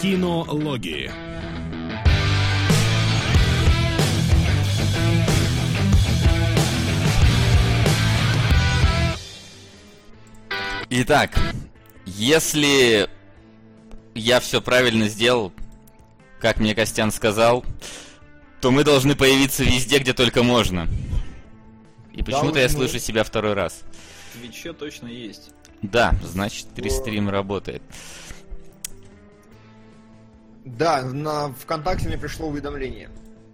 Кинологии. Итак, если я все правильно сделал, как мне Костян сказал, то мы должны появиться везде, где только можно. И почему-то я слышу себя второй раз. В Твиче точно есть. Да, значит, рестрим работает. Да, на ВКонтакте мне пришло уведомление.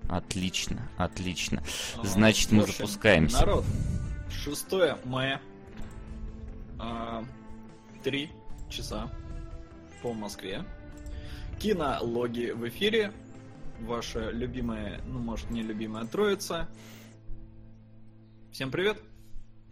Отлично, отлично. А, Значит, мы запускаемся. Народ, 6 мая, а, 3 часа по Москве. Кинологи в эфире. Ваша любимая, ну, может, не любимая троица. Всем привет.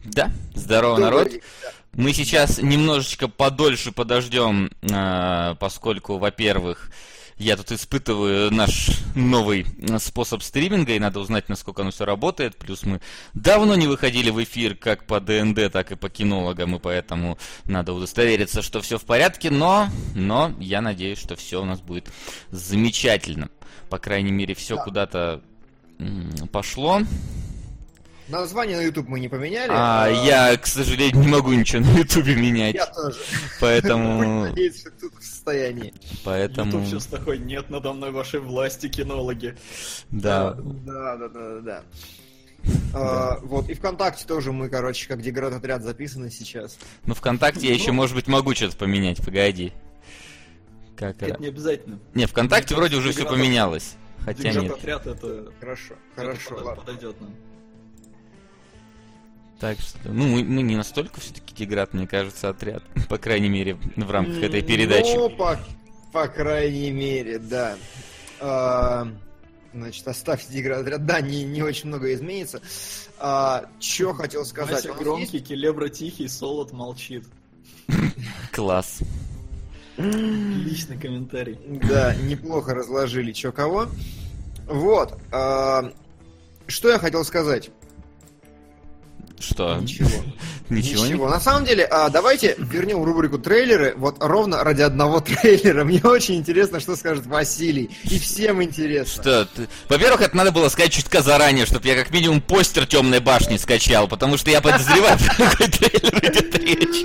Да, здорово, Добрый народ. день, да. Мы сейчас немножечко подольше подождем, э, поскольку, во-первых, я тут испытываю наш новый э, способ стриминга, и надо узнать, насколько оно все работает. Плюс мы давно не выходили в эфир как по ДНД, так и по кинологам, и поэтому надо удостовериться, что все в порядке. Но, но я надеюсь, что все у нас будет замечательно. По крайней мере, все Да. куда-то пошло. Название на YouTube мы не поменяли. А я, к сожалению, не могу ничего на Ютубе менять. Я тоже. Поэтому, надеяться, что кто-то в состоянии. поэтому, Ютуб сейчас такой, нет надо мной вашей власти, кинологи. да. Да, да, да, да, да. А, вот, и ВКонтакте тоже мы, короче, как деград отряд записаны сейчас. Ну, ВКонтакте я еще, может быть, могу что-то поменять, погоди. Как Это это? не обязательно. Не, ВКонтакте вроде уже все поменялось. Хотя нет. отряд это Хорошо, хорошо, ладно. подойдет нам. Так что, ну, мы, мы не настолько все-таки Деград, мне кажется, отряд. По крайней мере, в рамках этой передачи. Ну, по, по крайней мере, да. А, значит, оставьте деград отряд. Да, не, не очень много изменится. А, Че хотел сказать? Вася громкий, есть- Келебра тихий, Солод молчит. Класс. Личный комментарий. Да, неплохо разложили чё кого. Вот. а, Что я хотел сказать? Что? Ничего. Ничего, не... На самом деле, а, давайте вернем рубрику трейлеры. Вот ровно ради одного трейлера. Мне очень интересно, что скажет Василий. И всем интересно. Что? ты- Во-первых, это надо было сказать чутка заранее, чтобы я как минимум постер темной башни скачал, потому что я подозреваю, какой трейлер идет речь.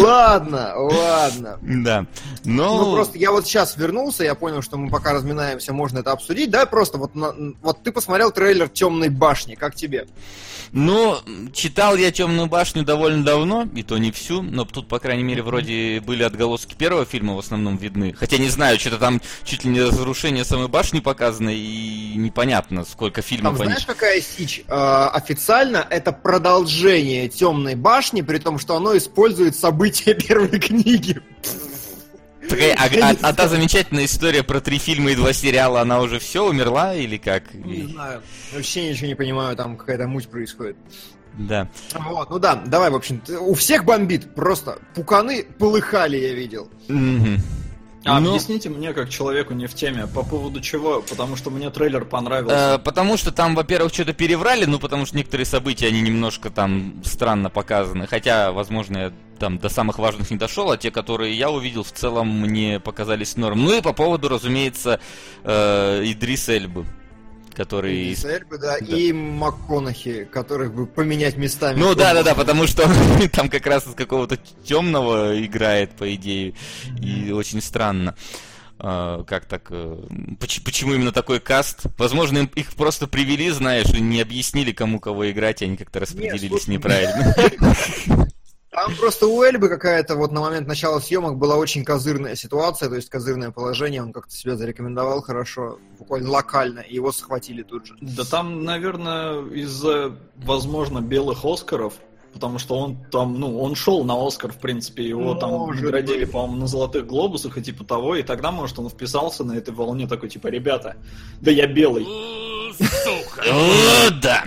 Ладно, ладно. Да. Ну, Ну, просто я вот сейчас вернулся, я понял, что мы пока разминаемся, можно это обсудить. Да, просто вот, на- вот ты посмотрел трейлер Темной башни, как тебе? Ну, читал я Темную башню довольно давно, и то не всю, но тут, по крайней мере, вроде были отголоски первого фильма в основном видны. Хотя не знаю, что-то там чуть ли не разрушение самой башни показано, и непонятно, сколько фильмов Там они... знаешь, какая сич? А, официально это продолжение Темной башни, при том, что оно использует события первой книги. Такая- а, а- а та замечательная история про три фильма и два сериала, она уже все умерла или как? Не знаю. Вообще ничего не понимаю, там какая-то муть происходит. Да. Вот, ну да, давай, в общем, у всех бомбит, просто пуканы полыхали, я видел. А Ну, объясните мне, как человеку не в теме, по поводу чего? Потому что мне трейлер э, понравился. потому что там, во-первых, что-то переврали, ну, потому что некоторые события, они немножко там странно показаны. Хотя, возможно, я там до самых важных не дошел, а те, которые я увидел, в целом мне показались норм. Ну и по поводу, разумеется, э, Идрис Эльбы, который... И Сэрбы, да, да. и МакКонахи, которых бы поменять местами. Ну да, да, да, потому что там как раз из какого-то темного играет, по идее, и очень странно. а, Как так? поч- Почему именно такой каст? Возможно, им- их просто привели, знаешь, и не объяснили, кому кого играть, и они как-то распределились слушай, неправильно. Там просто у Эльбы какая-то вот на момент начала съемок была очень козырная ситуация, то есть козырное положение, он как-то себя зарекомендовал хорошо, буквально локально, и его схватили тут же. Да там, наверное, из-за, возможно, белых Оскаров, потому что он там, ну, он шел на Оскар, в принципе, его там наградили, по-моему, на золотых глобусах и типа того, и тогда, может, он вписался на этой волне такой, типа, ребята, да я белый. Сука! Да!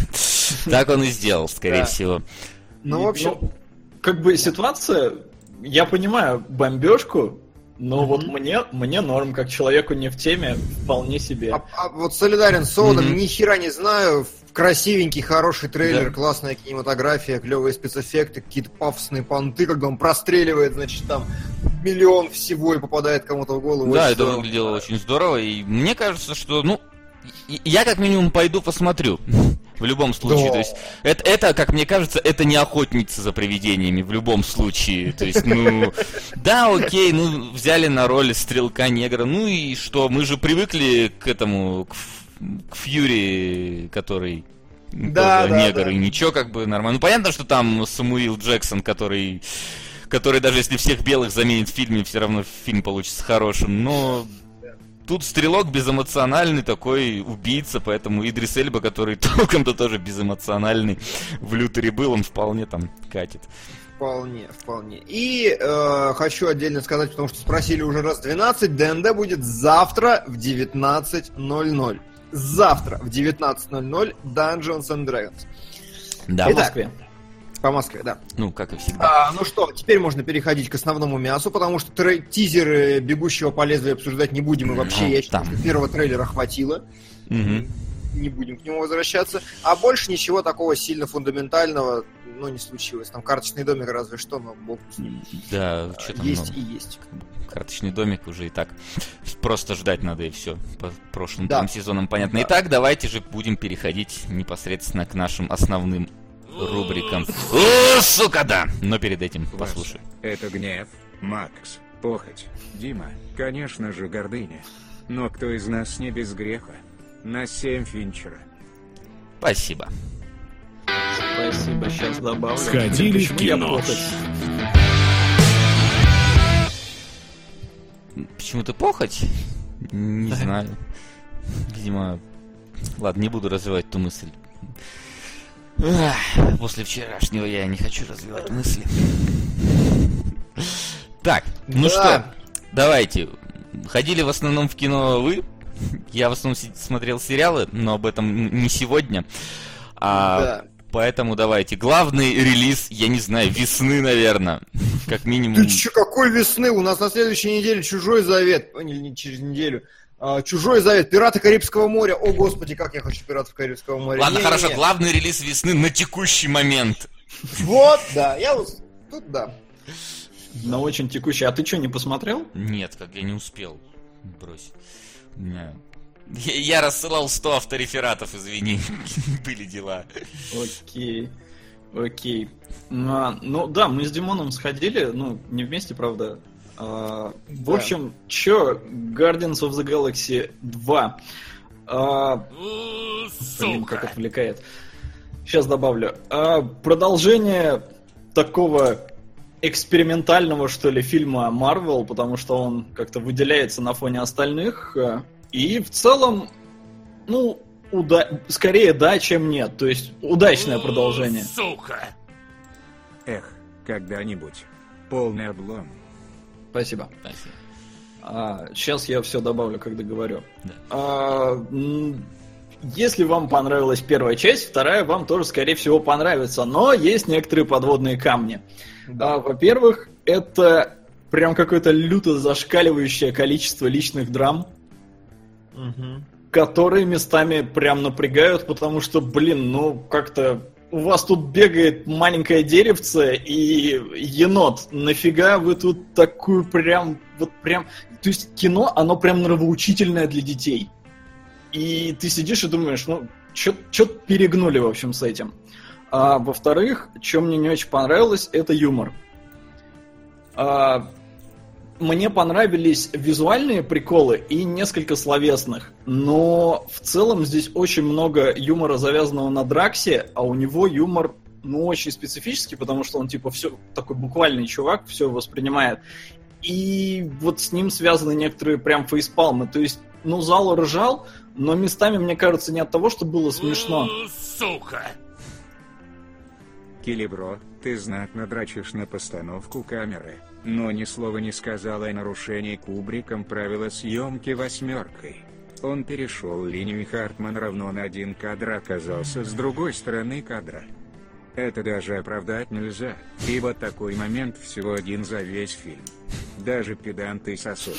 Так он и сделал, скорее всего. Ну, в общем, ну, как бы ситуация, я понимаю бомбежку, но Мгм. вот мне, мне норм, как человеку не в теме, вполне себе. а- а вот солидарен с Солодом, Мгм. ни хера не знаю, красивенький, хороший трейлер, Да. классная кинематография, клевые спецэффекты, какие-то пафосные понты, когда он простреливает, значит, там миллион всего и попадает кому-то в голову. Да, это выглядело очень здорово, и мне кажется, что, ну, я как минимум пойду посмотрю. В любом случае, Да. то есть это, это, как мне кажется, это не охотница за привидениями в любом случае. То есть, ну, да, окей, ну взяли на роль стрелка негра, ну и что? Мы же привыкли к этому, к, к Фьюри, который Да, да, негр, да. и ничего как бы нормально. Ну понятно, что там Самуил Джексон, который который даже если всех белых заменит в фильме, все равно фильм получится хорошим. Но тут стрелок безэмоциональный такой убийца, поэтому Идрис Эльба, который толком-то тоже безэмоциональный в Лютере был, он вполне там катит. Вполне, вполне. И э, хочу отдельно сказать, потому что спросили уже раз 12, ДНД будет завтра в 19.00. Завтра в 19.00 Dungeons and Dragons. Да, Итак. Москве. По Москве, да. ну как и всегда. А, ну что, теперь можно переходить к основному мясу, потому что трей- тизеры бегущего по лезвию обсуждать не будем, и вообще, Ну, я считаю, там. что первого трейлера хватило. Мгм. Не будем к нему возвращаться. А больше ничего такого сильно фундаментального, ну, не случилось. Там карточный домик разве что, но бог с ним. Да, что там, Есть ну, и есть. карточный домик уже и так. Просто ждать надо и все. По прошлым Да. сезонам понятно. Да. Итак, давайте же будем переходить непосредственно к нашим основным рубрикам. О, сука, да! Но перед этим Вас. послушай. Это гнев, Макс, похоть, Дима, конечно же, гордыня. Но кто из нас не без греха? На семь Финчера. Спасибо. Спасибо, сейчас добавлю. Сходили в кино. похоть? Почему ты похоть? Не знаю. Видимо... Ладно, не буду развивать ту мысль. После вчерашнего я не хочу развивать мысли. Так, ну Да. что, давайте. Ходили в основном в кино вы. Я в основном смотрел сериалы, но об этом не сегодня. А, Да. Поэтому давайте. Главный релиз, я не знаю, весны, наверное. Как минимум. Ты че, какой весны? У нас на следующей неделе Чужой Завет. Не, не через неделю. А, Чужой Завет. Пираты Карибского моря. О, господи, как я хочу Пиратов Карибского моря. Ладно, Не-не-не. хорошо, главный релиз весны на текущий момент. Вот, да. Я вот... Тут да. Но очень текущий. А ты что, не посмотрел? Нет, как я не успел. Брось. Я рассылал 100 авторефератов, извини. Были дела. Окей. Окей. А, ну да, мы с Димоном сходили, ну, не вместе, правда. А, в Да. общем, чё, Guardians of the Galaxy 2. А, блин, как отвлекает. Сейчас добавлю. А, продолжение такого экспериментального, что ли, фильма Marvel, потому что он как-то выделяется на фоне остальных. И в целом, ну, уда- скорее да, чем нет. То есть удачное продолжение. Эх, когда-нибудь. Полный облом. Спасибо. Спасибо. сейчас я все добавлю, когда говорю. Да. А, если вам понравилась первая часть, вторая вам тоже, скорее всего, понравится. Но есть некоторые подводные камни. А, во-первых, это прям какое-то люто зашкаливающее количество личных драм, Мгм. которые местами прям напрягают, потому что, блин, ну как-то у вас тут бегает маленькое деревце и енот. Нафига вы тут такую прям, вот прям... То есть кино, оно прям нравоучительное для детей. И ты сидишь и думаешь, ну, что-то перегнули, в общем, с этим. А, во-вторых, что мне не очень понравилось, это юмор. А, мне понравились визуальные приколы и несколько словесных, но в целом здесь очень много юмора, завязанного на Драксе, а у него юмор, ну, очень специфический, потому что он, типа, все такой буквальный чувак, все воспринимает. И вот с ним связаны некоторые прям фейспалмы, то есть, ну, зал ржал, но местами, мне кажется, не от того, что было смешно. Килибро, ты знатно драчишь на постановку камеры, но ни слова не сказал о нарушении Кубриком правила съемки восьмеркой. Он перешел линию Хартман равно на один кадр оказался с другой стороны кадра. Это даже оправдать нельзя, ибо такой момент всего один за весь фильм. Даже педанты сосут.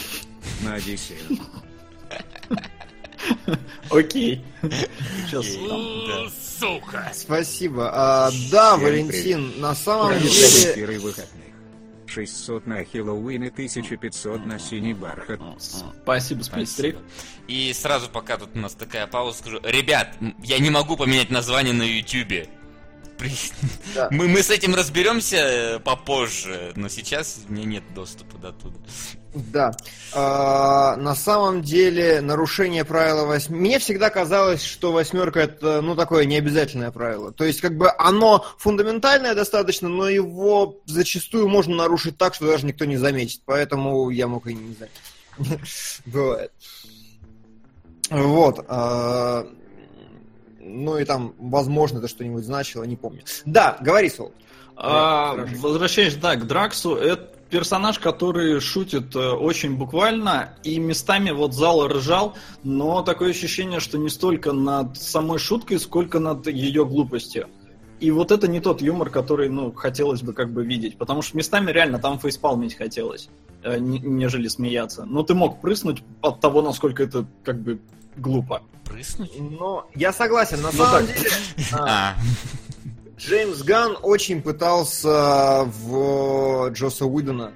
На Одиссею. Окей. Сейчас там. Спасибо. А, да, Всем Валентин, на самом деле... эфира и выходных. 600 на Хэллоуин и 1500 на синий бархат. Спасибо, Сплитстрик. И сразу, пока тут у нас такая пауза, скажу, ребят, я не могу поменять название на Да. Мы, мы с этим разберемся э, попозже, но сейчас у меня нет доступа до туда. Да. А, на самом деле, нарушение правила восьми... Мне всегда казалось, что восьмерка это, ну, такое необязательное правило. То есть, как бы, оно фундаментальное достаточно, но его зачастую можно нарушить так, что даже никто не заметит. Поэтому я мог и не заметить. Бывает. Вот. а, Ну и там, возможно, это что-нибудь значило, не помню. Да, говори, Сол. А, возвращаясь, да, к Драксу, это персонаж, который шутит э, очень буквально, и местами вот зал ржал, но такое ощущение, что не столько над самой шуткой, сколько над ее глупостью. И вот это не тот юмор, который, ну, хотелось бы как бы видеть, потому что местами реально там фейспалмить хотелось, э, не- нежели смеяться. Но ты мог прыснуть от того, насколько это как бы глупо. Прыснуть? Но я согласен, на Ну самом так. деле... Джеймс Ганн очень пытался в Джоса Уидона.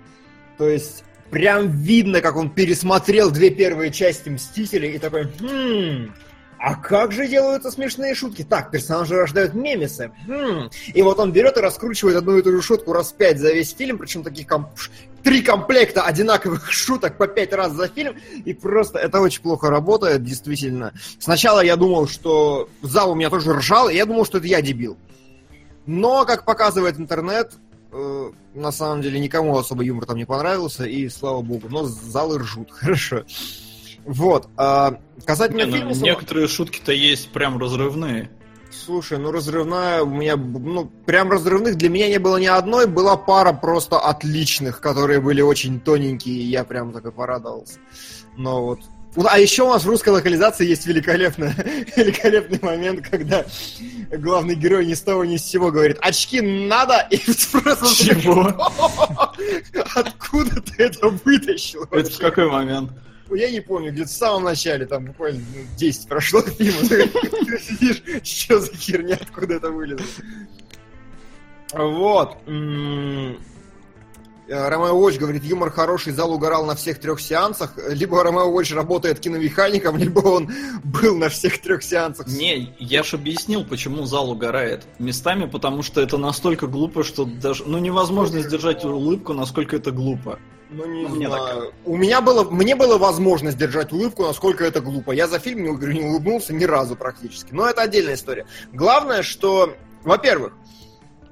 То есть, прям видно, как он пересмотрел две первые части Мстителей и такой, хм, а как же делаются смешные шутки? Так, персонажи рождают мемесы. Хм. И вот он берет и раскручивает одну и ту же шутку раз пять за весь фильм, причем таких ком- ш- три комплекта одинаковых шуток по пять раз за фильм, и просто это очень плохо работает, действительно. Сначала я думал, что зал у меня тоже ржал, и я думал, что это я дебил. Но, как показывает интернет, э, на самом деле никому особо юмор там не понравился, и слава богу, но залы ржут, хорошо. Вот. а, касательно Не, ну, фильма... самого- некоторые шутки-то есть прям разрывные. Слушай, ну разрывная у меня, ну, прям разрывных для меня не было ни одной, была пара просто отличных, которые были очень тоненькие, и я прям такой порадовался. Но вот... Ну, А еще у нас в русской локализации есть великолепный, великолепный момент, когда главный герой ни с того ни с сего говорит «Очки надо!» и просто... Чего? Откуда ты это вытащил? Это в какой момент? Ну, Я не помню, где-то в самом начале, там буквально ну, 10 прошло фильма. Ты сидишь, что за херня, откуда это вылезло. Вот. Э, Ромео Уотч говорит, юмор хороший, зал угорал на всех трех сеансах. Либо Ромео Уотч работает киномехаником, либо он был на всех трех сеансах. Не, я ж объяснил, почему зал угорает. Местами, потому что это настолько глупо, что даже... Ну, невозможно сдержать улыбку, насколько это глупо. Ну, не Ну, знаю. У меня было, мне было возможность держать улыбку, насколько это глупо. Я за фильм не, говорю, не улыбнулся ни разу практически. Но это отдельная история. Главное, что, во-первых,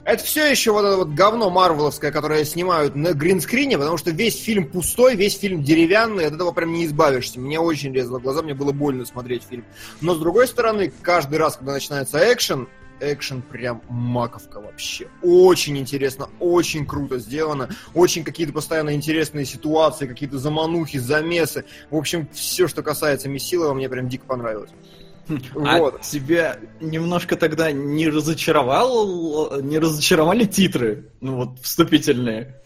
это все еще вот это вот говно марвеловское, которое снимают на гринскрине, потому что весь фильм пустой, весь фильм деревянный, от этого прям не избавишься. Мне очень резало глаза, мне было больно смотреть фильм. Но с другой стороны, каждый раз, когда начинается экшен, экшен прям маковка вообще. Очень интересно, очень круто сделано, очень какие-то постоянно интересные ситуации, какие-то заманухи, замесы. В общем, все, что касается Месилова, мне прям дико понравилось. А Вот. тебя немножко тогда не разочаровал, не разочаровали титры, ну вот вступительные.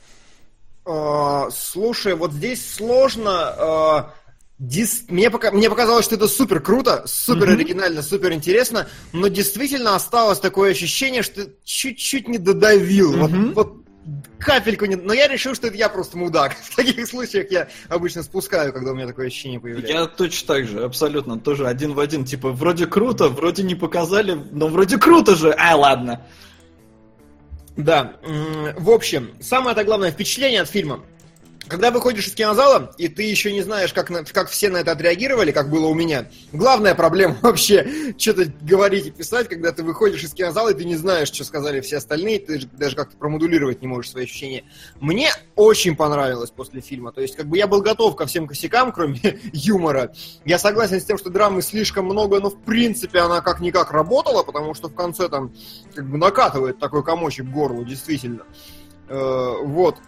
А, слушай, вот здесь сложно. а, дис- Мне, пока... Мне показалось, что это супер круто, супер оригинально, супер интересно, но действительно осталось такое ощущение, что чуть-чуть не додавил. Вот, вот капельку не... Но я решил, что это я просто мудак. В таких случаях я обычно спускаю, когда у меня такое ощущение появляется. Я точно так же, абсолютно, тоже один в один. Типа, вроде круто, вроде не показали, но вроде круто же. А, ладно. Да, в общем, самое-то главное впечатление от фильма. Когда выходишь из кинозала, и ты еще не знаешь, как, на- как все на это отреагировали, как было у меня, главная проблема вообще что-то говорить и писать, когда ты выходишь из кинозала, и ты не знаешь, что сказали все остальные, ты даже как-то промодулировать не можешь свои ощущения. Мне очень понравилось после фильма. То есть, как бы я был готов ко всем косякам, кроме юмора. Я согласен с тем, что драмы слишком много, но в принципе она как-никак работала, потому что в конце там как бы накатывает такой комочек горлу, действительно. Э, вот.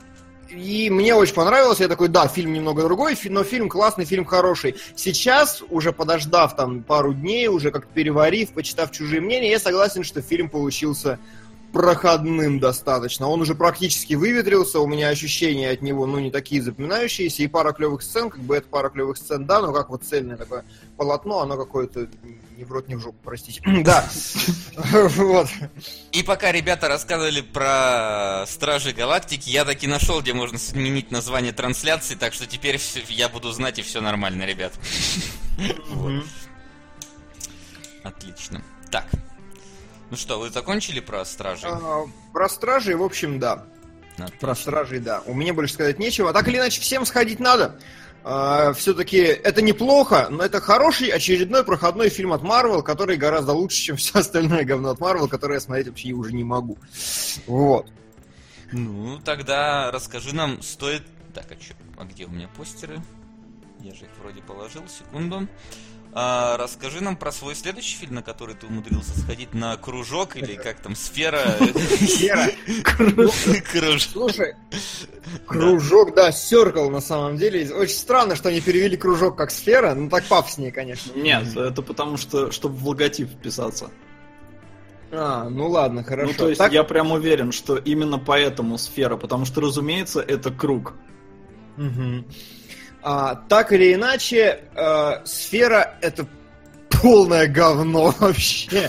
И мне очень понравилось, я такой, да, фильм немного другой, но фильм классный, фильм хороший. Сейчас, уже подождав там пару дней, уже как переварив, почитав чужие мнения, я согласен, что фильм получился проходным достаточно. Он уже практически выветрился, у меня ощущения от него, ну, не такие запоминающиеся, и пара клевых сцен, как бы это пара клевых сцен, да, но как вот цельное такое полотно, оно какое-то не в рот, не в жопу, простите. Да. Вот. И пока ребята рассказывали про Стражи Галактики, я таки нашел, где можно сменить название трансляции, так что теперь я буду знать, и все нормально, ребят. Отлично. Так, ну что, вы закончили про стражей? А, про стражей, в общем, да. Отлично. Про стражей, да. У меня больше сказать нечего. Так или иначе, всем сходить надо. А, все-таки это неплохо, но это хороший очередной проходной фильм от Marvel, который гораздо лучше, чем все остальное говно от Marvel, которое я смотреть вообще уже не могу. Вот. Ну, тогда расскажи нам, стоит... Так, а, что? а где у меня постеры? Я же их вроде положил, секунду. А, расскажи нам про свой следующий фильм, на который ты умудрился сходить на кружок или как там, сфера. Сфера. Кружок. Слушай, кружок, да, Circle на самом деле. Очень странно, что они перевели кружок как сфера, ну так пафоснее, конечно. Нет, это потому что, чтобы в логотип вписаться. А, ну ладно, хорошо. Ну, то есть так... я прям уверен, что именно поэтому сфера, потому что, разумеется, это круг. Угу. А, так или иначе, а, сфера это полное говно вообще.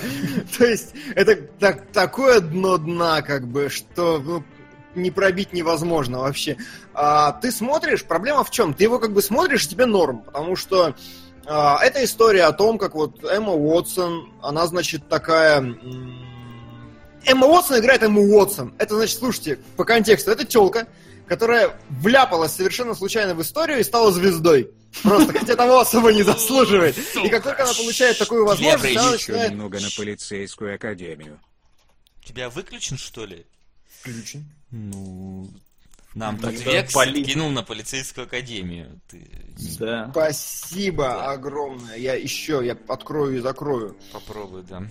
То есть это так, такое дно дна, как бы, что ну, не пробить невозможно вообще. А, ты смотришь, проблема в чем? Ты его как бы смотришь, тебе норм, потому что а, это история о том, как вот Эмма Уотсон, она, значит, такая... Эмма Уотсон играет Эмма Уотсон. Это, значит, слушайте, по контексту, это телка, которая вляпалась совершенно случайно в историю и стала звездой. Просто, хотя того особо не заслуживает. И как только она получает такую возможность, она начинает... немного на полицейскую академию. Тебя выключен, что ли? Включен. Ну, нам так Векс поли... кинул на полицейскую академию. Ты... Да. Спасибо да. огромное. Я еще, я открою и закрою. Попробуй, да.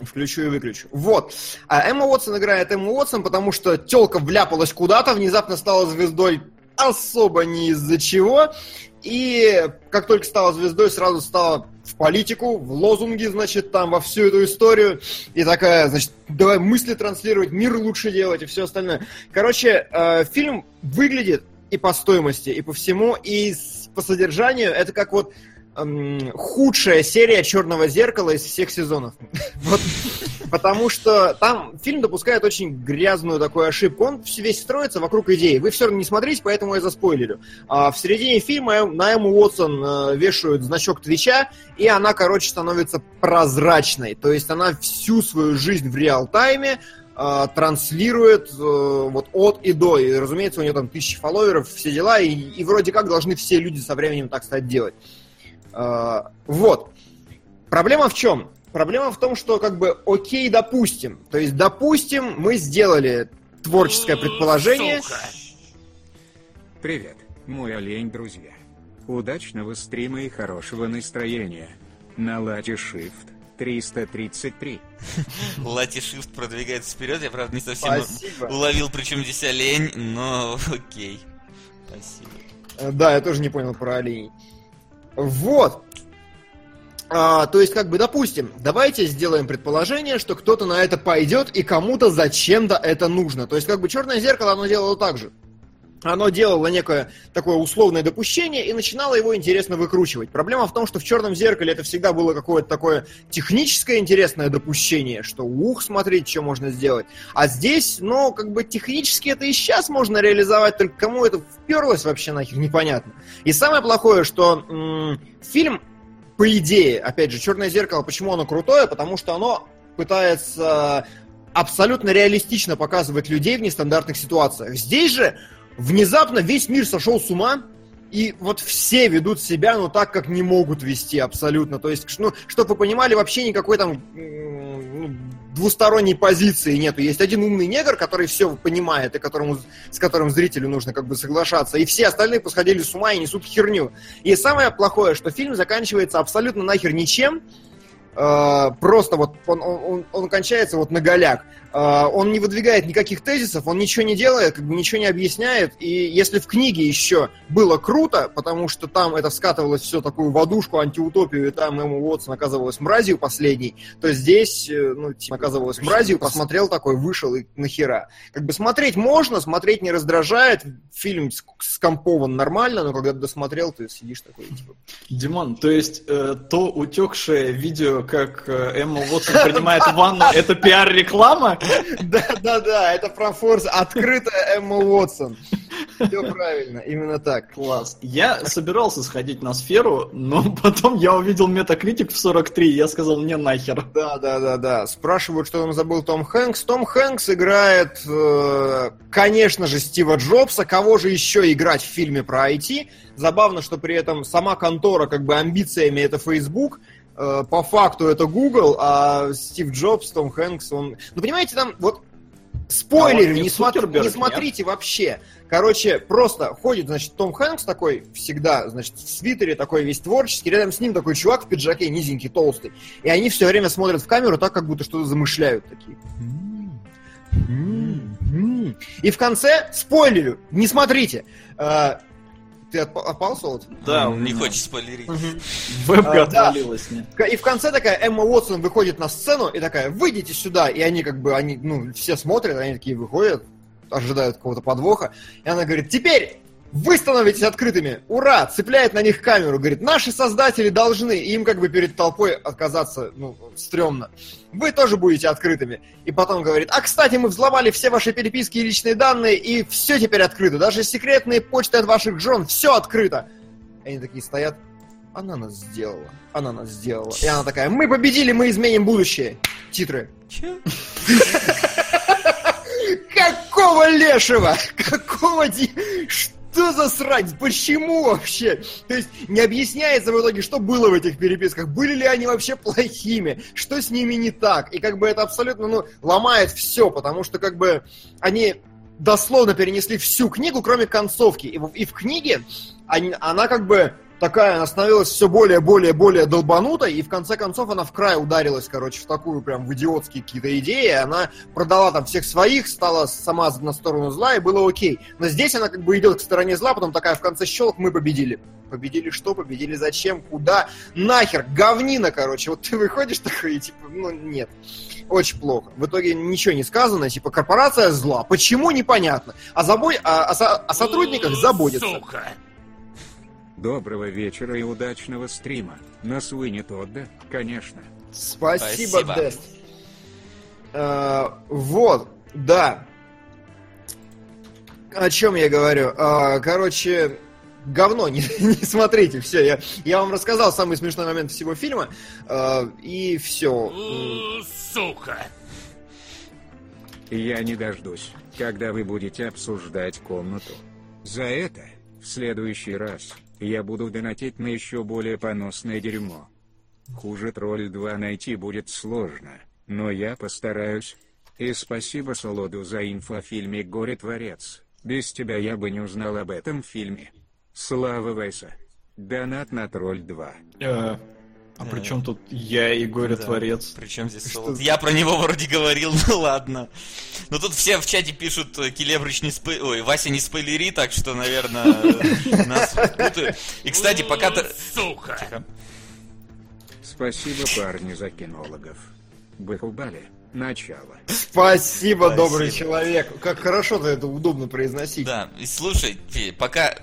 Включу и выключу. Вот. А Эмма Уотсон играет Эмма Уотсон, потому что телка вляпалась куда-то, внезапно стала звездой особо не из-за чего. И как только стала звездой, сразу стала в политику, в лозунги, значит, там, во всю эту историю. И такая, значит, давай мысли транслировать, мир лучше делать и все остальное. Короче, э, фильм выглядит и по стоимости, и по всему, и по содержанию. Это как вот худшая серия Черного зеркала из всех сезонов. вот, потому что там фильм допускает очень грязную такую ошибку. Он весь строится вокруг идеи. Вы все равно не смотрите, поэтому я заспойлерю. А в середине фильма на Эму Уотсон э, вешают значок Твича, и она, короче, становится прозрачной. То есть она всю свою жизнь в реал-тайме э, транслирует э, вот от и до. И, разумеется, у нее там тысячи фолловеров, все дела, и, и вроде как должны все люди со временем так стать делать. А, вот. Проблема в чем? Проблема в том, что как бы окей, допустим. То есть, допустим, мы сделали творческое предположение. Привет, мой олень, друзья. Удачного стрима и хорошего настроения. На лате Shift 333. Лати Shift продвигается вперед, я правда не совсем Спасибо. уловил, причем здесь олень, но окей. Спасибо. Да, я тоже не понял про оленей. Вот. А, то есть, как бы, допустим, давайте сделаем предположение, что кто-то на это пойдет и кому-то зачем-то это нужно. То есть, как бы, черное зеркало, оно делало так же. Оно делало некое такое условное допущение и начинало его интересно выкручивать. Проблема в том, что в черном зеркале это всегда было какое-то такое техническое интересное допущение, что ух, смотреть, что можно сделать. А здесь, ну, как бы технически это и сейчас можно реализовать, только кому это вперлось вообще нахер, непонятно. И самое плохое, что м- фильм, по идее, опять же, черное зеркало, почему оно крутое? Потому что оно пытается абсолютно реалистично показывать людей в нестандартных ситуациях. Здесь же внезапно весь мир сошел с ума, и вот все ведут себя, ну, так, как не могут вести абсолютно. То есть, ну, чтобы вы понимали, вообще никакой там ну, двусторонней позиции нету. Есть один умный негр, который все понимает, и которому, с которым зрителю нужно как бы соглашаться. И все остальные посходили с ума и несут херню. И самое плохое, что фильм заканчивается абсолютно нахер ничем, просто вот он, он, он, он кончается вот на голяк. Э, он не выдвигает никаких тезисов, он ничего не делает, как бы ничего не объясняет. И если в книге еще было круто, потому что там это скатывалось все такую водушку, антиутопию, и там Эмма Уотсон оказывалась мразью последней, то здесь, э, ну, типа, оказывалась мразью, посмотрел такой, вышел и нахера. Как бы смотреть можно, смотреть не раздражает, фильм скомпован нормально, но когда досмотрел, ты сидишь такой, типа... Димон, то есть э, то утекшее видео, как э, Эмма Уотсон принимает ванну, это пиар-реклама? Да-да-да, это про Форс, открытая Эмма Уотсон. Все правильно, именно так. Класс. Я собирался сходить на сферу, но потом я увидел метакритик в 43, и я сказал, не нахер. Да, да, да, да. Спрашивают, что он забыл Том Хэнкс. Том Хэнкс играет, э, конечно же, Стива Джобса. Кого же еще играть в фильме про IT? Забавно, что при этом сама контора как бы амбициями это Facebook, по факту это Google, а Стив Джобс, Том Хэнкс, он... Ну, понимаете, там вот спойлеры, а не, смотр... не смотрите нет? вообще. Короче, просто ходит, значит, Том Хэнкс такой всегда, значит, в свитере такой весь творческий, рядом с ним такой чувак в пиджаке, низенький, толстый. И они все время смотрят в камеру так, как будто что-то замышляют такие. И в конце, спойлерю, не смотрите, э, ты отпал, Солод? Да, он не хочет спойлерить. Вебка а, отвалилась. И в конце такая Эмма Уотсон выходит на сцену и такая, выйдите сюда. И они как бы, они, ну, все смотрят, они такие выходят, ожидают какого-то подвоха. И она говорит, теперь вы становитесь открытыми, ура, цепляет на них камеру, говорит, наши создатели должны, им как бы перед толпой отказаться, ну, стрёмно. Вы тоже будете открытыми. И потом говорит, а, кстати, мы взломали все ваши переписки и личные данные, и все теперь открыто, даже секретные почты от ваших жен, все открыто. И они такие стоят, она нас сделала, она нас сделала. И она такая, мы победили, мы изменим будущее. Титры. Че? Какого лешего? Какого... Что? Что за срань? Почему вообще? То есть не объясняется в итоге, что было в этих переписках. Были ли они вообще плохими? Что с ними не так? И как бы это абсолютно, ну, ломает все, потому что как бы они дословно перенесли всю книгу, кроме концовки. И в, и в книге они, она как бы такая, она становилась все более, более, более долбанутой, и в конце концов она в край ударилась, короче, в такую прям в идиотские какие-то идеи, она продала там всех своих, стала сама на сторону зла, и было окей. Но здесь она как бы идет к стороне зла, потом такая в конце щелк, мы победили. Победили что? Победили зачем? Куда? Нахер? Говнина, короче. Вот ты выходишь такой и типа, ну нет. Очень плохо. В итоге ничего не сказано, типа корпорация зла. Почему? Непонятно. А, забой... а, а, о сотрудниках заботятся. Сука. Доброго вечера и удачного стрима. Нас вынет Тодда, конечно. Спасибо, Спасибо. Дест. А, вот, да. О чем я говорю? А, короче, говно, не, не смотрите, все, я, я вам рассказал самый смешной момент всего фильма, а, и все. Сука! Я не дождусь, когда вы будете обсуждать комнату. За это в следующий раз я буду донатить на еще более поносное дерьмо. Хуже Тролль 2 найти будет сложно, но я постараюсь. И спасибо Солоду за инфо о фильме «Горе-творец». Без тебя я бы не узнал об этом фильме. Слава Вайса. Донат на Тролль 2. Э, а при чем тут я и горе-творец? Да. Причем здесь Солод? Я про него вроде говорил, ну ладно. Но тут все в чате пишут, э, Келебрыч не спой... Ой, Вася не спойлери, так что, наверное, нас путают. И, кстати, пока ты... Сука! Спасибо, парни, за кинологов. Бахубали. Начало. Спасибо, Спасибо, добрый человек. Как хорошо ты это удобно произносить. Да, и слушай, пока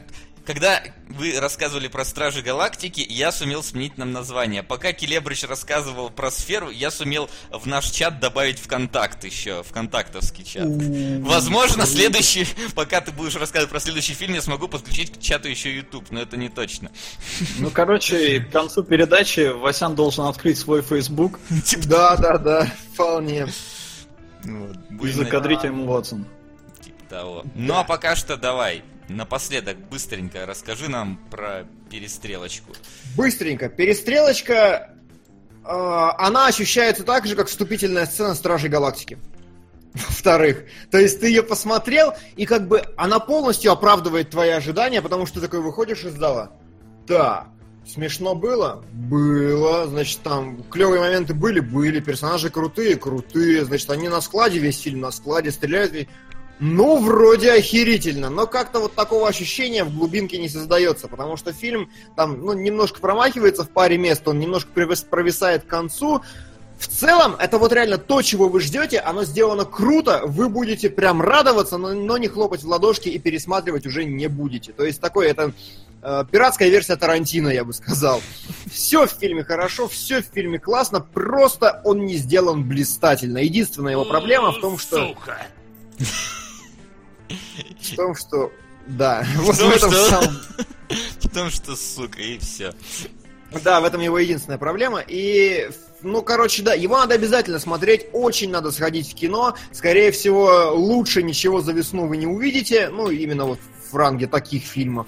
когда вы рассказывали про Стражи Галактики, я сумел сменить нам название. Пока Келебрыч рассказывал про сферу, я сумел в наш чат добавить ВКонтакт еще, ВКонтактовский чат. Возможно, следующий, пока ты будешь рассказывать про следующий фильм, я смогу подключить к чату еще YouTube, но это не точно. Ну, короче, к концу передачи Васян должен открыть свой Facebook. Типа да, да, да, вполне. И закадрить ему Ватсон. Типа того. Ну, а пока что давай, Напоследок, быстренько расскажи нам про перестрелочку. Быстренько. Перестрелочка, э, она ощущается так же, как вступительная сцена Стражей Галактики. Во-вторых, то есть ты ее посмотрел, и как бы она полностью оправдывает твои ожидания, потому что ты такой выходишь из зала. Да, Смешно было? Было. Значит, там клевые моменты были? Были. Персонажи крутые? Крутые. Значит, они на складе, весь фильм на складе, стреляют. Ну, вроде охерительно, но как-то вот такого ощущения в глубинке не создается, потому что фильм там, ну, немножко промахивается в паре мест, он немножко провисает к концу. В целом, это вот реально то, чего вы ждете, оно сделано круто, вы будете прям радоваться, но, но не хлопать в ладошки и пересматривать уже не будете. То есть такое, это э, пиратская версия Тарантино, я бы сказал. Все в фильме хорошо, все в фильме классно, просто он не сделан блистательно. Единственная его проблема в том, что... Сука! В том, что... Да, вот в этом самом... В том, что, сука, и все. Да, в этом его единственная проблема. И, ну, короче, да, его надо обязательно смотреть, очень надо сходить в кино. Скорее всего, лучше ничего за весну вы не увидите, ну, именно вот в ранге таких фильмов.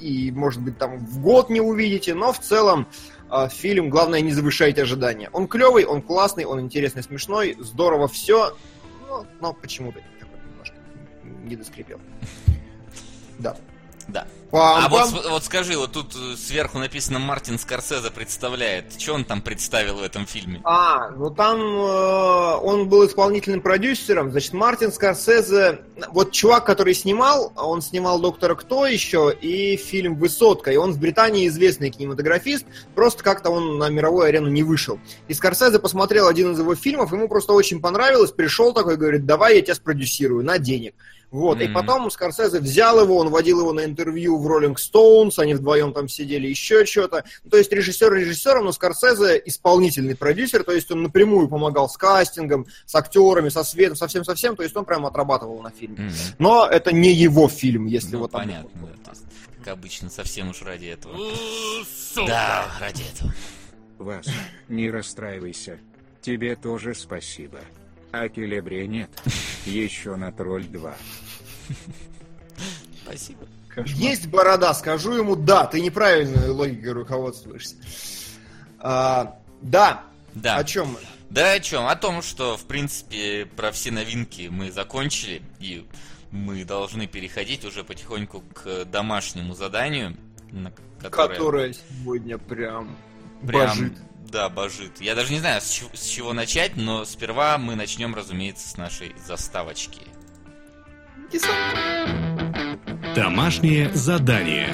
И, может быть, там в год не увидите, но в целом э, фильм, главное, не завышайте ожидания. Он клевый, он классный, он интересный, смешной, здорово все, но, но почему-то не доскрипел. Да. Да. А вот, вот скажи, вот тут э, сверху написано Мартин Скорсезе представляет. Что он там представил в этом фильме? А, ну там э, он был исполнительным продюсером. Значит, Мартин Скорсезе, вот чувак, который снимал, он снимал Доктора Кто еще и фильм Высотка. И он в Британии известный кинематографист. Просто как-то он на мировую арену не вышел. И Скорсезе посмотрел один из его фильмов, ему просто очень понравилось, пришел такой, говорит, давай я тебя спродюсирую на денег. Вот, mm-hmm. и потом Скорсезе взял его, он водил его на интервью в Rolling Stones, они вдвоем там сидели, еще что-то. То есть режиссер режиссером, но Скорсезе исполнительный продюсер, то есть он напрямую помогал с кастингом, с актерами, со светом, со всем, со всем, то есть он прям отрабатывал на фильме. Mm-hmm. Но это не его фильм, если ну, вот понятно, да, есть, как обычно, совсем уж ради этого. Да, ради этого. Вас, не расстраивайся. Тебе тоже спасибо. А Келебре нет. Еще на тролль 2. Спасибо. Кошмар. Есть борода, скажу ему да, ты неправильной логикой руководствуешься. А, да. Да. О чем мы? Да о чем? О том, что, в принципе, про все новинки мы закончили, и мы должны переходить уже потихоньку к домашнему заданию, которое... Которое сегодня прям, прям божит. Да, божит. Я даже не знаю, с чего, с чего начать, но сперва мы начнем, разумеется, с нашей заставочки. Домашнее задание.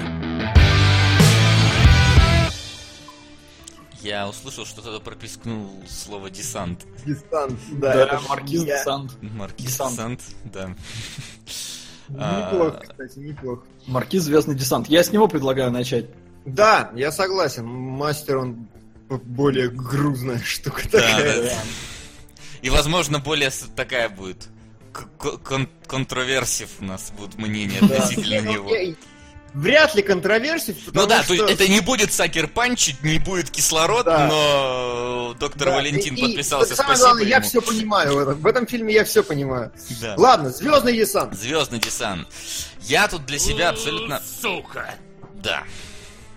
Я услышал, что кто-то пропискнул слово десант. Десант, да. Да, маркиз я... десант. Маркиз десант, десант да. Неплохо, кстати, неплохо. Маркиз Звездный десант. Я с него предлагаю начать. Да, я согласен. Мастер, он более грузная штука такая. Да, да. И, возможно, более такая будет кон контроверсив у нас будут мнения относительно ну, него. Вряд ли контроверсив, Ну да, что... то есть это не будет Сакер Панч, не будет кислород, да. но доктор да. Валентин и, подписался, и, спасибо главное, ему. я все понимаю в этом. В этом фильме я все понимаю. Да. Ладно, Звездный десант. Звездный десант. Я тут для себя абсолютно... Сука. Да.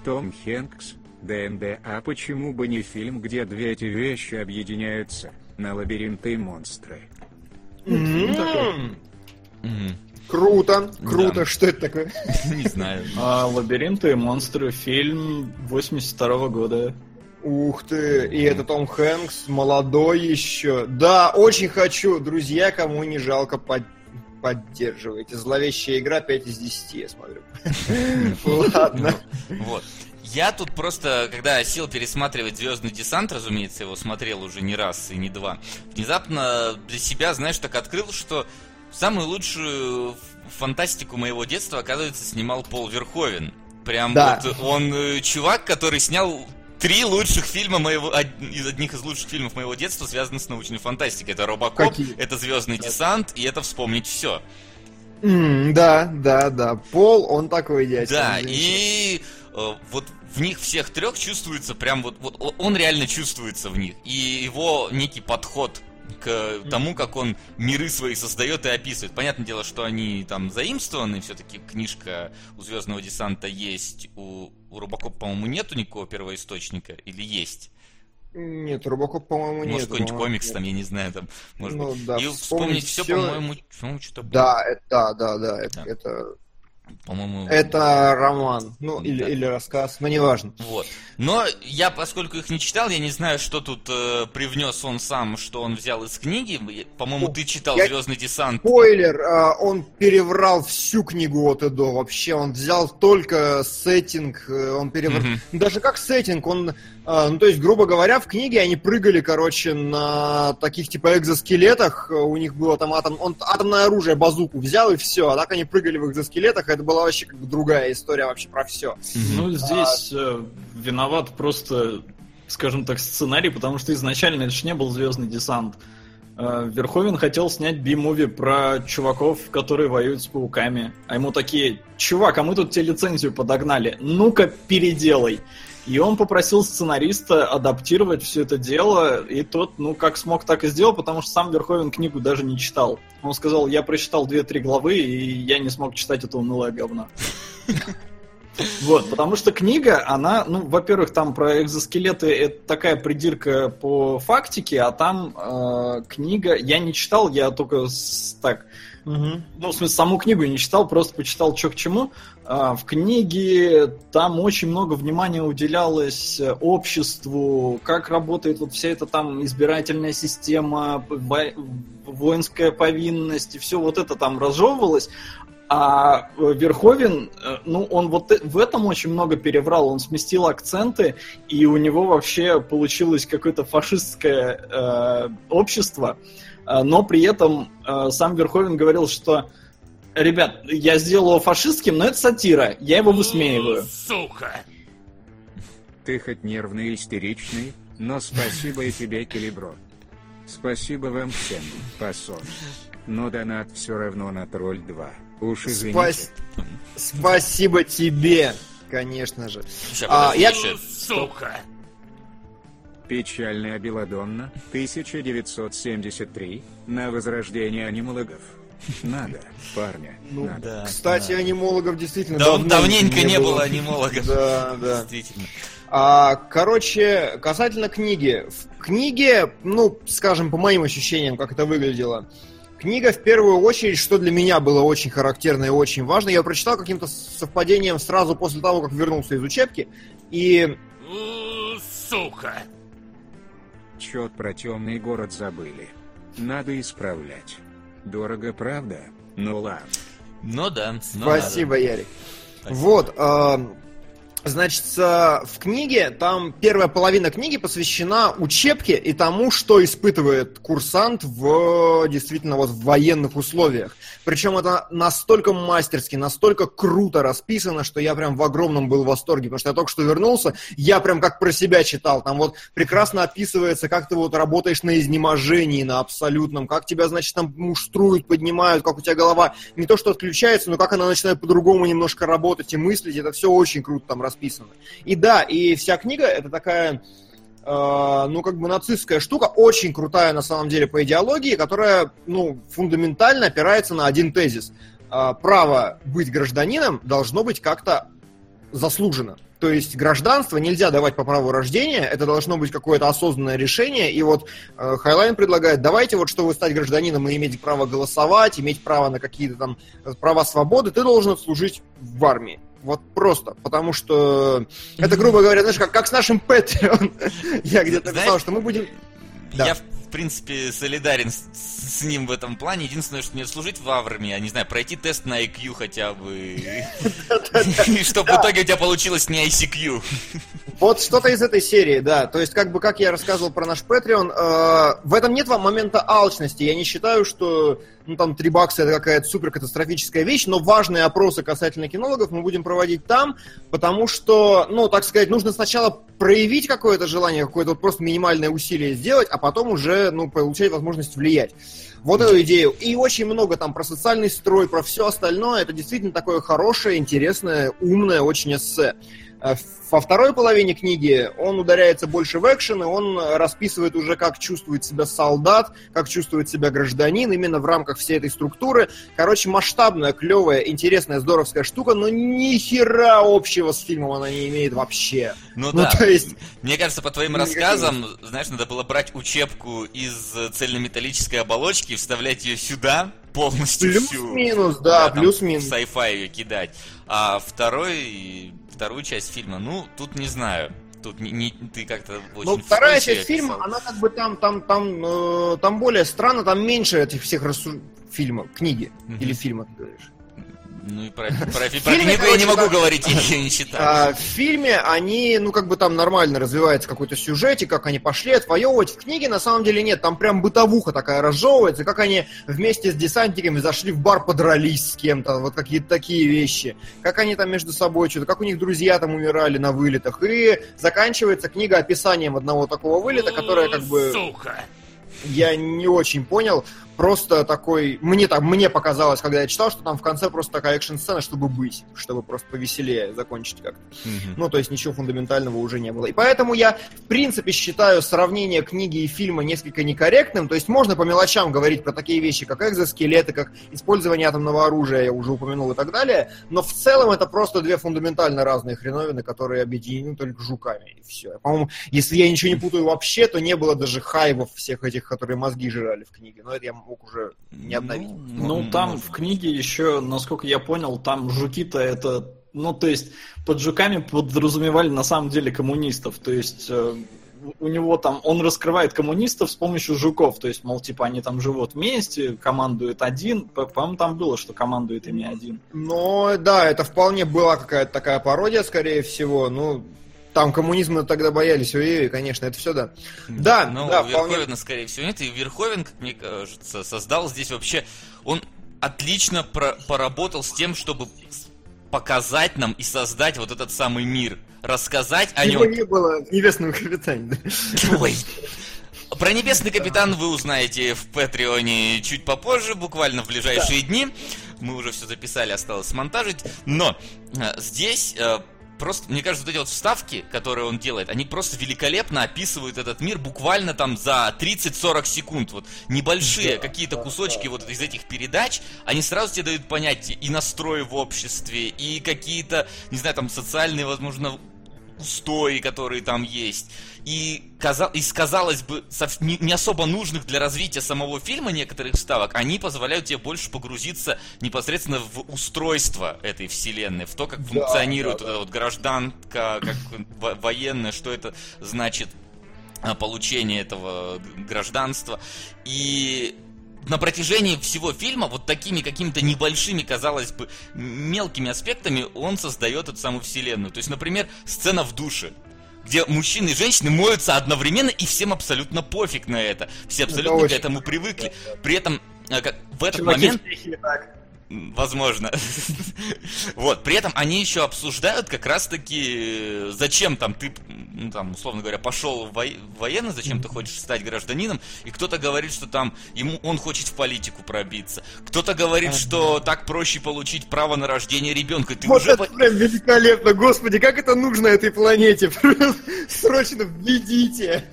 Том Хэнкс ДНД, а почему бы не фильм, где две эти вещи объединяются, на лабиринты и монстры? Круто, круто, что это такое? Не знаю. А «Лабиринты и монстры» фильм 82 года. Ух ты, и это Том Хэнкс, молодой еще. Да, очень хочу, друзья, кому не жалко под поддерживайте. Зловещая игра 5 из 10, я смотрю. Ладно. Вот. Я тут просто, когда сел пересматривать Звездный десант, разумеется, его смотрел уже не раз и не два, внезапно для себя, знаешь, так открыл, что самую лучшую фантастику моего детства, оказывается, снимал Пол Верховен. Прям да. вот он э, чувак, который снял три лучших фильма моего, из одних из лучших фильмов моего детства, связанных с научной фантастикой. Это Робокоп, Какие? это Звездный да. десант, и это вспомнить все. Mm, да, да, да. Пол, он такой дядя. Да, и э, вот в них всех трех чувствуется прям вот, вот он реально чувствуется в них. И его некий подход к тому, как он миры свои создает и описывает. Понятное дело, что они там заимствованы, все-таки книжка у Звездного десанта есть, у, у Робокоп, по-моему, нету никакого первоисточника, или есть? Нет, Робокоп, по-моему, нет. Может, какой-нибудь комикс там, я не знаю, там, может ну, быть. Да, и вспомнить все, по-моему, по-моему, что-то Да, это, да, да, да, это, это По-моему... Это роман, ну, или, или рассказ, но неважно. Вот. Но я, поскольку их не читал, я не знаю, что тут э, привнес он сам, что он взял из книги. По-моему, ты читал Я- Звездный десант. Спойлер, а, он переврал всю книгу от и до вообще. Он взял только сеттинг, э, он переврал... Мгм. Даже как сеттинг, он... а, Ну, то есть, грубо говоря, в книге они прыгали, короче, на таких, типа, экзоскелетах. У них было там атом... Он атомное оружие, базуку взял, и все. А так они прыгали в экзоскелетах, это была вообще как бы другая история вообще про все. Ну, здесь э, виноват просто, скажем так, сценарий, потому что изначально это ж не был Звездный десант. Э, Верховен хотел снять би-муви про чуваков, которые воюют с пауками. А ему такие, чувак, а мы тут тебе лицензию подогнали, ну-ка переделай. И он попросил сценариста адаптировать все это дело, и тот, ну, как смог, так и сделал, потому что сам Верховен книгу даже не читал. Он сказал, я прочитал 2-3 главы, и я не смог читать это унылое говно. Вот, потому что книга, она, ну, во-первых, там про экзоскелеты это такая придирка по фактике, а там э, книга, я не читал, я только с- так, ну, в смысле, саму книгу не читал, просто почитал, что к чему. А, В книге там очень много внимания уделялось э, обществу, как работает вот вся эта там избирательная система, во- воинская повинность, и все вот это там разжевывалось. А э, Верховен, э, ну, он вот в этом очень много переврал, он сместил акценты, и у него вообще получилось какое-то фашистское э, общество, но при этом э, сам Верховен говорил, что Ребят, я сделал его фашистским, но это сатира. Я его высмеиваю. Сука! Ты хоть нервный и истеричный, но спасибо и тебе, Келебро. Спасибо вам всем, пасон. Но донат все равно на тролль 2. Уж извините. Спас- Спасибо тебе, конечно же. Ща, А, я- еще. Сука! Печальная Беладонна, 1973, на возрождение анимологов. Надо, парня, Ну, надо. Да, Кстати, анимологов действительно Да, давно давненько не было анимологов. Да, да. Действительно. А, короче, касательно книги. В книге, ну, скажем, по моим ощущениям, как это выглядело, книга в первую очередь, что для меня было очень характерно и очень важно, я прочитал каким-то совпадением сразу после того, как вернулся из учебки, и Сука! Чет про темный город забыли. Надо исправлять. Дорого, правда? Ну ладно. Ну да. ну Спасибо, Ярик. Спасибо. Вот, а, значит, а, в книге, там первая половина книги посвящена учебке и тому, что испытывает курсант в действительно вот в военных условиях. Причем это настолько мастерски, настолько круто расписано, что я прям в огромном был восторге, потому что я только что вернулся, я прям как про себя читал. Там вот прекрасно описывается, как ты вот работаешь на изнеможении, на абсолютном, как тебя, значит, там муштруют, поднимают, как у тебя голова не то что отключается, но как она начинает по-другому немножко работать и мыслить, это все очень круто там расписано. И да, и вся книга это такая э, ну, как бы нацистская штука, очень крутая на самом деле по идеологии, которая, ну, фундаментально опирается на один тезис. Э, право быть гражданином должно быть как-то заслужено. То есть гражданство нельзя давать по праву рождения, это должно быть какое-то осознанное решение. И вот э, Хайлайн предлагает, давайте вот, чтобы стать гражданином и иметь право голосовать, иметь право на какие-то там э, права свободы, ты должен служить в армии. Вот просто, потому что это, грубо говоря, знаешь, как, как с нашим Patreon. Я где-то писал, что мы будем... Да. Я, в принципе, солидарен с, с ним в этом плане. Единственное, что мне служить в армии, а не знаю, пройти тест на IQ хотя бы. И чтобы в итоге у тебя получилось не ICQ. Вот что-то из этой серии, да. То есть, как бы, как я рассказывал про наш Patreon, э, в этом нет вам момента алчности. Я не считаю, что, ну, там, 3 бакса это какая-то супер катастрофическая вещь, но важные опросы касательно кинологов мы будем проводить там, потому что, ну, так сказать, нужно сначала проявить какое-то желание, какое-то вот просто минимальное усилие сделать, а потом уже, ну, получать возможность влиять. Вот эту идею. И очень много там про социальный строй, про все остальное. Это действительно такое хорошее, интересное, умное очень эссе. Э, Во второй половине книги он ударяется больше в экшен, и он расписывает уже, как чувствует себя солдат, как чувствует себя гражданин, именно в рамках всей этой структуры. Короче, масштабная, клевая, интересная, здоровская штука, но ни хера общего с фильмом она не имеет вообще. Ну, Ну, да. то есть- Мне кажется, по твоим рассказам, знаешь, надо было брать учебку из цельнометаллической оболочки, вставлять ее сюда, полностью Плюс-минус, да, плюс-минус. В sci-fi ее кидать. А второй, вторую часть фильма, ну, тут не знаю. Тут не, не ты как-то очень Ну, вторая часть фильма, она как бы там, там, там, э, там более странно, там меньше этих всех рассу... фильмов, книги Мгм. или фильмов, ты говоришь. Ну и про, про, про фильме, книгу я не могу да. говорить, я ее не читал. А, в фильме они, ну, как бы там нормально развивается какой-то сюжетик, как они пошли отвоевывать. В книге на самом деле нет, там прям бытовуха такая разжевывается, как они вместе с десантниками зашли в бар, подрались с кем-то, вот какие-то такие вещи. Как они там между собой что-то, как у них друзья там умирали на вылетах. И заканчивается книга описанием одного такого вылета, которое как бы... Сука! я не очень понял. Просто такой... Мне так, мне показалось, когда я читал, что там в конце просто такая экшн-сцена, чтобы быть, чтобы просто повеселее закончить как-то. Мгм. Ну, то есть ничего фундаментального уже не было. И поэтому я, в принципе, считаю сравнение книги и фильма несколько некорректным. То есть можно по мелочам говорить про такие вещи, как экзоскелеты, как использование атомного оружия, я уже упомянул и так далее. Но в целом это просто две фундаментально разные хреновины, которые объединены только жуками. И все. По-моему, если я ничего не путаю вообще, то не было даже хайвов всех этих, которые мозги жрали в книге. Но это я мог уже не обновить. Ну, там может в книге еще, насколько я понял, там жуки-то это... Ну, то есть, под жуками подразумевали на самом деле коммунистов. То есть, э, у него там... Он раскрывает коммунистов с помощью жуков. То есть, мол, типа, они там живут вместе, командует один. По- По-моему, там было, что командует ими один. Но да, это вполне была какая-то такая пародия, скорее всего. Ну, там коммунизма тогда боялись, ой, конечно, это все да. Да, Ну, да, Верховена, вполне. скорее всего, нет. И Верховен, как мне кажется, создал здесь вообще... Он отлично про- поработал с тем, чтобы показать нам и создать вот этот самый мир. Рассказать о Его нем. не было в «Небесном капитане». да. Ой. Про Небесный Капитан вы узнаете в Патреоне чуть попозже, буквально в ближайшие дни. Мы уже все записали, осталось смонтажить. Но э, здесь э, просто, мне кажется, вот эти вот вставки, которые он делает, они просто великолепно описывают этот мир буквально там за 30-40 секунд. Вот небольшие какие-то кусочки вот из этих передач, они сразу тебе дают понять и настрой в обществе, и какие-то, не знаю, там социальные, возможно, устои, которые там есть. И, каза- из, казалось бы, не, не особо нужных для развития самого фильма некоторых вставок, они позволяют тебе больше погрузиться непосредственно в устройство этой вселенной, в то, как функционирует да, эта вот гражданка, как во- военная, что это значит а, получение этого гражданства. И на протяжении всего фильма вот такими какими-то небольшими, казалось бы, мелкими аспектами он создает эту самую вселенную. То есть, например, сцена в душе где мужчины и женщины моются одновременно, и всем абсолютно пофиг на это. Все абсолютно к очень этому привыкли. При этом э, как- в этот Чуваки момент в технике так. Возможно. Вот, при этом они еще обсуждают как раз-таки, зачем там ты, ну, там, условно говоря, пошел в вой- в военный, зачем ты хочешь стать гражданином, и кто-то говорит, что там ему он хочет в политику пробиться. Кто-то говорит, что так проще получить право на рождение ребенка. Ты Вот уже это по- прям великолепно, господи, как это нужно этой планете? Срочно введите.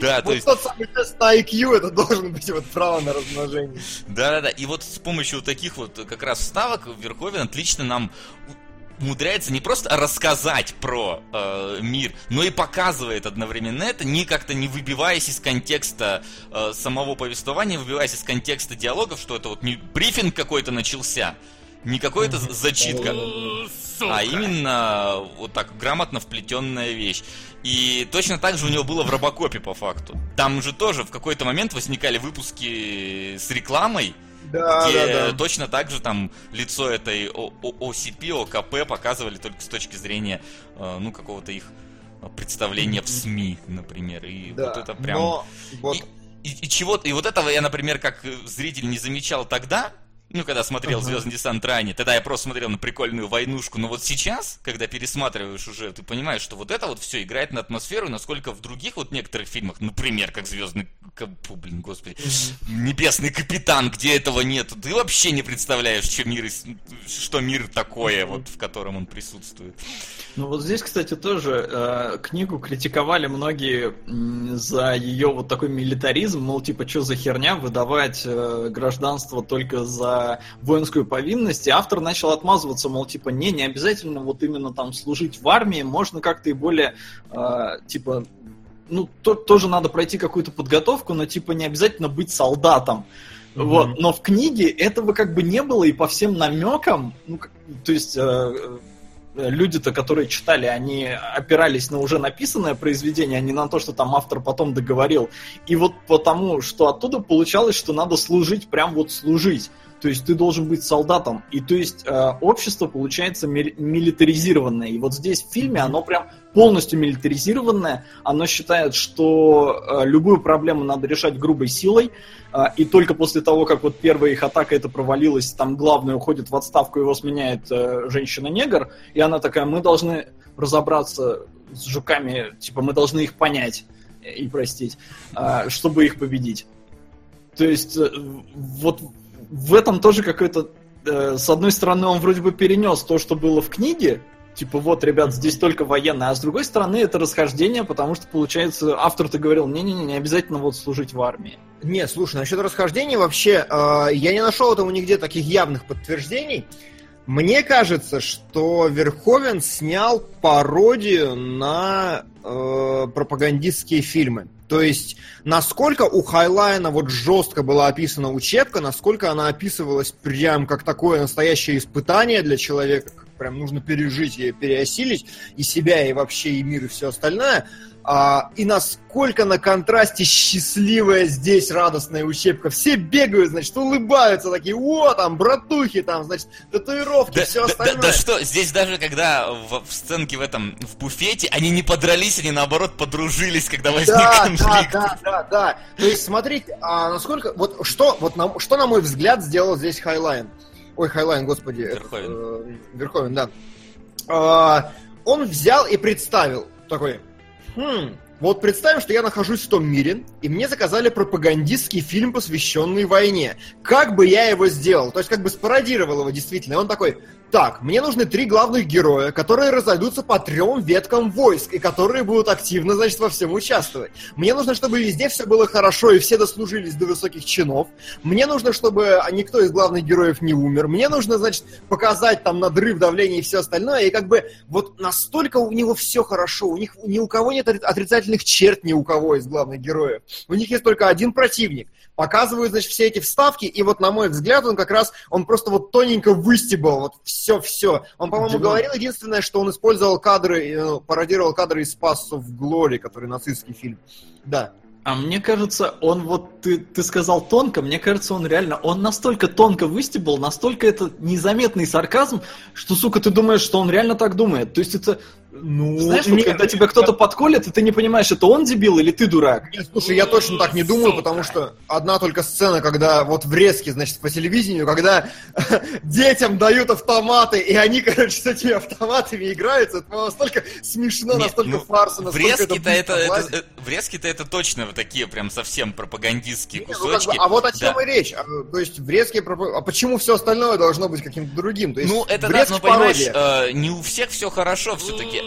Да, то есть- тот самый тест IQ, это должен быть вот право на размножение. Да-да-да. И вот с помощью таких вот как раз вставок Верховен отлично нам умудряется не просто рассказать про э, мир, но и показывает одновременно это, не как-то не выбиваясь из контекста э, самого повествования, выбиваясь из контекста диалогов, что это вот не брифинг какой-то начался, не какой-то зачитка, а именно вот так грамотно вплетенная вещь. И точно так же у него было в Робокопе по факту. Там же тоже в какой-то момент возникали выпуски с рекламой, Да, где да, да. точно так же там лицо этой OCP, ОКП показывали только с точки зрения, э, ну, какого-то их представления в СМИ, например. И Да, вот это прям... но вот И, и чего и вот этого я, например, как э, зритель не замечал тогда, ну, когда смотрел Звездный десант ранее, тогда я просто смотрел на прикольную войнушку. Но вот сейчас, когда пересматриваешь уже, ты понимаешь, что вот это вот все играет на атмосферу, насколько в других вот некоторых фильмах, например, как Звездный Ка- фу, блин, господи, Небесный капитан, где этого нет, ты вообще не представляешь, что мир, что мир такое, вот в котором он присутствует. Ну вот здесь, кстати, тоже э, книгу критиковали многие за ее вот такой милитаризм, мол, типа, что за херня выдавать э, гражданство только за воинскую повинность, и автор начал отмазываться, мол, типа, не, не обязательно вот именно там служить в армии, можно как-то и более, э, типа, ну, то- тоже надо пройти какую-то подготовку, но, типа, не обязательно быть солдатом. Вот, но в книге этого как бы не было, и по всем намекам, ну, то есть э, э, люди-то, которые читали, они опирались на уже написанное произведение, а не на то, что там автор потом договорил. И вот потому, что оттуда получалось, что надо служить, прям вот служить. То есть ты должен быть солдатом. И то есть э, общество получается мили- милитаризированное. И вот здесь в фильме оно прям полностью милитаризированное. Оно считает, что э, любую проблему надо решать грубой силой. э, и только после того, как вот первая их атака это провалилась, там главный уходит в отставку, его сменяет э, женщина-негр. И она такая, мы должны разобраться с жуками, типа мы должны их понять и простить, э, чтобы их победить. То есть э, вот в этом тоже какой-то... э, с одной стороны, он вроде бы перенес то, что было в книге, типа вот, ребят, здесь только военные, а с другой стороны, это расхождение, потому что, получается, автор-то говорил, не-не-не, не обязательно вот служить в армии. Не, слушай, насчет расхождений вообще, э, я не нашел этому нигде таких явных подтверждений. Мне кажется, что Верховен снял пародию на э, пропагандистские фильмы. То есть, насколько у Хайлайна вот жестко была описана учебка, насколько она описывалась прям как такое настоящее испытание для человека, как прям нужно пережить и переосилить и себя, и вообще, и мир, и все остальное. А, и насколько на контрасте счастливая здесь радостная учебка. Все бегают, значит, улыбаются, такие, о, там, братухи, там, значит, татуировки, Да, все да- остальное. да- да что, здесь даже когда в, в сценке в этом, в буфете, они не подрались, они наоборот подружились, когда возник Да, да, конфликт. да, да, да. То есть, смотрите, а насколько, вот что, вот на, что, на мой взгляд, сделал здесь Хайлайн? Ой, Хайлайн, господи. Верховен. э, Верховен, да. А, он взял и представил такой, хм, вот представим, что я нахожусь в том мире, и мне заказали пропагандистский фильм, посвященный войне. Как бы я его сделал? То есть как бы спародировал его действительно. И он такой, так, мне нужны три главных героя, которые разойдутся по трем веткам войск, и которые будут активно, значит, во всем участвовать. Мне нужно, чтобы везде все было хорошо, и все дослужились до высоких чинов. Мне нужно, чтобы никто из главных героев не умер. Мне нужно, значит, показать там надрыв давления и все остальное. И как бы вот настолько у него все хорошо. У них ни у кого нет отри- отрицательных черт ни у кого из главных героев. У них есть только один противник. Показывают, значит, все эти вставки, и вот, на мой взгляд, он как раз, он просто вот тоненько выстебал вот все-все. Он, по-моему, говорил единственное, что он использовал кадры, э, пародировал кадры из Спасу в Глори, который нацистский фильм. Да. А мне кажется, он вот, ты, ты сказал тонко, мне кажется, он реально, он настолько тонко выстебал, настолько это незаметный сарказм, что, сука, ты думаешь, что он реально так думает. То есть это, Ну, знаешь, вот нет, когда тебя кто-то подколет, и ты не понимаешь, это он дебил или ты дурак. Нет, слушай, я точно так не думаю, потому что одна только сцена, когда вот врезки, значит, по телевидению, когда детям дают автоматы, и они, короче, с этими автоматами играются, это по-моему, настолько смешно, Нет, настолько ну, фарсно, настолько Врезки-то это, быстро это, влазит. это- врезки-то это точно вот такие прям совсем пропагандистские Не, ну, как бы, кусочки. а вот о чем Да. и речь. А, То есть врезки, пропа- а почему все остальное должно быть каким-то другим? То есть Ну, это да, врезки но понимаешь, э, не у всех все хорошо все-таки.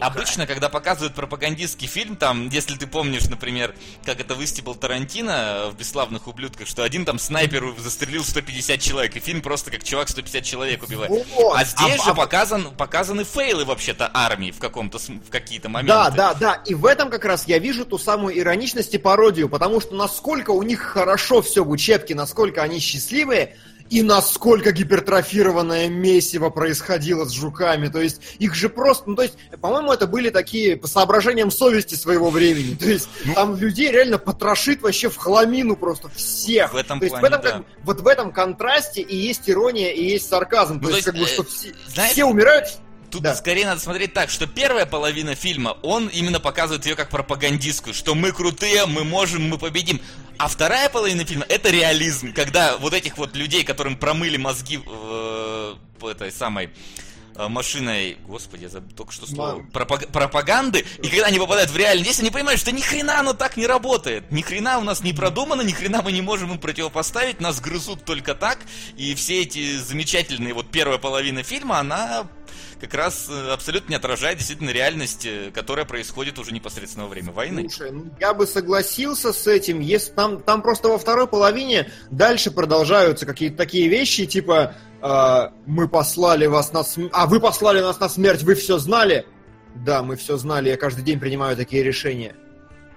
Обычно, когда показывают пропагандистский фильм, там, если ты помнишь, например, как это выстебал Тарантино в «Бесславных ублюдках», что один там снайпер застрелил 150 человек, и фильм просто как чувак 150 человек убивает. Вот. А здесь А- же а- показан, показаны фейлы вообще-то армии в каком-то см- в какие-то моменты. Да, да, да. И в этом как раз я вижу ту самую ироничность и пародию, потому что насколько у них хорошо все в учебке, насколько они счастливые, и насколько гипертрофированное месиво происходило с жуками. То есть их же просто... Ну, то есть, по-моему, это были такие по соображениям совести своего времени. То есть Ну. там людей реально потрошит вообще в хламину просто всех. В этом То есть в плане, этом, как да. бы, вот в этом контрасте и есть ирония, и есть сарказм. Ну, то, есть, то как есть, бы, э, что все, знаешь, все умирают, Тут Да. скорее надо смотреть так, что первая половина фильма, он именно показывает ее как пропагандистскую, что мы крутые, мы можем, мы победим. А вторая половина фильма это реализм, когда вот этих вот людей, которым промыли мозги э, этой самой э, машиной, господи, я забыл только что слово, Ма- пропаг- пропаганды, и когда они попадают в реальность, если они понимают, что ни хрена оно так не работает, ни хрена у нас не продумано, ни хрена мы не можем им противопоставить, нас грызут только так, и все эти замечательные, вот первая половина фильма, она как раз э, абсолютно не отражает действительно реальность, э, которая происходит уже непосредственно во время войны. Слушай, ну, я бы согласился с этим, если там, там просто во второй половине дальше продолжаются какие-то такие вещи, типа э, мы послали вас на смерть, а вы послали нас на смерть, вы все знали? Да, мы все знали, я каждый день принимаю такие решения.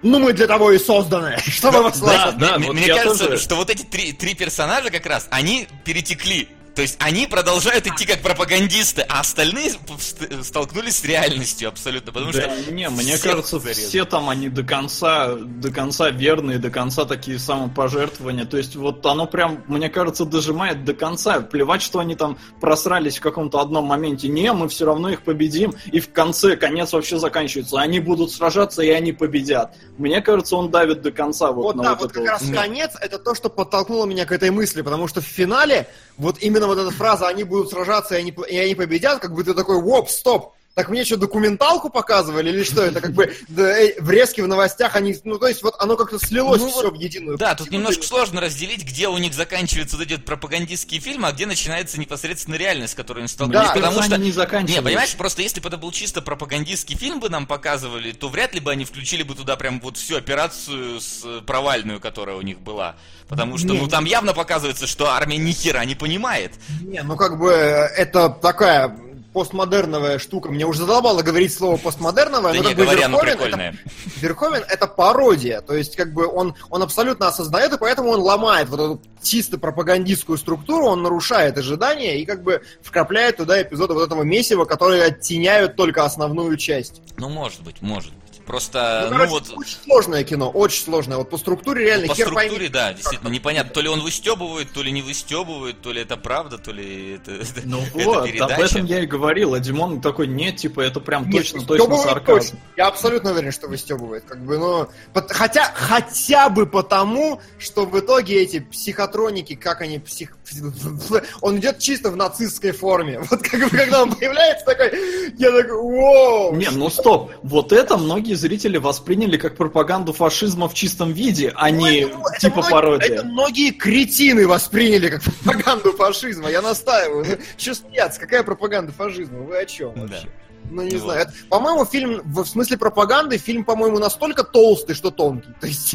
Ну мы для того и созданы, чтобы вас Да, Мне- да, мне вот мне кажется, тоже- что вот эти три, три персонажа как раз, они перетекли. То есть они продолжают идти как пропагандисты, а остальные ст- столкнулись с реальностью абсолютно, потому Да, что... не, мне кажется, зарезали. все там они до конца, до конца верные, до конца такие самопожертвования. То есть вот оно прям, мне кажется, дожимает до конца. Плевать, что они там просрались в каком-то одном моменте. Не, мы все равно их победим. И в конце конец вообще заканчивается. Они будут сражаться, и они победят. Мне кажется, он давит до конца вот, Вот на да, вот вот это как раз вот. конец это то, что подтолкнуло меня к этой мысли, потому что в финале вот именно вот эта фраза «они будут сражаться, и они, и они победят», как бы ты такой «воп, стоп». Так мне что, документалку показывали или что? Это как бы да, э, врезки в новостях, они, ну то есть вот оно как-то слилось Ну все в единую. Да, тут немножко сложно разделить, где у них заканчиваются вот эти вот пропагандистские фильмы, а где начинается непосредственно реальность, с которой они столкнулись. Мне потому что... они не заканчиваются. Не, понимаешь, просто если бы это был чисто пропагандистский фильм бы нам показывали, то вряд ли бы они включили бы туда прям вот всю операцию с э, провальную, которая у них была. Потому что, Не, ну, там явно показывается, что армия ни хера не понимает. Не, ну как бы э, это такая постмодерновая штука. Мне уже задолбало говорить слово постмодерновая, Да но не, как бы говоря, оно Верховен это. Верховен это пародия, то есть как бы он, он абсолютно осознает, и поэтому он ломает вот эту чисто пропагандистскую структуру, он нарушает ожидания и как бы вкрапляет туда эпизоды вот этого месива, которые оттеняют только основную часть. Ну, может быть, может быть. Просто, Ну, ну, короче, вот... очень сложное кино, очень сложное. Вот по структуре реально По хер структуре, пойми. да, действительно, непонятно, то ли он выстебывает, то ли не выстебывает, то ли это правда, то ли это, Ну это вот, об передача. этом я и говорил. А Димон такой, нет, типа, это прям Нет, точно, точно сарказм. точно. Я абсолютно уверен, что выстебывает. Как бы, ну, пот- хотя, хотя бы потому, что в итоге эти психотроники, как они псих... Он идет чисто в нацистской форме. Вот как бы, когда он появляется такой, я такой, воу! Не, ну стоп. Вот это многие зрители восприняли как пропаганду фашизма в чистом виде, а не Ну, это типа многие- пародия. Это многие кретины восприняли как пропаганду фашизма. Я настаиваю. Ну, Че смеяться? Какая пропаганда фашизма? Вы о чем Да. вообще? Ну, не Вот. знаю. Это, по-моему, фильм, в смысле пропаганды, фильм, по-моему, настолько толстый, что тонкий. То есть...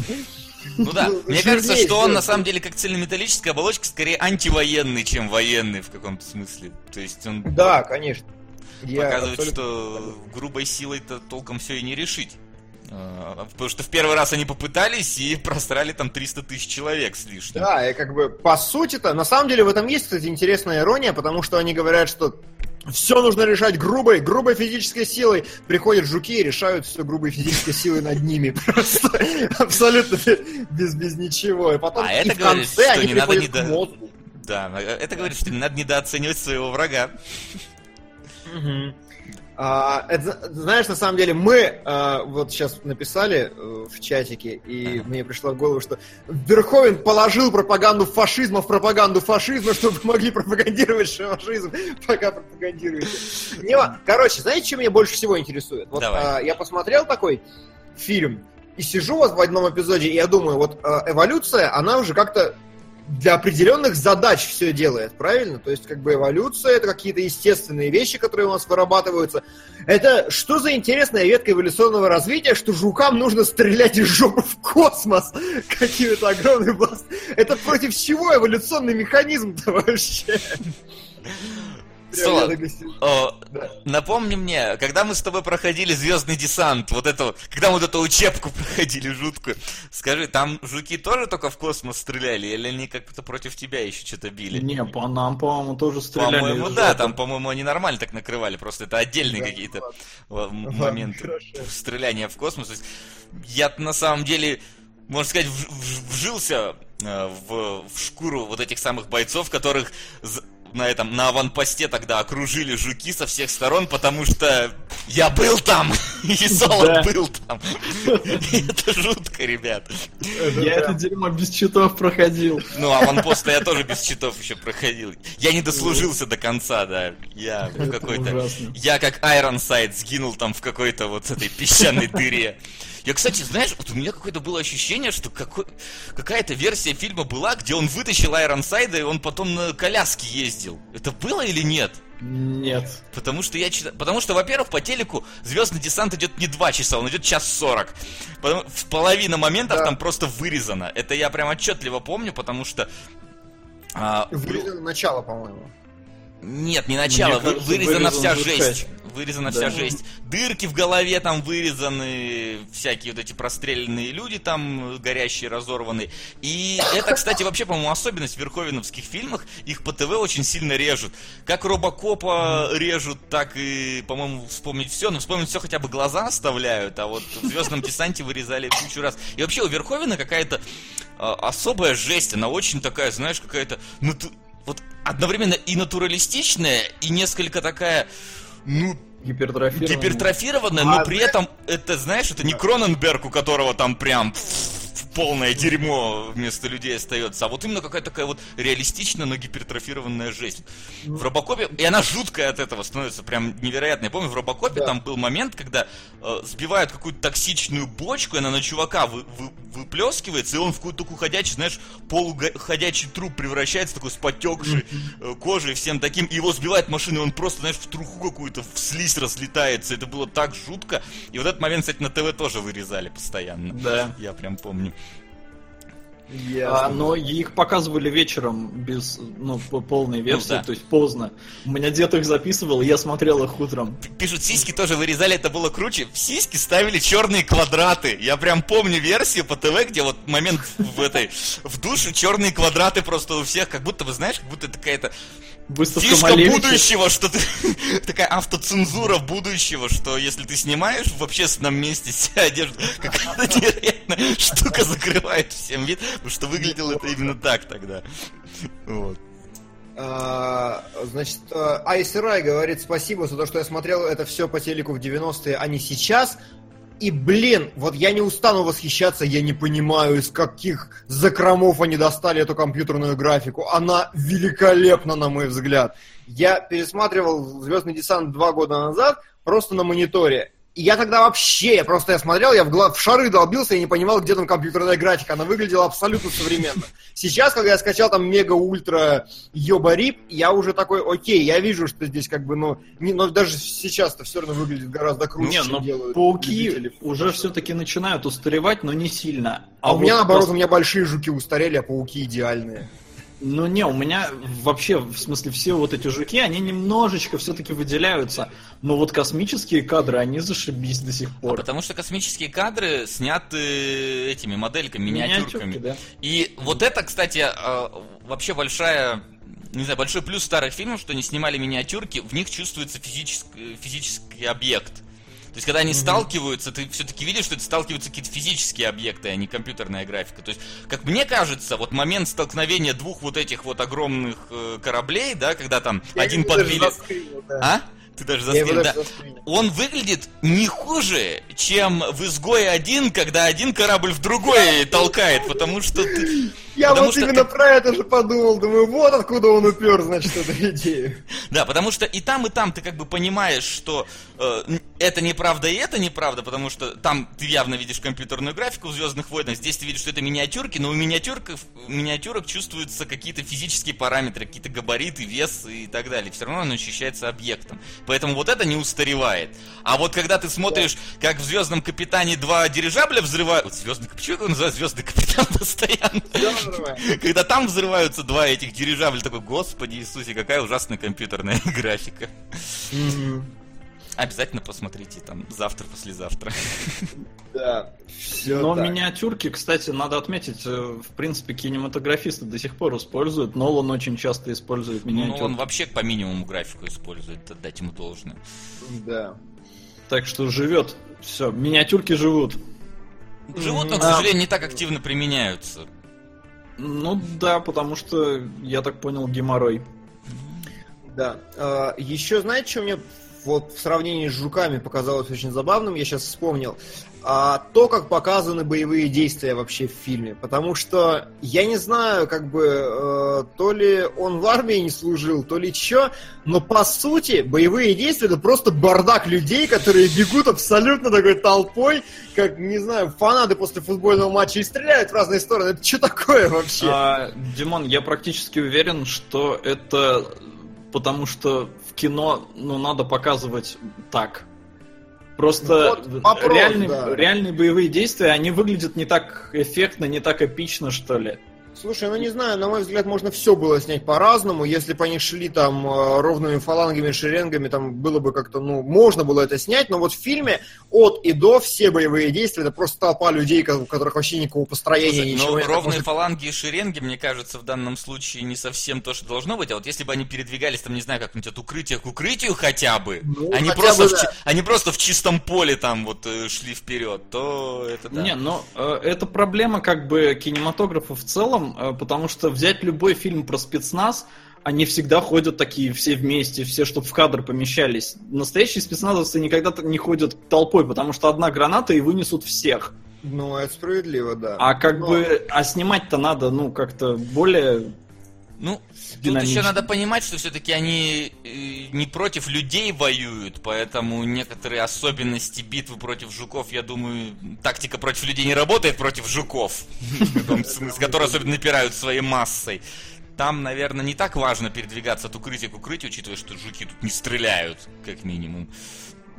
Ну да, ну, мне кажется, что он на самом деле как цельнометаллическая оболочка скорее антивоенный, чем военный в каком-то смысле. То есть он Да, конечно. Я показывает, абсолютно что грубой силой-то толком все и не решить. А, Потому что в первый раз они попытались и просрали там 300 тысяч человек с лишним. Да, и как бы по сути-то, на самом деле в этом есть, кстати, интересная ирония, потому что они говорят, что все нужно решать грубой, грубой физической силой. Приходят жуки и решают все грубой физической силой над ними. Просто абсолютно без, без ничего. И потом А и это в говорит, конце что они не надо приходят недо-. Да, это говорит, что не надо недооценивать своего врага. А, это, знаешь, на самом деле, мы а, вот сейчас написали э, в чатике, и мне пришло в голову, что Верховен положил пропаганду фашизма в пропаганду фашизма, чтобы могли пропагандировать фашизм, пока пропагандируете. Не Короче, знаете, что меня больше всего интересует? Вот Давай. а, я посмотрел такой фильм, и сижу вот в одном эпизоде, и я думаю, вот а, эволюция, она уже как-то для определенных задач все делает, правильно? То есть, как бы эволюция это какие-то естественные вещи, которые у нас вырабатываются. Это что за интересная ветка эволюционного развития, что жукам нужно стрелять из жопы в космос какими-то огромными бласт. Это против чего эволюционный механизм-то вообще? Сижу. О, Да. напомни мне, когда мы с тобой проходили Звездный десант, вот это, когда мы вот эту учебку проходили жуткую, скажи, там жуки тоже только в космос стреляли, или они как-то против тебя еще что-то били? Не, по нам, по-моему, тоже стреляли. По-моему, да, жопы. там, по-моему, они нормально так накрывали, просто это отдельные Да, какие-то ладно. моменты хорошо. стреляния в космос. Я на самом деле, можно сказать, вж- вж- вжился э, в, в шкуру вот этих самых бойцов, которых на этом, на аванпосте тогда окружили жуки со всех сторон, потому что я был там, и Солод Да. был там. Это жутко, ребят. Я это дерьмо без читов проходил. Ну, аванпост я тоже без читов еще проходил. Я не дослужился до конца, да. Я какой-то... Я как Ironside сгинул там в какой-то вот этой песчаной дыре. Я, кстати, знаешь, вот у меня какое-то было ощущение, что какой... какая-то версия фильма была, где он вытащил Айронсайда, и он потом на коляске ездил. Это было или нет? Нет. Потому что я читал... Потому что, во-первых, по телеку Звездный десант идет не 2 часа, он идет час 40. Потому- В половина моментов Да. там просто вырезано. Это я прям отчетливо помню, потому что. а, был- Вырезано начало, по-моему. Нет, не начало, Мне кажется, вырезана вырезан вся жесткая жесть. вырезана Да. вся жесть. Дырки в голове там вырезаны, всякие вот эти простреленные люди там, горящие, разорванные. И это, кстати, вообще, по-моему, особенность в верховеновских фильмах. Их по ТВ очень сильно режут. Как Робокопа режут, так и, по-моему, вспомнить все. Но вспомнить все хотя бы глаза оставляют, а вот в Звездном десанте вырезали кучу раз. И вообще у Верховена какая-то а, особая жесть. Она очень такая, знаешь, какая-то... нату- Вот одновременно и натуралистичная, и несколько такая, ну, Гипертрофированный. гипертрофированная, А, но при этом это, знаешь, это не Кроненберг, у которого там прям полное дерьмо вместо людей остается, а вот именно какая-то такая вот реалистичная, но гипертрофированная жизнь. В Робокопе, и она жуткая от этого становится, прям невероятная. Я помню, в Робокопе Да. там был момент, когда э, сбивают какую-то токсичную бочку, и она на чувака вы- вы- выплескивается, и он в какую-то такую ходячий, знаешь, полуходячий труп превращается, такой с потекшей э, кожей и всем таким, и его сбивает машина, и он просто, знаешь, в труху какую-то, в слизь разлетается. Это было так жутко. И вот этот момент, кстати, на ТВ тоже вырезали постоянно. Да. Я прям помню. А, но их показывали вечером без ну, по- полной версии, да. то есть поздно. У меня дед их записывал, я смотрел их утром. Пишут, сиськи тоже вырезали, это было круче. В сиськи ставили черные квадраты. Я прям помню версию по ТВ, где вот момент в этой, в душе черные квадраты просто у всех, как будто, вы знаешь, как будто это какая-то Выставка Фишка Малевича. будущего, что ты... Такая автоцензура будущего, что если ты снимаешь в общественном месте себе одежду, какая-то невероятная штука закрывает всем вид, потому что выглядело это именно так тогда. Вот. А, Значит, э, Айс Рай говорит спасибо за то, что я смотрел это все по телеку в 90-е, а не сейчас. И, блин, вот я не устану восхищаться, я не понимаю, из каких закромов они достали эту компьютерную графику. Она великолепна, на мой взгляд. Я пересматривал «Звездный десант» два года назад просто на мониторе. И я тогда вообще, я просто я смотрел, я в, гла- в шары долбился и не понимал, где там компьютерная графика. Она выглядела абсолютно современно. Сейчас, когда я скачал там мега-ультра ёба-рип, я уже такой, окей, я вижу, что здесь как бы, ну, не, но даже сейчас-то все равно выглядит гораздо круче, Не, чем но делают пауки уже все-таки начинают устаревать, но не сильно. А, у вот меня, наоборот, пос- у меня большие жуки устарели, а пауки идеальные. Ну не, у меня вообще, в смысле, все вот эти жуки, они немножечко все-таки выделяются. Но вот космические кадры, они зашибись до сих А пор. потому что космические кадры сняты этими модельками, миниатюрками. Миниатюрки, да. И вот это, кстати, э, вообще большая, не знаю, большой плюс старых фильмов, что они снимали миниатюрки, в них чувствуется физический, физический объект. То есть, когда они сталкиваются, ты все-таки видишь, что это сталкиваются какие-то физические объекты, а не компьютерная графика. То есть, как мне кажется, вот момент столкновения двух вот этих вот огромных э, кораблей, да, когда там один его даже подбили... да. А? Ты даже Я заскрин, даже да. Он выглядит не хуже, чем в «Изгое один», когда один корабль в другой толкает, потому что ты... Я Потому вот что именно про это же подумал, думаю, вот откуда он упер, значит, эту идею. Да, потому что и там, и там ты как бы понимаешь, что э, это неправда и это неправда, потому что там ты явно видишь компьютерную графику в Звездных войнах, здесь ты видишь, что это миниатюрки, но у миниатюрков, миниатюрок чувствуются какие-то физические параметры, какие-то габариты, вес и так далее. Все равно оно ощущается объектом. Поэтому вот это не устаревает. А вот когда ты смотришь, как в Звездном капитане два дирижабля взрывают. Звездный капитан, почему я его называю Звездный капитан постоянно? Когда там взрываются два этих дирижабля, такой, господи Иисусе, какая ужасная компьютерная графика. Обязательно посмотрите там завтра, послезавтра. Да, все Но миниатюрки, кстати, надо отметить, э, в принципе, кинематографисты до сих пор используют. Нолан очень часто использует Ну, миниатюрки. он вообще по минимуму графику использует, отдать ему должное. Да. Так что живет. Все, миниатюрки живут. Живут, но, к сожалению, не так активно применяются. Ну да, потому что, я так понял, геморрой. Да. А, Еще, знаете, что мне вот в сравнении с жуками показалось очень забавным, я сейчас вспомнил, а, то, как показаны боевые действия вообще в фильме. Потому что я не знаю, как бы, э, то ли он в армии не служил, то ли что, но по сути боевые действия это просто бардак людей, которые бегут абсолютно такой толпой, как, не знаю, фанаты после футбольного матча и стреляют в разные стороны. Это что такое вообще? А, Димон, я практически уверен, что это потому что в кино, ну, надо показывать так. Просто Вот вопрос, реальные, да. реальные боевые действия, они выглядят не так эффектно, не так эпично, что ли. Слушай, ну не знаю, на мой взгляд, можно все было снять по-разному. Если бы они шли там э, ровными фалангами, шеренгами, там было бы как-то, ну, можно было это снять, но вот в фильме от и до все боевые действия, это просто толпа людей, у которых вообще никакого построения, Слушай, ничего но нет. ровные Может, фаланги и шеренги, мне кажется, в данном случае не совсем то, что должно быть. А вот если бы они передвигались, там, не знаю, как-нибудь от укрытия к укрытию хотя бы, Ну, они, хотя просто бы в, да. чи- они просто в чистом поле там вот э, шли вперед, то это да. Не, но э, это проблема как бы кинематографа в целом, э, потому что взять любой фильм про спецназ, они всегда ходят такие все вместе, все, чтобы в кадр помещались. Настоящие спецназовцы никогда не ходят толпой, потому что одна граната и вынесут всех. Ну, это справедливо, да. А как Но- бы, а снимать-то надо, ну, как-то более... Ну, тут еще надо понимать, что все-таки они э, не против людей воюют, поэтому некоторые особенности битвы против жуков, я думаю, тактика против людей не работает против жуков, которые особенно напирают своей массой. Там, наверное, не так важно передвигаться от укрытия к укрытию, учитывая, что жуки тут не стреляют, как минимум.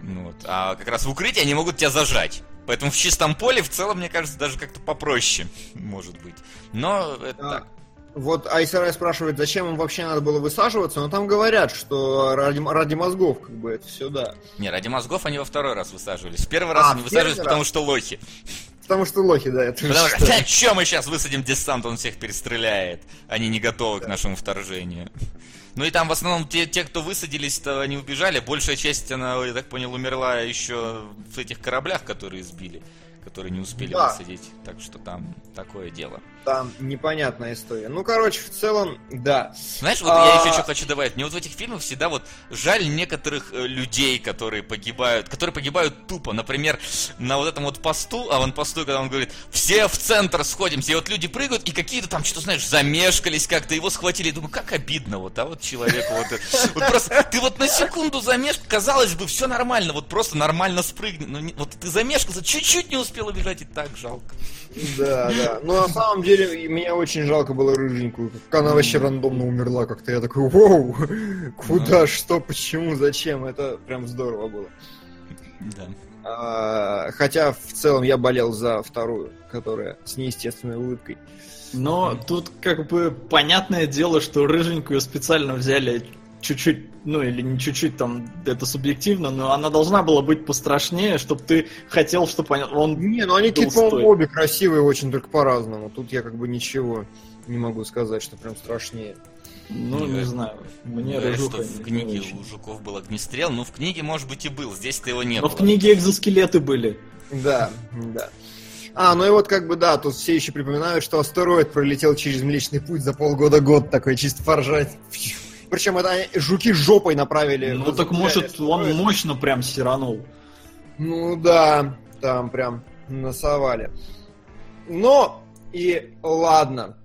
Ну Вот. А как раз в укрытии они могут тебя зажать. Поэтому в чистом поле, в целом, мне кажется, даже как-то попроще, может быть. Но это А, так. Вот Айсарай спрашивает, зачем им вообще надо было высаживаться, но там говорят, что ради, ради мозгов, как бы, это все, да. Не, ради мозгов они во второй раз высаживались. В первый раз А, они высаживались, первый потому раз? что лохи. Потому что лохи, да, это Потому что? что, «Ха, чё мы сейчас высадим десант, он всех перестреляет. Они не готовы к нашему вторжению. Ну и там в основном те, те кто высадились-то, они убежали. Большая часть, она, я так понял, умерла еще в этих кораблях, которые сбили. Которые не успели Да. высадить. Так что там такое дело. Там непонятная история. Ну, короче, в целом, да. Знаешь, вот я А- еще что хочу добавить. Мне вот в этих фильмах всегда вот жаль некоторых э, людей, которые погибают, которые погибают тупо. Например, на вот этом вот посту, а вон посту, когда он говорит, все в центр сходимся, и вот люди прыгают, и какие-то там, что знаешь, замешкались как-то, его схватили. Я думаю, как обидно вот, а вот человеку вот. Вот просто, ты вот на секунду замеш, казалось бы, все нормально, вот просто нормально спрыгни. Не- вот ты замешкался, чуть-чуть не успел убежать, и так жалко. Да, да. Но на самом деле, мне очень жалко было рыженькую. Как она вообще рандомно умерла как-то. Я такой, вау, куда, что, почему, зачем. Это прям здорово было. Да. А, хотя, в целом, я болел за вторую, которая с неестественной улыбкой. Но тут как бы понятное дело, что рыженькую специально взяли чуть-чуть, ну или не чуть-чуть там, это субъективно, но она должна была быть пострашнее, чтобы ты хотел, чтобы он... Не, ну они какие-то, по-моему, обе красивые очень, только по-разному. Тут я как бы ничего не могу сказать, что прям страшнее. Ну, Не, не знаю. Мне Говорят, что в книге у жуков был огнестрел, ну в книге, может быть, и был, здесь-то его не Но было. в книге экзоскелеты были. Да, да. А, ну и вот как бы да, тут все еще припоминают, что астероид пролетел через Млечный Путь за полгода-год такой, чисто поржать. Причем это жуки жопой направили. Ну так может он мощно прям сиранул. Ну да, там прям насовали. Но и ладно.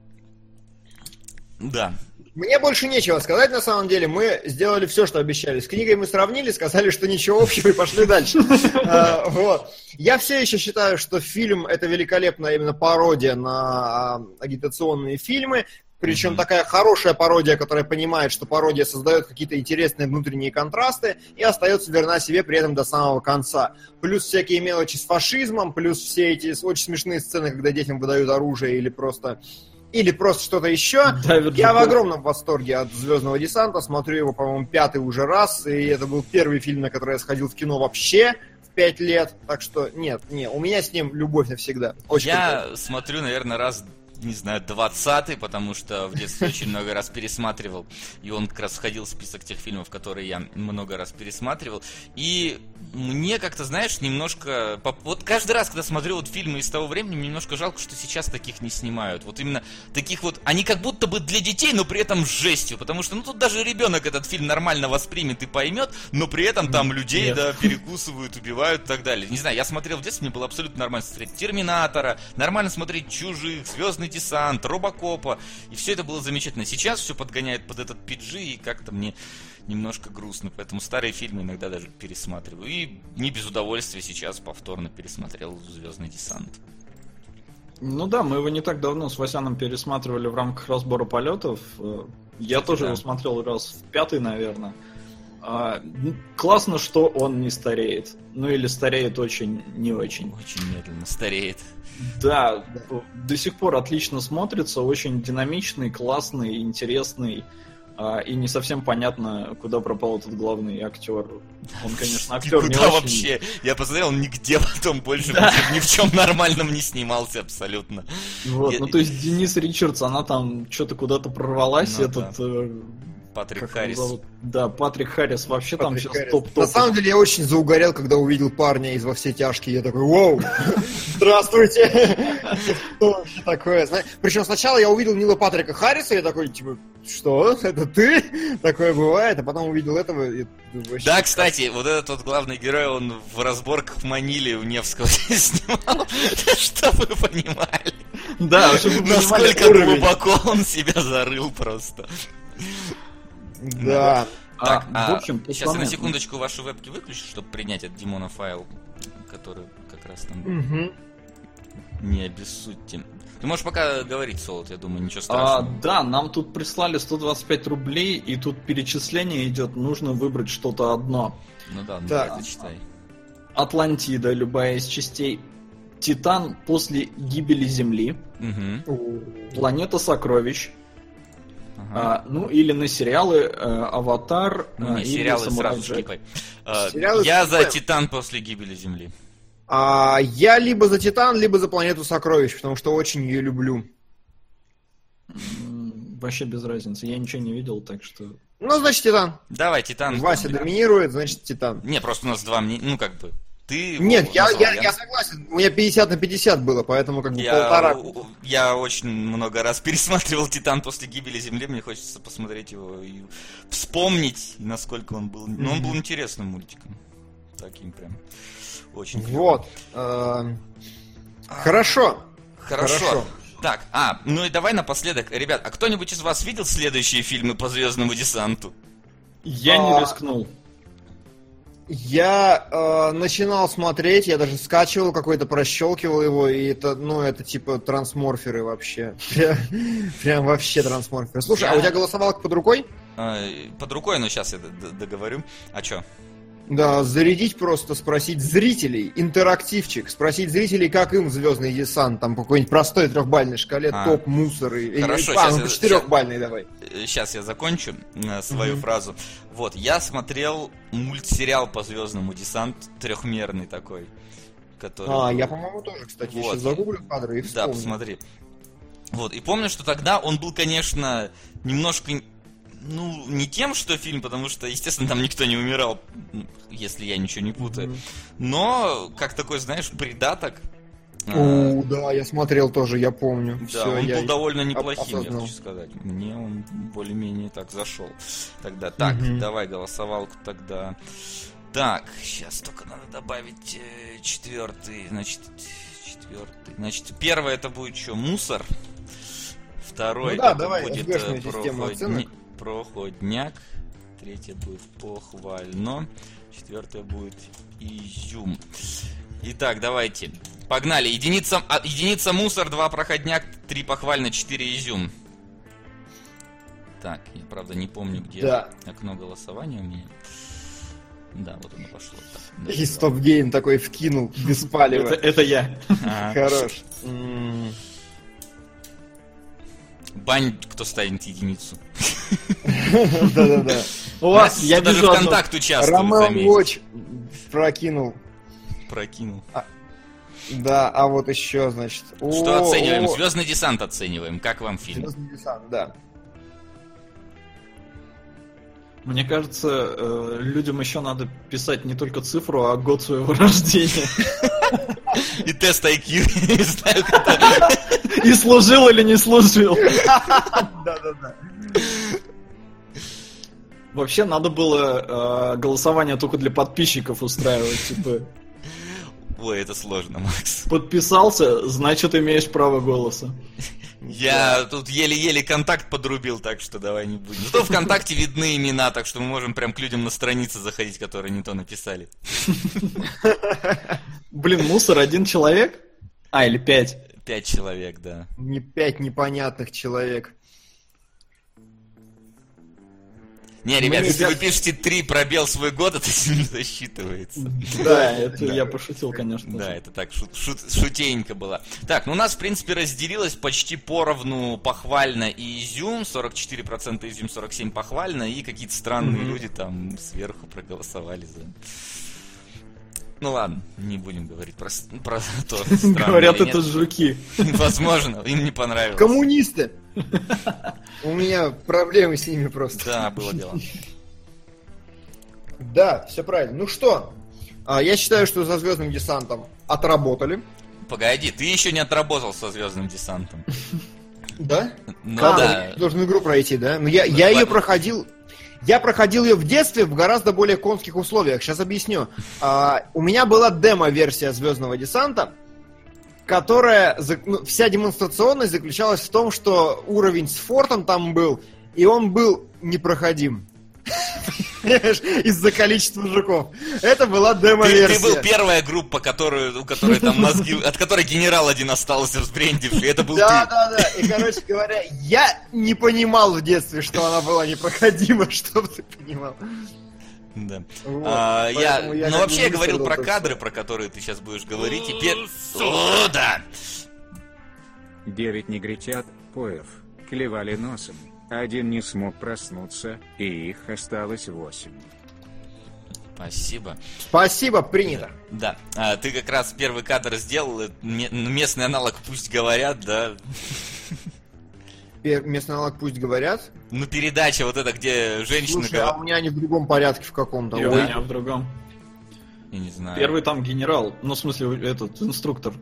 Да. Мне больше нечего сказать, на самом деле. Мы сделали все, что обещали. С книгой мы сравнили, сказали, что ничего общего, и пошли дальше. А, Вот. Я все еще считаю, что фильм это великолепная именно пародия на агитационные фильмы. Причем такая хорошая пародия, которая понимает, что пародия создает какие-то интересные внутренние контрасты и остается верна себе при этом до самого конца. Плюс всякие мелочи с фашизмом, плюс все эти очень смешные сцены, когда детям выдают оружие или просто или просто что-то еще. Давид Я в огромном восторге от Звездного десанта. Смотрю его, по-моему, пятый уже раз. И это был первый фильм, на который я сходил в кино вообще в пять лет. Так что нет, не, у меня с ним любовь навсегда. Очень крутой. Я смотрю, наверное, раз, не знаю, двадцатый, потому что в детстве очень много раз пересматривал. И он как раз входил в список тех фильмов, которые я много раз пересматривал. И мне как-то, знаешь, немножко... Вот каждый раз, когда смотрю вот фильмы из того времени, мне немножко жалко, что сейчас таких не снимают. Вот именно таких вот... Они как будто бы для детей, но при этом с жестью. Потому что, ну, тут даже ребенок этот фильм нормально воспримет и поймет, но при этом там людей, Нет. да, перекусывают, убивают и так далее. Не знаю, я смотрел в детстве, мне было абсолютно нормально смотреть Терминатора, нормально смотреть Чужих, Звездный десант, Робокопа, и все это было замечательно. Сейчас все подгоняет под этот PG, и как-то мне немножко грустно, поэтому старые фильмы иногда даже пересматриваю. И не без удовольствия сейчас повторно пересмотрел Звездный десант. Ну да, мы его не так давно с Васяном пересматривали в рамках разбора полетов. Э, Я Кстати, тоже да. его смотрел раз в пятый, наверное. А, ну, классно, что он не стареет. Ну или стареет очень не очень. Очень медленно стареет. Да, до сих пор отлично смотрится, очень динамичный, классный, интересный. а, И не совсем понятно, куда пропал этот главный актер. Он, конечно, актер не очень- вообще. Я посмотрел, нигде потом больше ни в чем нормальном не снимался абсолютно. Вот, Я- ну то есть Денис Ричардс, она там что-то куда-то прорвалась, Ну этот... э, Патрик как Харрис. зовут? Да, Патрик Харрис вообще там Патрик сейчас Харрис. топ-топ. На самом деле я очень заугорел, когда увидел парня из «Во все тяжкие». Я такой, вау, здравствуйте. Что вообще такое? Причем сначала я увидел Нила Патрика Харриса, я такой, типа, что? Это ты? Такое бывает, а потом увидел этого и Да, кстати, вот этот вот главный герой, он в разборках в Маниле у Невского снимал. Чтобы вы понимали, Да, чтобы вы понимали насколько глубоко он себя зарыл просто. Да. А, Так, в а, общем, сейчас я на секундочку ваши вебки выключу, чтобы принять от Димона файл, который как раз там Мгм. не обессудьте. Ты можешь пока говорить, Солод, я думаю, ничего А, страшного. да, нам тут прислали 125 рублей, и тут перечисление идет, нужно выбрать что-то одно. Ну да, ну Так. давай, зачитай. Атлантида, любая из частей. Титан после гибели Земли. Мгм. Планета сокровищ. А, ну или на сериалы э, Аватар Ну, а, не, или сериалы Самурай сразу Джек. А, Сериалы Я за. Титан после гибели Земли. А я либо за Титан, либо за Планету Сокровищ, потому что очень ее люблю. Вообще без разницы, я ничего не видел, так что... Ну, значит, Титан. Давай, Титан. Вася доминирует, значит, Титан. Не, просто у нас два мнения, ну как бы. Ты... Нет, я, назвал, я, я согласен. У меня 50 на 50 было, поэтому как бы полтора. Я, я очень много раз пересматривал Титан после гибели Земли. Мне хочется посмотреть его и вспомнить, насколько он был. Ну, он был интересным мультиком. Таким прям. Очень. Вот. Хорошо. Хорошо. Хорошо. Так, а, ну и давай напоследок, ребят, а кто-нибудь из вас видел следующие фильмы по Звездному десанту? Я не А, рискнул. Я э, начинал смотреть, я даже скачивал какой-то, прощелкивал его, и это, ну, это типа трансморферы вообще. Прям, прям вообще трансморферы. Слушай, а у тебя голосовалка под рукой? А, под рукой, но сейчас я договорю. А чё? Да, зарядить просто, спросить зрителей, интерактивчик, спросить зрителей, как им звездный десант, там по какой-нибудь простой трехбальной шкале, А. топ мусоры. Или- Хорошо, а, щас ну по четырехбальной давай. Сейчас я закончу э, свою Мгм. фразу. Вот, я смотрел мультсериал по Звездному десант, трехмерный такой. Который... А, я, по-моему, тоже, кстати, Вот. сейчас загуглю кадры и Да, вспомню. посмотри. Вот, и помню, что тогда он был, конечно, немножко, ну, не тем, что фильм, потому что, естественно, там никто не умирал, если я ничего не путаю. Но, как такой, знаешь, придаток. а, О, да, я смотрел тоже, я помню. Да, Всё, он я- был довольно неплохим, я осознал. хочу сказать. Мне он более-менее так зашел. Тогда так, Мгм. давай голосовалку тогда. Так, сейчас только надо добавить э, четвертый, значит, четвертый. Значит, первое это будет что, мусор. Второй Ну да, это давай, будет э, систему проходни- оценок. Проходняк. Третье будет похвально. Четвертое будет изюм. Итак, давайте. Погнали. Единица, а, единица мусор, два проходняк, три похвально, четыре изюм. Так, я правда не помню, где Да. окно голосования у меня. Да, вот оно пошло. Так, да, И стоп-гейм такой вкинул, без Это, палева. это я. Хорош. Бань, кто станет единицу. Да-да-да. У вас, Настя, я даже вижу одно. ВКонтакт участвует, Ромео. Watch прокинул. Прокинул. Да, а вот еще, значит. Что оцениваем? Звездный десант оцениваем. Как вам фильм? Звездный десант, да. Мне кажется, э, людям еще надо писать не только цифру, а год своего рождения. И тест IQ. И служил или не служил. Да-да-да. Вообще надо было э, голосование только для подписчиков устраивать. Типа, Ой, это сложно, Макс. подписался, значит имеешь право голоса. Я тут еле-еле контакт подрубил, так что давай не будем. Зато ВКонтакте видны имена, так что мы можем прям к людям на страницы заходить, которые не то написали. Блин, мусор один человек? А, или пять. Пять человек, да. Не пять непонятных человек. Не, ребят, Мы если вы ребят- пишете 3 пробел свой год, это не засчитывается. Да, это я пошутил, конечно. Да, это так, шут, было. Так, ну у нас, в принципе, разделилось почти поровну похвально и изюм, 44% изюм, 47% похвально, и какие-то странные люди там сверху проголосовали за... Ну ладно, не будем говорить про, про то, странно Говорят, это жуки. Возможно, им не понравилось. Коммунисты! У меня проблемы с ними просто. Да, было дело. Да, все правильно. Ну что, а, я считаю, что за звездным десантом отработали. Погоди, ты еще не отработал со Звездным десантом. Да? Ну А, да. Должен игру пройти, да? Ну я, Ну, я ее проходил. Я проходил ее в детстве в гораздо более конских условиях. Сейчас объясню. А, у меня была демо-версия Звездного десанта, которая ну, вся демонстрационность заключалась в том, что уровень с фортом там был, и он был непроходим. Из-за количества жуков. Это была Ты, демо-версия. ты был первая группа, которую, у которой там мозги, от которой генерал один остался взбрендивший, это был Да, ты. да, да. И, короче говоря, я не понимал в детстве, что она была непроходима, чтобы ты понимал. Да. Вот, А, я, я ну вообще я говорил про кадры, про которые ты сейчас будешь говорить. И пер- О, да. Девять негритят, поев, клевали носом. Один не смог проснуться, и их осталось восемь. Спасибо. Спасибо, принято. Да, а, ты как раз первый кадр сделал, э, ме- местный аналог пусть говорят, да. Местный аналог пусть говорят. Ну передача вот эта, где женщина Слушай, а у меня они в другом порядке в каком-то. И у меня в другом. я не знаю. Первый там генерал, ну, в смысле, этот, инструктор.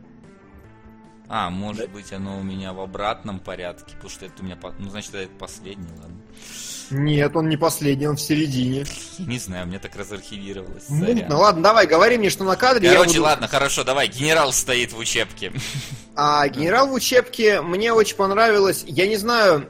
А, может быть, оно у меня в обратном порядке, потому что это у меня, по- ну значит это последний, ладно. Нет, он не последний, он в середине. Не знаю, мне так разархивировалось. Мутно. сорян. Ладно, давай, говори мне, что на кадре. Короче, буду- ладно, хорошо, давай. Генерал стоит в учебке. А генерал в учебке мне очень понравилось. Я не знаю,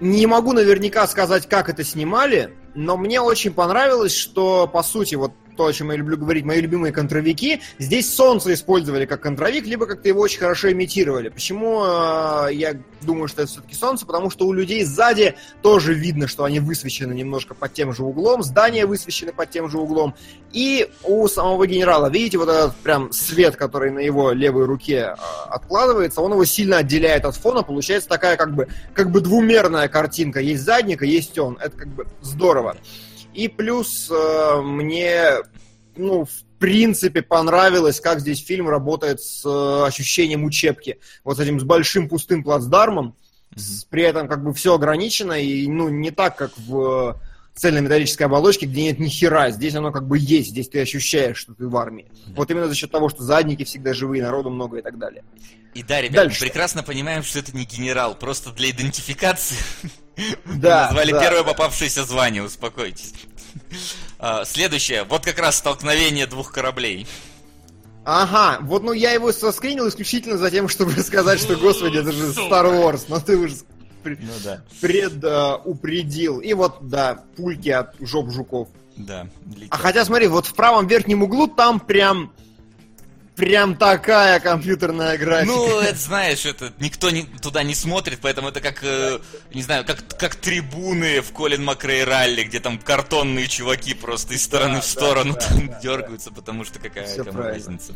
не могу наверняка сказать, как это снимали, но мне очень понравилось, что, по сути, вот то, о чем я люблю говорить, мои любимые контровики, здесь солнце использовали как контровик, либо как-то его очень хорошо имитировали. Почему э, я думаю, что это все-таки солнце? Потому что у людей сзади тоже видно, что они высвечены немножко под тем же углом, здания высвечены под тем же углом, и у самого генерала, видите, вот этот прям свет, который на его левой руке э, откладывается, он его сильно отделяет от фона, получается такая как бы, как бы двумерная картинка. Есть задник, и есть он. Это как бы здорово. И плюс э, мне, ну, в принципе, понравилось, как здесь фильм работает с э, ощущением учебки. Вот с этим с большим пустым плацдармом, с- при этом как бы все ограничено, и, ну, не так, как в э, цельной металлической оболочке, где нет ни хера. Здесь оно как бы есть, здесь ты ощущаешь, что ты в армии. Вот именно за счет того, что задники всегда живые, народу много и так далее. И да, ребят, Дальше. мы прекрасно понимаем, что это не генерал, просто для идентификации Да, назвали да. первое попавшееся звание, успокойтесь. А, Следующее, вот как раз столкновение двух кораблей. Ага, вот ну я его соскринил исключительно за тем, чтобы сказать, что, господи, это же Star Wars, но ты уже Ну да, предупредил. И вот, да, пульки от жоп жуков. да. летят. А хотя, смотри, вот в правом верхнем углу там прям... Прям такая компьютерная графика. Ну, это знаешь, это никто не, туда не смотрит, поэтому это как, э, не знаю, как, как трибуны в Колин Макрей ралли, где там картонные чуваки просто из стороны Да, в сторону да, там да, дергаются, потому что какая Всё кому правильно. разница.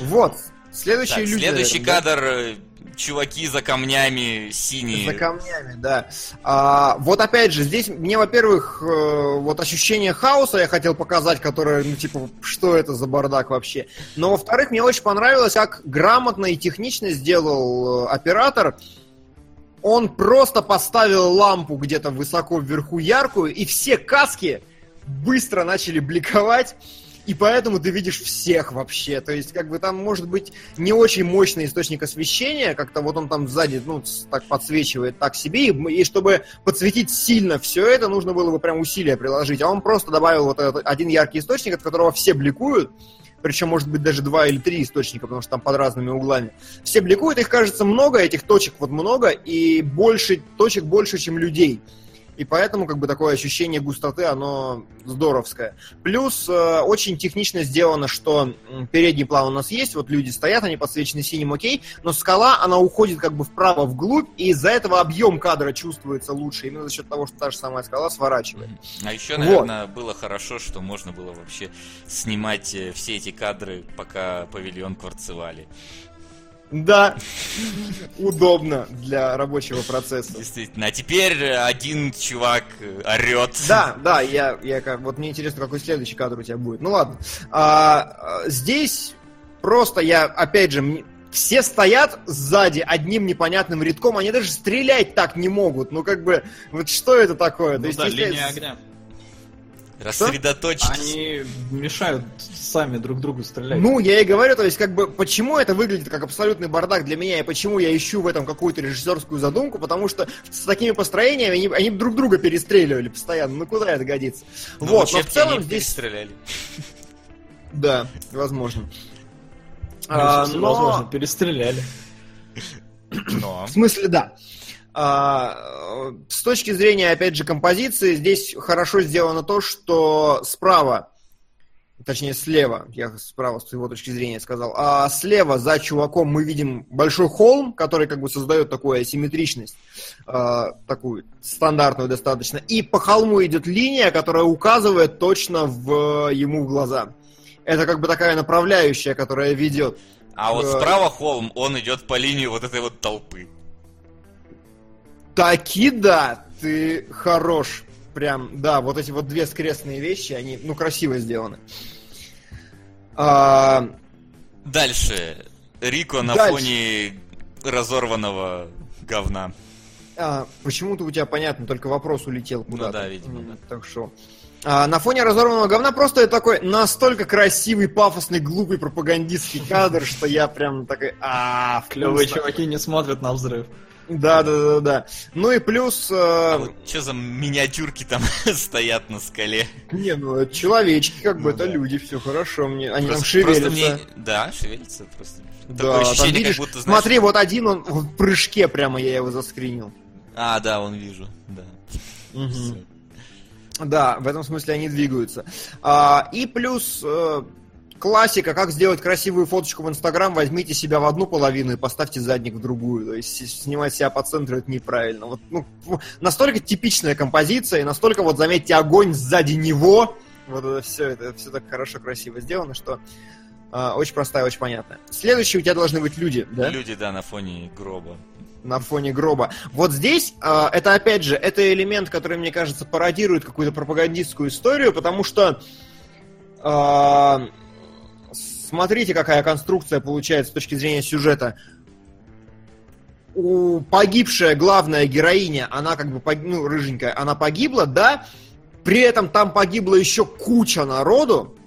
Вот, следующие Так, следующий да? кадр, э, чуваки за камнями синие. За камнями, да. А, вот опять же, здесь мне, во-первых, э, вот ощущение хаоса я хотел показать, которое, ну, типа, что это за бардак вообще. Но, во-вторых, мне очень понравилось, как грамотно и технично сделал э, оператор. Он просто поставил лампу где-то высоко вверху яркую, и все каски быстро начали бликовать. И поэтому ты видишь всех вообще. То есть, как бы там может быть не очень мощный источник освещения, как-то вот он там сзади, ну, так подсвечивает так себе, и, и чтобы подсветить сильно все это, нужно было бы прям усилия приложить. А он просто добавил вот этот один яркий источник, от которого все бликуют, причем, может быть, даже два или три источника, потому что там под разными углами. Все бликуют, их, кажется, много, этих точек вот много, и больше, точек больше, чем людей. И поэтому как бы такое ощущение густоты, оно здоровское. Плюс э, очень технично сделано, что передний план у нас есть, вот люди стоят, они подсвечены синим, окей, но скала, она уходит как бы вправо, вглубь, и из-за этого объем кадра чувствуется лучше, именно за счет того, что та же самая скала сворачивает. А еще, Вот. наверное, было хорошо, что можно было вообще снимать э, все эти кадры, пока павильон кварцевали. Да, удобно для рабочего процесса. Действительно. А теперь э, один чувак э, орет. Да, да, я, я как, вот мне интересно, какой следующий кадр у тебя будет. Ну ладно. А, а, здесь просто я, опять же, мне- все стоят сзади одним непонятным рядком, они даже стрелять так не могут. Ну как бы, вот что это такое? То Ну есть, да, если- линия огня. Рассредоточьтесь. Они мешают сами друг другу стрелять. Ну, я и говорю, то есть, как бы, почему это выглядит как абсолютный бардак для меня, и почему я ищу в этом какую-то режиссерскую задумку, потому что с такими построениями они, они друг друга перестреливали постоянно. Ну, куда это годится? Ну, вот, но в целом здесь... перестреляли. Да, возможно. А, но- возможно, перестреляли. Но. В смысле, да. А, с точки зрения, опять же, композиции, здесь хорошо сделано то, что справа, точнее слева, я справа с его точки зрения сказал, а слева за чуваком мы видим большой холм, который как бы создает такую асимметричность, а, такую стандартную достаточно, и по холму идет линия, которая указывает точно в ему в глаза. Это как бы такая направляющая, которая ведет. А вот справа холм, он идет по линии вот этой вот толпы. Таки да, ты хорош. Прям, да, вот эти вот две скрестные вещи, они, ну, красиво сделаны. А, Дальше. Рико на Дальше. фоне разорванного говна. а, почему-то у тебя понятно, только вопрос улетел Ну куда-то. да, видимо, да. Так что... А, на фоне разорванного говна просто такой настолько красивый, пафосный, глупый пропагандистский кадр, что я прям такой, а Клевые вкусно». чуваки не смотрят на взрыв. Да, да, да, да. Ну и плюс... э, А вот что за миниатюрки там стоят на скале? Не, ну это человечки, как бы Ну это да. люди, все хорошо, мне, они там Просто- шевелятся. мне- Да, шевелится просто. Да, Такое там ощущение, видишь, как будто, знаешь... смотри, вот один он в прыжке прямо я его заскринил. А, да, вон вижу, да. Всё. Да, в этом смысле они двигаются. А, и плюс э, классика, как сделать красивую фоточку в Инстаграм, возьмите себя в одну половину и поставьте задник в другую. То есть снимать себя по центру это неправильно. Вот, ну, настолько типичная композиция, и настолько, вот заметьте, огонь сзади него. Вот это все, это все так хорошо, красиво сделано, что а, очень простая, очень понятная. Следующие у тебя должны быть люди, да? Люди, да, на фоне гроба. на фоне гроба. Вот здесь, э, это опять же, это элемент, который, мне кажется, пародирует какую-то пропагандистскую историю, потому что э, смотрите, какая конструкция получается с точки зрения сюжета. У погибшая главная героиня, она как бы, ну, рыженькая, она погибла, да, при этом там погибла еще куча народу,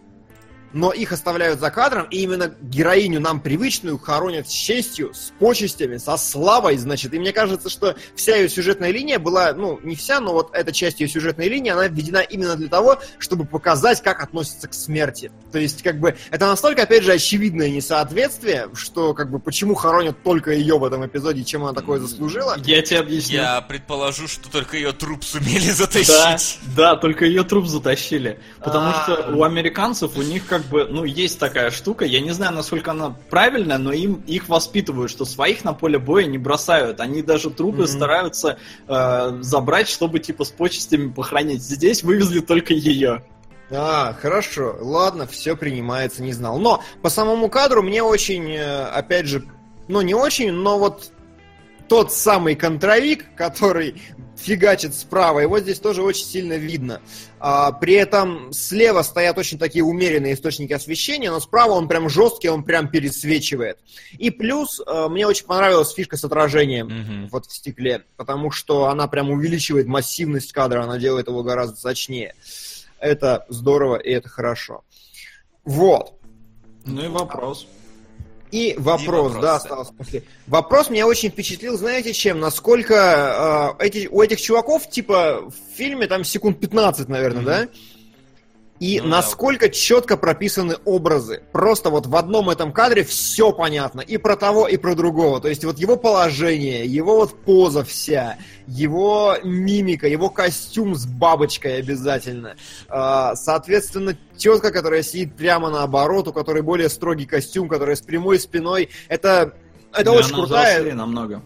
но их оставляют за кадром, и именно героиню нам привычную хоронят с честью, с почестями, со славой, значит. И мне кажется, что вся ее сюжетная линия была, ну, не вся, но вот эта часть ее сюжетной линии, она введена именно для того, чтобы показать, как относится к смерти. То есть, как бы, это настолько, опять же, очевидное несоответствие, что, как бы, почему хоронят только ее в этом эпизоде, чем она такое заслужила. Я тебе объясню. Я предположу, что только ее труп сумели Да, затащить. да, только ее труп затащили. Потому А. что у американцев у них как бы, ну, есть такая штука, я не знаю, насколько она правильная, но им их воспитывают, что своих на поле боя не бросают. Они даже трупы Мгм. стараются э, забрать, чтобы типа с почестями похоронить. Здесь вывезли только ее. А, хорошо, ладно, все принимается, не знал. Но по самому кадру мне очень, э, опять же, ну не очень, но вот тот самый контровик, который фигачит справа, его здесь тоже очень сильно видно. А, при этом слева стоят очень такие умеренные источники освещения, но справа он прям жесткий, он прям пересвечивает. И плюс э, мне очень понравилась фишка с отражением Мгм. вот в стекле, потому что она прям увеличивает массивность кадра, она делает его гораздо сочнее. Это здорово и это хорошо. Вот. Ну и вопрос. И вопрос, вопрос, да, да. остался после. Вопрос меня очень впечатлил, знаете чем? Насколько э, эти, у этих чуваков, типа, в фильме там секунд 15, наверное, Мгм. да? И Ну да. насколько четко прописаны образы. Просто вот в одном этом кадре все понятно. И про того, и про другого. То есть вот его положение, его вот поза вся, его мимика, его костюм с бабочкой обязательно. А, Соответственно, тетка, которая сидит прямо наоборот, у которой более строгий костюм, которая с прямой спиной. Это, это Да, очень она крутая... взрослее намного.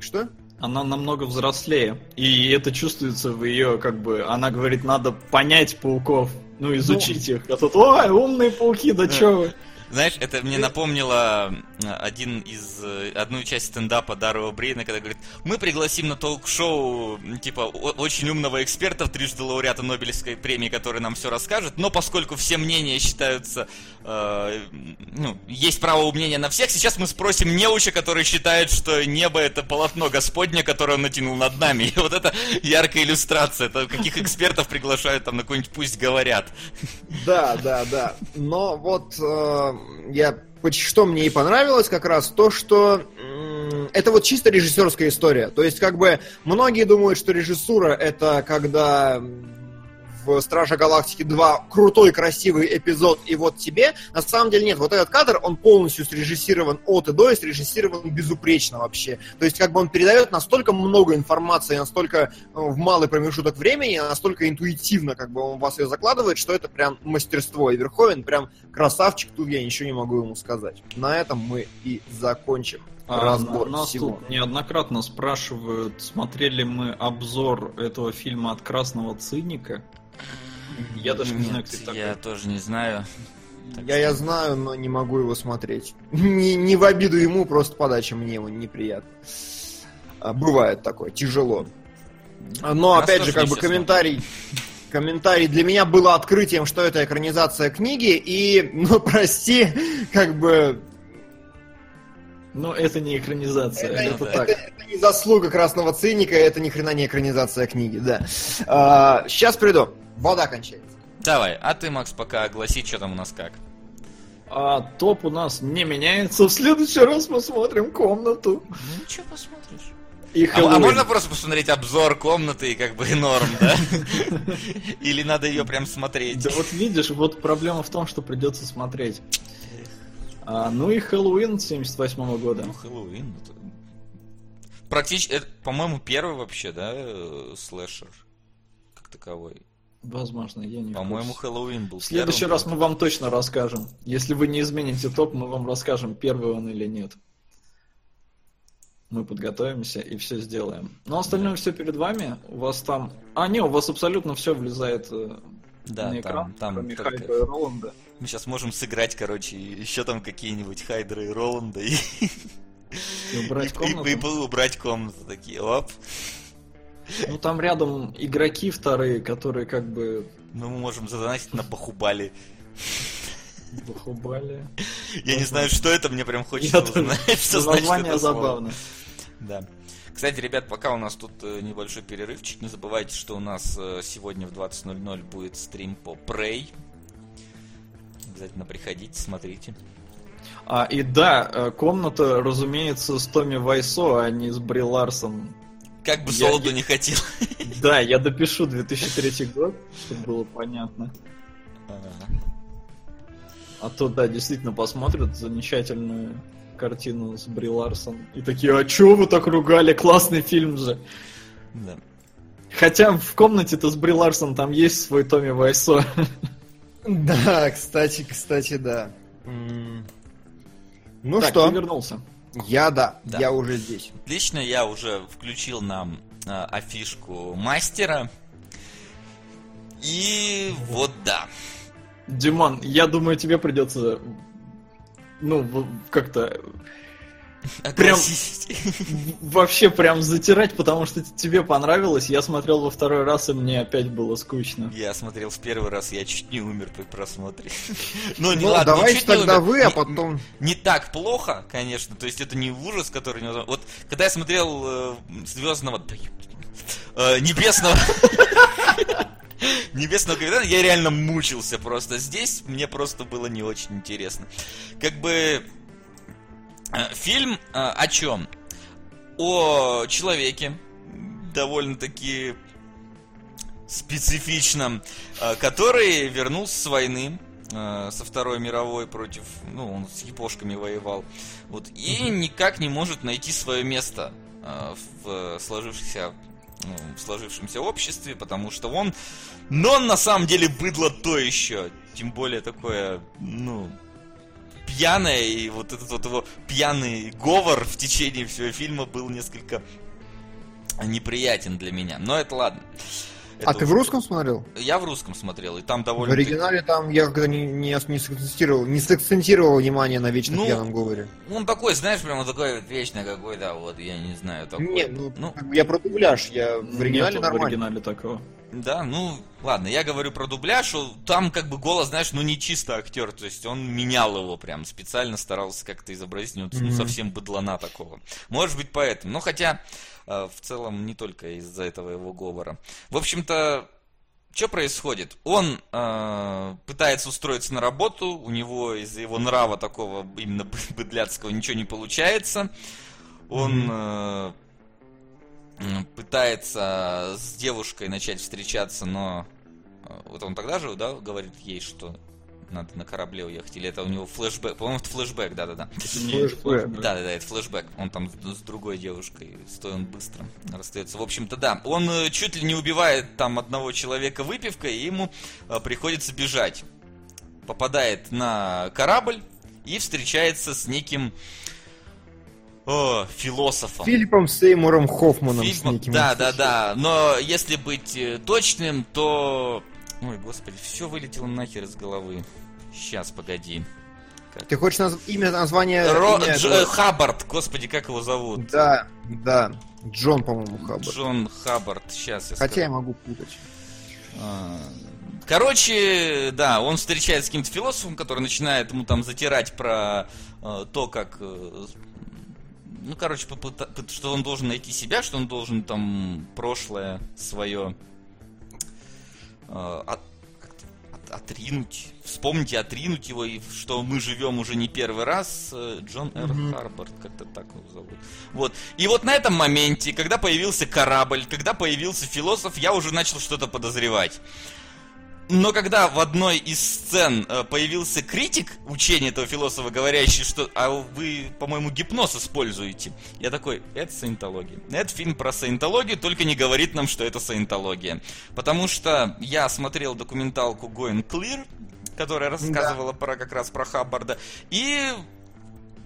Что? Она намного взрослее. И это чувствуется в ее, как бы, она говорит, надо понять пауков, ну, изучить их. А тут, ой, умные пауки, да чё вы? Знаешь, это мне напомнило э, один из, э, одну часть стендапа Дарова Брейна, когда говорит, мы пригласим на ток-шоу, м, типа, очень умного эксперта, трижды лауреата Нобелевской премии, который нам все расскажет, но поскольку все мнения считаются, э, ну, есть право мнения на всех, сейчас мы спросим неуча, который считает, что небо это полотно Господня, которое он натянул над нами. И вот это яркая иллюстрация, это каких экспертов приглашают там на какой-нибудь «Пусть говорят». Да, да, да. Но вот э, я поч- что мне и понравилось как раз то, что это вот чисто режиссерская история. То есть как бы многие думают, что режиссура это когда в Страже Галактики 2 крутой, красивый эпизод, и вот тебе. На самом деле нет, вот этот кадр, он полностью срежиссирован от и до, и срежиссирован безупречно вообще. То есть как бы он передает настолько много информации, настолько э, в малый промежуток времени, настолько интуитивно как бы он вас ее закладывает, что это прям мастерство. И Верховен прям красавчик, тут я ничего не могу ему сказать. На этом мы и закончим разбор нас всего. тут неоднократно спрашивают, смотрели мы обзор этого фильма от Красного Циника. Я даже не знаю, Нет, кто это такой. я тоже не знаю. Так Я, я знаю, но не могу его смотреть. Не, не в обиду ему, просто подача мне его неприятно. А, Бывает такое, тяжело. А, Но, Нас опять же, как бы комментарий... Комментарий для меня было открытием, что это экранизация книги, и, ну, прости, как бы, Ну, это не экранизация, это, так. это- это не заслуга красного циника, это ни хрена не экранизация книги, да. сейчас приду. Вода кончается. Давай, а ты, Макс, пока огласи, что там у нас как. А топ у нас не меняется. В следующий раз мы смотрим комнату. Ну, ничего, посмотришь. И А, а можно просто посмотреть обзор комнаты и как бы норм, да? Или надо ее прям смотреть? Да вот видишь, вот проблема в том, что придется смотреть. А, ну и Хэллоуин 78 года. Ну, Хэллоуин. это- Практически, это, по-моему, первый вообще, да, э, слэшер как таковой. Возможно, я не По-моему. Хэллоуин был В следующий первым. раз мы вам точно расскажем. Если вы не измените топ, мы вам расскажем, первый он или нет. Мы подготовимся и все сделаем. Но остальное все перед вами. У вас там... А, не, у вас абсолютно все влезает э, Да, на экран, там, там кроме только- Хайда и Роланда. Мы сейчас можем сыграть, короче, еще там какие-нибудь Хайдера и Роланда и, И убрать и- комнату. и- и убрать комнату такие. Оп. Ну там рядом игроки вторые, которые как бы Ну, мы можем задонатить на Бахубали. бахубали. Я не знаю, что это, мне прям хочется узнать, что значит Название забавно. Да. Кстати, ребят, пока у нас тут э, небольшой перерывчик, не забывайте, что у нас э, сегодня в 20.00 будет стрим по Prey. Обязательно приходите, смотрите. А, и да, э, комната, разумеется, с Томми Вайсо, а не с Бри Ларсон. Как бы Я- Солоду я- не хотел. Да, я допишу 2003 год, чтобы было понятно. А то, да, действительно посмотрят замечательную картину с Бри Ларсон. И такие, а чё вы так ругали? Классный фильм же. Да. Хотя в комнате-то с Бри Ларсон там есть свой Томми Вайсо. Да, кстати, кстати, да. Ну так, что, ты вернулся. я да, Да. я уже здесь. Лично я уже включил нам а, афишку мастера. И вот да. Димон, я думаю, тебе придется, ну, как-то Прям- вообще прям затирать, потому что тебе понравилось. Я смотрел во второй раз, и мне опять было скучно. Я смотрел в первый раз, я чуть не умер при просмотре. Ну, не Ну, ладно, давайте чуть не тогда умер. вы, а потом... Не так плохо, конечно, то есть это не ужас, который... невозможно- Вот, когда я смотрел Звездного... Небесного... Небесного капитана, я реально мучился просто. Здесь мне просто было не очень интересно. Как бы... э, Фильм э, о чем? О человеке, довольно-таки специфичном, э, который вернулся с войны со Второй мировой против, ну, он с япошками воевал, вот, и никак не может найти свое место в сложившихся в сложившемся обществе, потому что он, но он на самом деле быдло то еще, тем более такое, ну, пьяное, и вот этот вот его пьяный говор в течение всего фильма был несколько неприятен для меня. Но это ладно. А Это ты в русском смотрел? Я в русском смотрел, и там В довольно... оригинале там я как-то не, не, не сакцентировал, не сакцентировал внимание на вечно Ну, пьяном говоре. Он такой, знаешь, прямо такой вечно какой-то, вот, я не знаю, такой. Не, ну, ну, я про дубляж, я в оригинале Нету в нормально. оригинале такого. Да, ну, ладно, я говорю про дубляж, там как бы голос, знаешь, ну не чисто актер, то есть он менял его прям, специально старался как-то изобразить, ну, ну, Мгм. совсем быдлана такого. Может быть поэтому, но хотя э, в целом не только из-за этого его говора. В общем-то, что происходит? Он э, пытается устроиться на работу, у него из-за его нрава такого именно бы- быдляцкого ничего не получается. Он э, м, пытается с девушкой начать встречаться, но э, вот он тогда же, да, говорит ей, что надо на корабле уехать, или это у него флешбэк, по-моему, это флешбэк, да-да-да. Не, Флешбэк. Да, да, да, это флешбэк. Он там с, другой девушкой, стоя он быстро расстается. В общем-то, да. Он э, чуть ли не убивает там одного человека выпивкой, и ему э, приходится бежать. Попадает на корабль и встречается с неким о, философом. Филиппом Сеймуром Хоффманом. Фильм- Да, да, да. Но если быть э, точным, то... Ой, господи, все вылетело нахер из головы. Сейчас, погоди. Ты хочешь наз... имя, название? Ро- имя Дж- этого? Хаббард, господи, как его зовут? Да, да. Джон, по-моему, Хаббард. Джон Хаббард, сейчас я Хотя я скажу. могу путать. А, Короче, да, он встречается с каким-то философом, который начинает ему там затирать про э, то, как... э, ну, короче, что он должен найти себя, что он должен там прошлое свое э, от- от- отринуть, вспомнить и отринуть его, и что мы живем уже не первый раз. э, Джон Р. Мгм. Харборд, как-то так его зовут. Вот. И вот на этом моменте, когда появился корабль, когда появился философ, я уже начал что-то подозревать. Но когда в одной из сцен э, появился критик учения этого философа, говорящий, что а вы, по-моему, гипноз используете, я такой, это саентология. Это фильм про саентологию, только не говорит нам, что это саентология. Потому что я смотрел документалку Going Clear, которая рассказывала про как раз про Хаббарда, и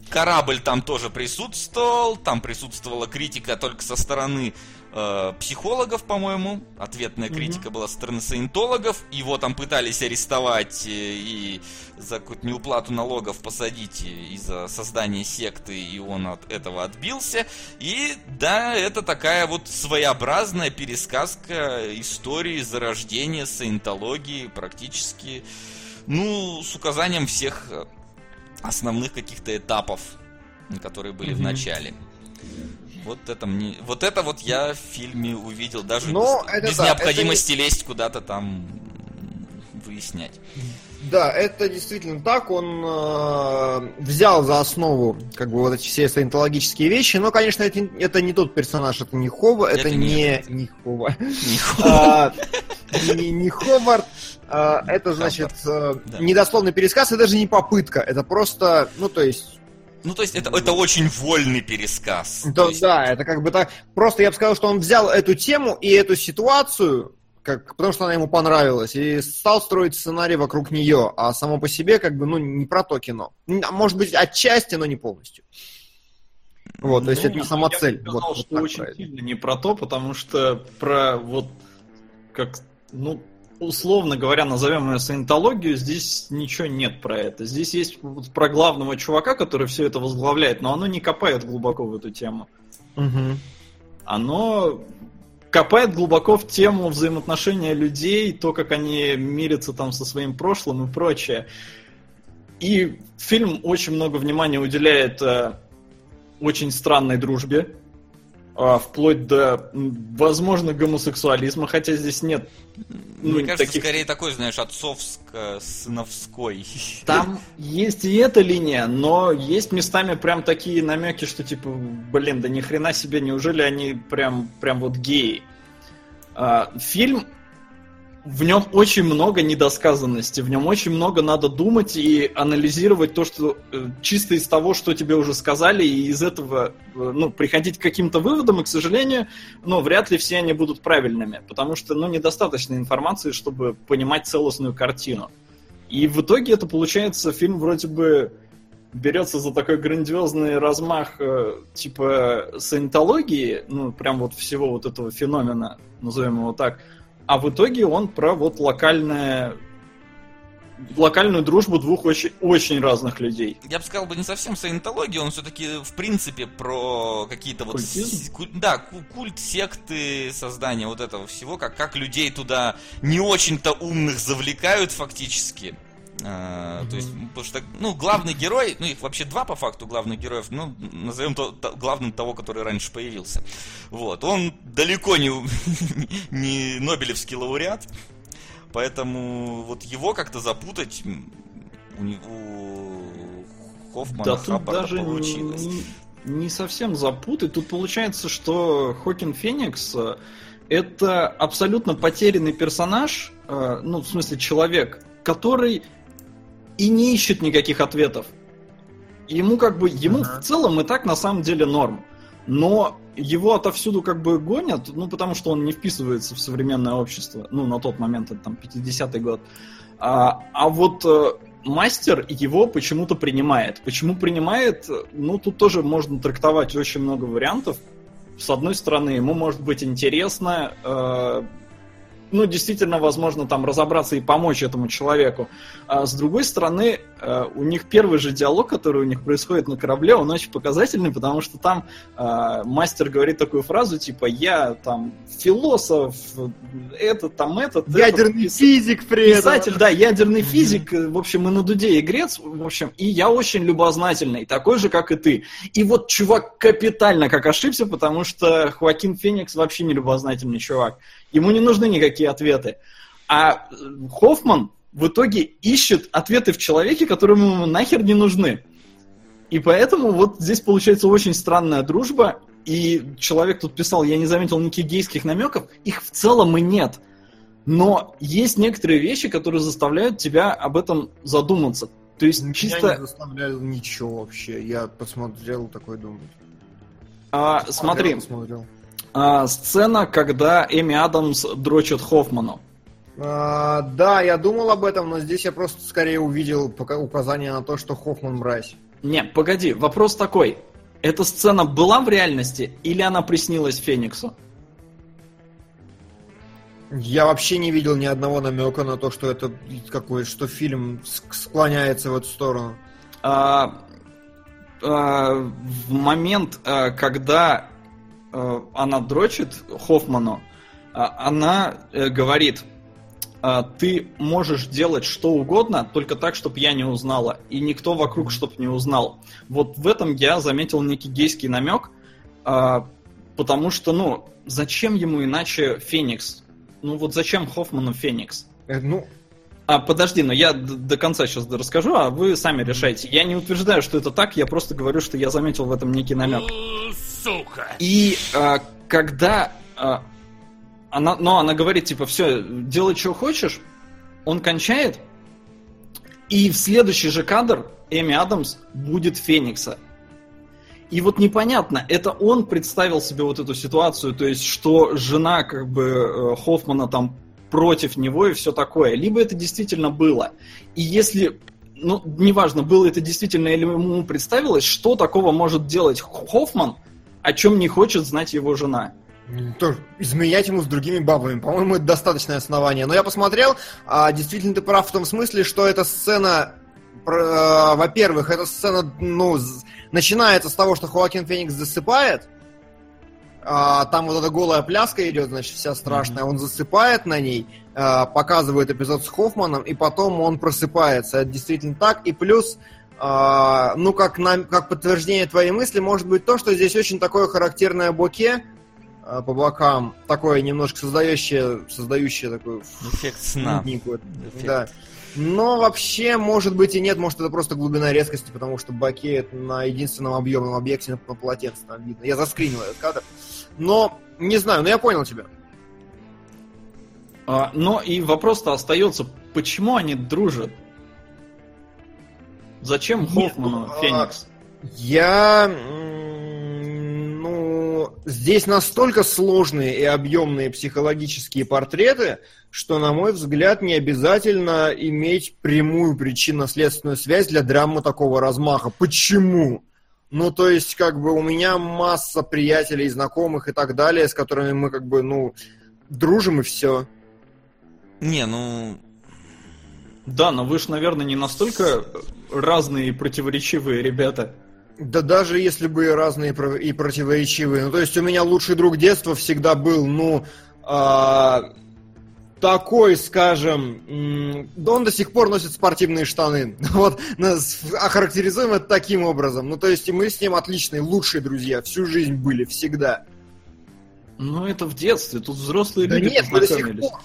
Корабль там тоже присутствовал, там присутствовала критика только со стороны э, психологов, по-моему. Ответная критика была со стороны саентологов. Его там пытались арестовать э, и за какую-то неуплату налогов посадить э, из-за создания секты, и он от этого отбился. И да, это такая вот своеобразная пересказка истории зарождения саентологии практически, ну, с указанием всех основных каких-то этапов, которые были в Мгм. начале. Вот это мне, вот это вот я в фильме увидел, даже Но без, это без да, необходимости лезть куда-то там выяснять. Да, это действительно так. Он э, взял за основу как бы вот эти все саентологические вещи, но, конечно, это, это не тот персонаж, это не Хова, это, Это не нет. не Хова. А, не, не Ховард. а, это значит э, недословный пересказ, это даже не попытка, это просто, ну то есть Ну, то есть это, это очень вольный пересказ. Да, То есть- да, это как бы так. Просто я бы сказал, что он взял эту тему и эту ситуацию, как, потому что она ему понравилась, и стал строить сценарий вокруг нее, а само по себе как бы, ну, не про то кино. А Может быть, отчасти, но не полностью. Вот, то есть Ну, это не сама Я цель. Вот, сказал, вот что так очень правильно. сильно не про то, потому что про вот как, ну, условно говоря, назовем ее саентологию, здесь ничего нет про это. Здесь есть про главного чувака, который все это возглавляет, но оно не копает глубоко в эту тему. Мгм. Оно копает глубоко в тему взаимоотношения людей, то, как они мирятся там со своим прошлым и прочее. И фильм очень много внимания уделяет э, очень странной дружбе, вплоть до, возможно, гомосексуализма, хотя здесь нет ну, Мне кажется, таких- скорее такой, знаешь, отцовско-сыновской. Там есть и эта линия, но есть местами прям такие намеки, что типа, блин, да ни хрена себе, неужели они прям, прям вот геи? А, фильм в нем очень много недосказанности, в нем очень много надо думать и анализировать то, что э, чисто из того, что тебе уже сказали, и из этого э, ну, приходить к каким-то выводам, и, к сожалению, ну, вряд ли все они будут правильными, потому что ну, недостаточно информации, чтобы понимать целостную картину. И в итоге это получается фильм вроде бы берется за такой грандиозный размах э, типа саентологии, ну, прям вот всего вот этого феномена, назовем его так, а в итоге он про вот локальное локальную дружбу двух очень, очень разных людей. Я бы сказал бы не совсем саентология, он все-таки в принципе про какие-то вот... Куль, да, культ, секты, создание вот этого всего, как, как людей туда не очень-то умных завлекают фактически. А, mm-hmm. То есть, потому что, ну, главный герой, ну, их вообще два по факту главных героев, ну, назовем то, то, главным того, который раньше появился. Вот, он далеко не, не Нобелевский лауреат, поэтому вот его как-то запутать у, у Хоффмана да, тут даже получилось. Не, не совсем запутать. Тут получается, что Хокин Феникс э, это абсолютно потерянный персонаж, э, ну, в смысле, человек, который и не ищет никаких ответов. Ему как бы, ему uh-huh. в целом и так на самом деле норм. Но его отовсюду как бы гонят, ну, потому что он не вписывается в современное общество. Ну, на тот момент, это там 50-й год. А, а вот э, мастер его почему-то принимает. Почему принимает? Ну, тут тоже можно трактовать очень много вариантов. С одной стороны, ему может быть интересно э, ну, действительно, возможно, там разобраться и помочь этому человеку. А с другой стороны, э, у них первый же диалог, который у них происходит на корабле, он очень показательный, потому что там э, мастер говорит такую фразу, типа, я там философ, это там, этот... Ядерный этот, физик при этом. Писатель, да, ядерный физик, в общем, и на дуде игрец, в общем, и я очень любознательный, такой же, как и ты. И вот чувак капитально как ошибся, потому что Хоакин Феникс вообще не любознательный чувак. Ему не нужны никакие ответы. А Хоффман в итоге ищет ответы в человеке, которые ему нахер не нужны. И поэтому вот здесь получается очень странная дружба. И человек тут писал, я не заметил никаких гейских намеков. Их в целом и нет. Но есть некоторые вещи, которые заставляют тебя об этом задуматься. То есть Меня чисто... не заставляли ничего вообще. Я посмотрел такой думать. А, смотри, Посмотрел. а, сцена, когда Эми Адамс дрочит Хоффману. А, да, я думал об этом, но здесь я просто скорее увидел указание на то, что Хоффман мразь. Не, погоди, вопрос такой. Эта сцена была в реальности или она приснилась Фениксу? Я вообще не видел ни одного намека на то, что это какой, что фильм ск- склоняется в эту сторону. А, а, в момент, а, когда а, она дрочит Хоффману, она э, говорит, ты можешь делать что угодно, только так, чтобы я не узнала, и никто вокруг, чтобы не узнал. Вот в этом я заметил некий гейский намек, а, потому что, ну, зачем ему иначе Феникс? Ну вот зачем Хоффману Феникс? Э, ну, А, подожди, но я д- до конца сейчас расскажу, а вы сами решайте. Я не утверждаю, что это так, я просто говорю, что я заметил в этом некий намек. Сука! И а, когда а, она, но она говорит, типа, все, делай, что хочешь, он кончает, и в следующий же кадр Эми Адамс будет Феникса. И вот непонятно, это он представил себе вот эту ситуацию, то есть, что жена, как бы, э, Хоффмана там против него и все такое. Либо это действительно было. И если, ну, неважно, было это действительно или ему представилось, что такого может делать Хоффман, о чем не хочет знать его жена. Тоже изменять ему с другими бабами. По-моему, это достаточное основание. Но я посмотрел, а, действительно ты прав в том смысле, что эта сцена, э, во-первых, эта сцена, ну, начинается с того, что Хоакин Феникс засыпает, а, там вот эта голая пляска идет, значит, вся страшная, он засыпает на ней, а, показывает эпизод с Хоффманом, и потом он просыпается. Это действительно так. И плюс, а, ну, как, нам, как подтверждение твоей мысли, может быть то, что здесь очень такое характерное боке по бокам, такое немножко создающее, создающее такую Эффект сна. Эффект. Да. Но вообще, может быть и нет, может это просто глубина резкости, потому что боке это на единственном объемном объекте на, на полотенце там видно. Я заскринил этот кадр. Но, не знаю, но я понял тебя. А, но и вопрос-то остается, почему они дружат? Зачем Хоффману а, Феникс? Я... здесь настолько сложные и объемные психологические портреты, что, на мой взгляд, не обязательно иметь прямую причинно-следственную связь для драмы такого размаха. Почему? Ну, то есть, как бы, у меня масса приятелей, знакомых и так далее, с которыми мы, как бы, ну, дружим и все. Не, ну... Да, но вы же, наверное, не настолько разные и противоречивые ребята. Да даже если бы разные и противоречивые. Ну, то есть у меня лучший друг детства всегда был, ну, а, такой, скажем, да он до сих пор носит спортивные штаны. Вот, нас охарактеризуем это таким образом. Ну, то есть и мы с ним отличные, лучшие друзья, всю жизнь были, всегда. Ну, это в детстве, тут взрослые Да люди нет, до сих познакомились. пор.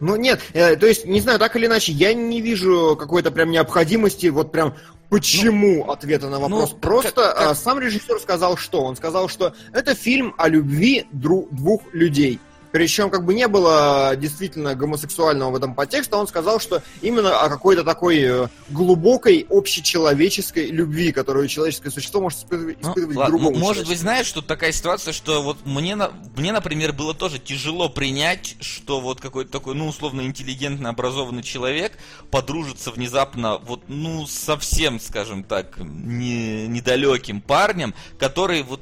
Ну нет, э, то есть, не знаю, так или иначе, я не вижу какой-то прям необходимости, вот прям почему ответа на вопрос. ну, Просто как- как- а, сам режиссер сказал что? Он сказал, что это фильм о любви дру- двух людей. Причем как бы не было действительно гомосексуального в этом подтекста, он сказал, что именно о какой-то такой э, глубокой общечеловеческой любви, которую человеческое существо может испытывать, Ну, испытывать к ладно, другому может быть, знаешь, что такая ситуация, что вот мне, на- мне, например, было тоже тяжело принять, что вот какой-то такой, ну, условно, интеллигентно образованный человек подружится внезапно, вот, ну, совсем, скажем так, не, недалеким парнем, который вот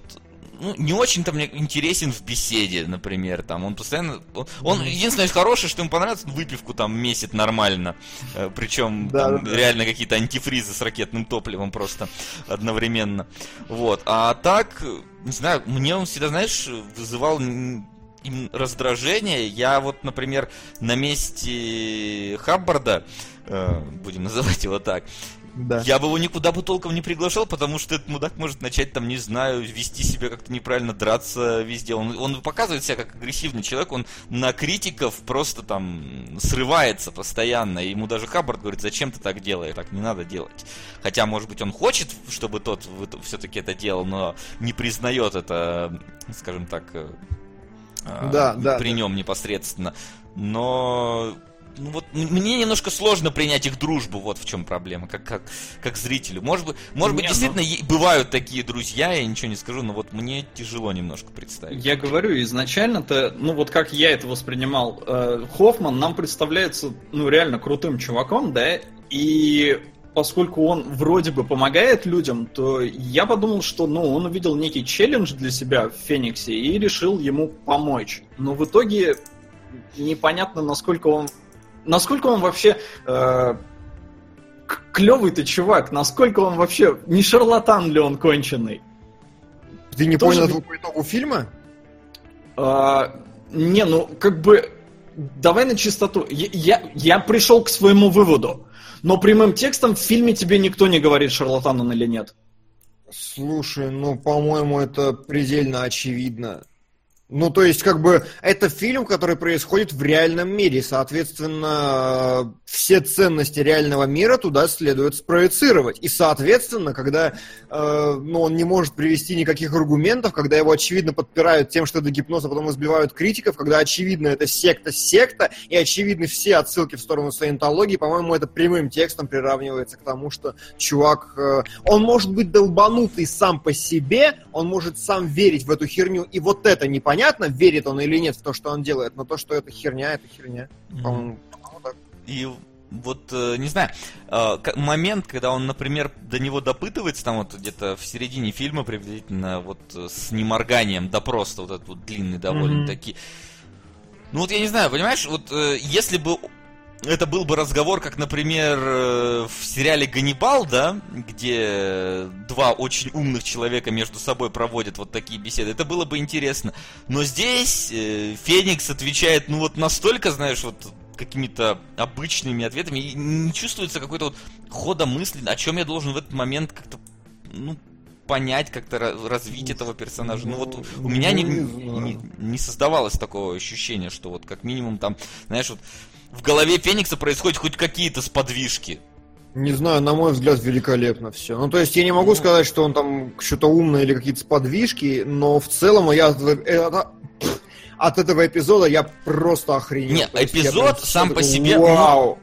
ну, не очень-то мне интересен в беседе, например, там, он постоянно, он, он единственное хорошее, что ему понравилось, он выпивку там месяц нормально, Э, причем Да, там да, да. реально какие-то антифризы с ракетным топливом просто одновременно, вот, а так, не знаю, мне он всегда, знаешь, вызывал им раздражение, я вот, например, на месте Хаббарда, э, будем называть его так, Да. я бы его никуда бы толком не приглашал, потому что этот мудак может начать там, не знаю, вести себя как-то неправильно, драться везде. Он, он показывает себя как агрессивный человек, он на критиков просто там срывается постоянно. И ему даже Хаббард говорит, зачем ты так делаешь, так не надо делать. Хотя, может быть, он хочет, чтобы тот все-таки это делал, но не признает это, скажем так, э, э, Да, да, при да. нем непосредственно. Но ну вот мне немножко сложно принять их дружбу, вот в чем проблема, как, как, как зрителю. Может быть, может быть ну- действительно е- бывают такие друзья, я ничего не скажу, но вот мне тяжело немножко представить. Я говорю, изначально-то, ну вот как я это воспринимал, э, Хоффман нам представляется, ну реально крутым чуваком, да, и поскольку он вроде бы помогает людям, то я подумал, что, ну, он увидел некий челлендж для себя в Фениксе и решил ему помочь. Но в итоге непонятно, насколько он, насколько он вообще э, клевый-то чувак, насколько он вообще, не шарлатан ли он конченый. Ты не Тоже понял по итогу фильма? А, не, ну, как бы, давай на чистоту. Я, я, я пришел к своему выводу. Но прямым текстом в фильме тебе никто не говорит, шарлатан он или нет. Слушай, ну, по-моему, это предельно очевидно. Ну, то есть, как бы, это фильм, который происходит в реальном мире. Соответственно, все ценности реального мира туда следует спроецировать. И, соответственно, когда э, ну, он не может привести никаких аргументов, когда его, очевидно, подпирают тем, что это гипноз, а потом избивают критиков, когда, очевидно, это секта-секта, и очевидны все отсылки в сторону саентологии, по-моему, это прямым текстом приравнивается к тому, что чувак, э, он может быть долбанутый сам по себе, он может сам верить в эту херню, и вот это непонятно, верит он или нет в то, что он делает, но то, что это херня, это херня. По-моему, по-моему, так. И вот, э, не знаю, э, момент, когда он, например, до него допытывается, там вот где-то в середине фильма приблизительно вот э, с неморганием допрос вот этот вот длинный довольно-таки. Ну вот я не знаю, понимаешь, вот если бы это был бы разговор, как, например, э, в сериале «Ганнибал», да, где два очень умных человека между собой проводят вот такие беседы, это было бы интересно. Но здесь э, Феникс отвечает, ну вот настолько, знаешь, вот какими-то обычными ответами, и не чувствуется какой-то вот хода мысли, о чем я должен в этот момент как-то, ну, понять, как-то ра- развить этого персонажа. Ну вот у меня не, Ну, не не, знаю. не создавалось такого ощущения, что вот как минимум там, знаешь, вот в голове Феникса происходят хоть какие-то сподвижки. Не знаю, на мой взгляд, великолепно все. Ну, то есть я не могу сказать, что он там что-то умное или какие-то сподвижки, но в целом я... это- пф, от этого эпизода я просто охренел. Не, То есть я эпизод прям сам по себе, ну, Вау!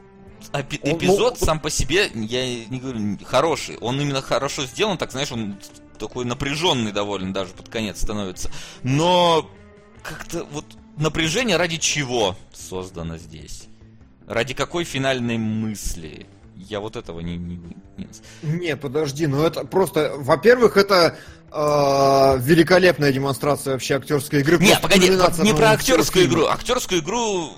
Эпи- Он- эпизод ну, сам по себе, я не говорю, хороший. Он именно хорошо сделан, так знаешь, он такой напряженный довольно даже под конец становится. Но как-то вот напряжение ради чего создано здесь? Ради какой финальной мысли? Я вот этого не... не, не- Не, подожди, ну это просто, во-первых, это э, великолепная демонстрация вообще актерской игры. Не, погоди, не про актерскую всего игру. фильма. Актерскую игру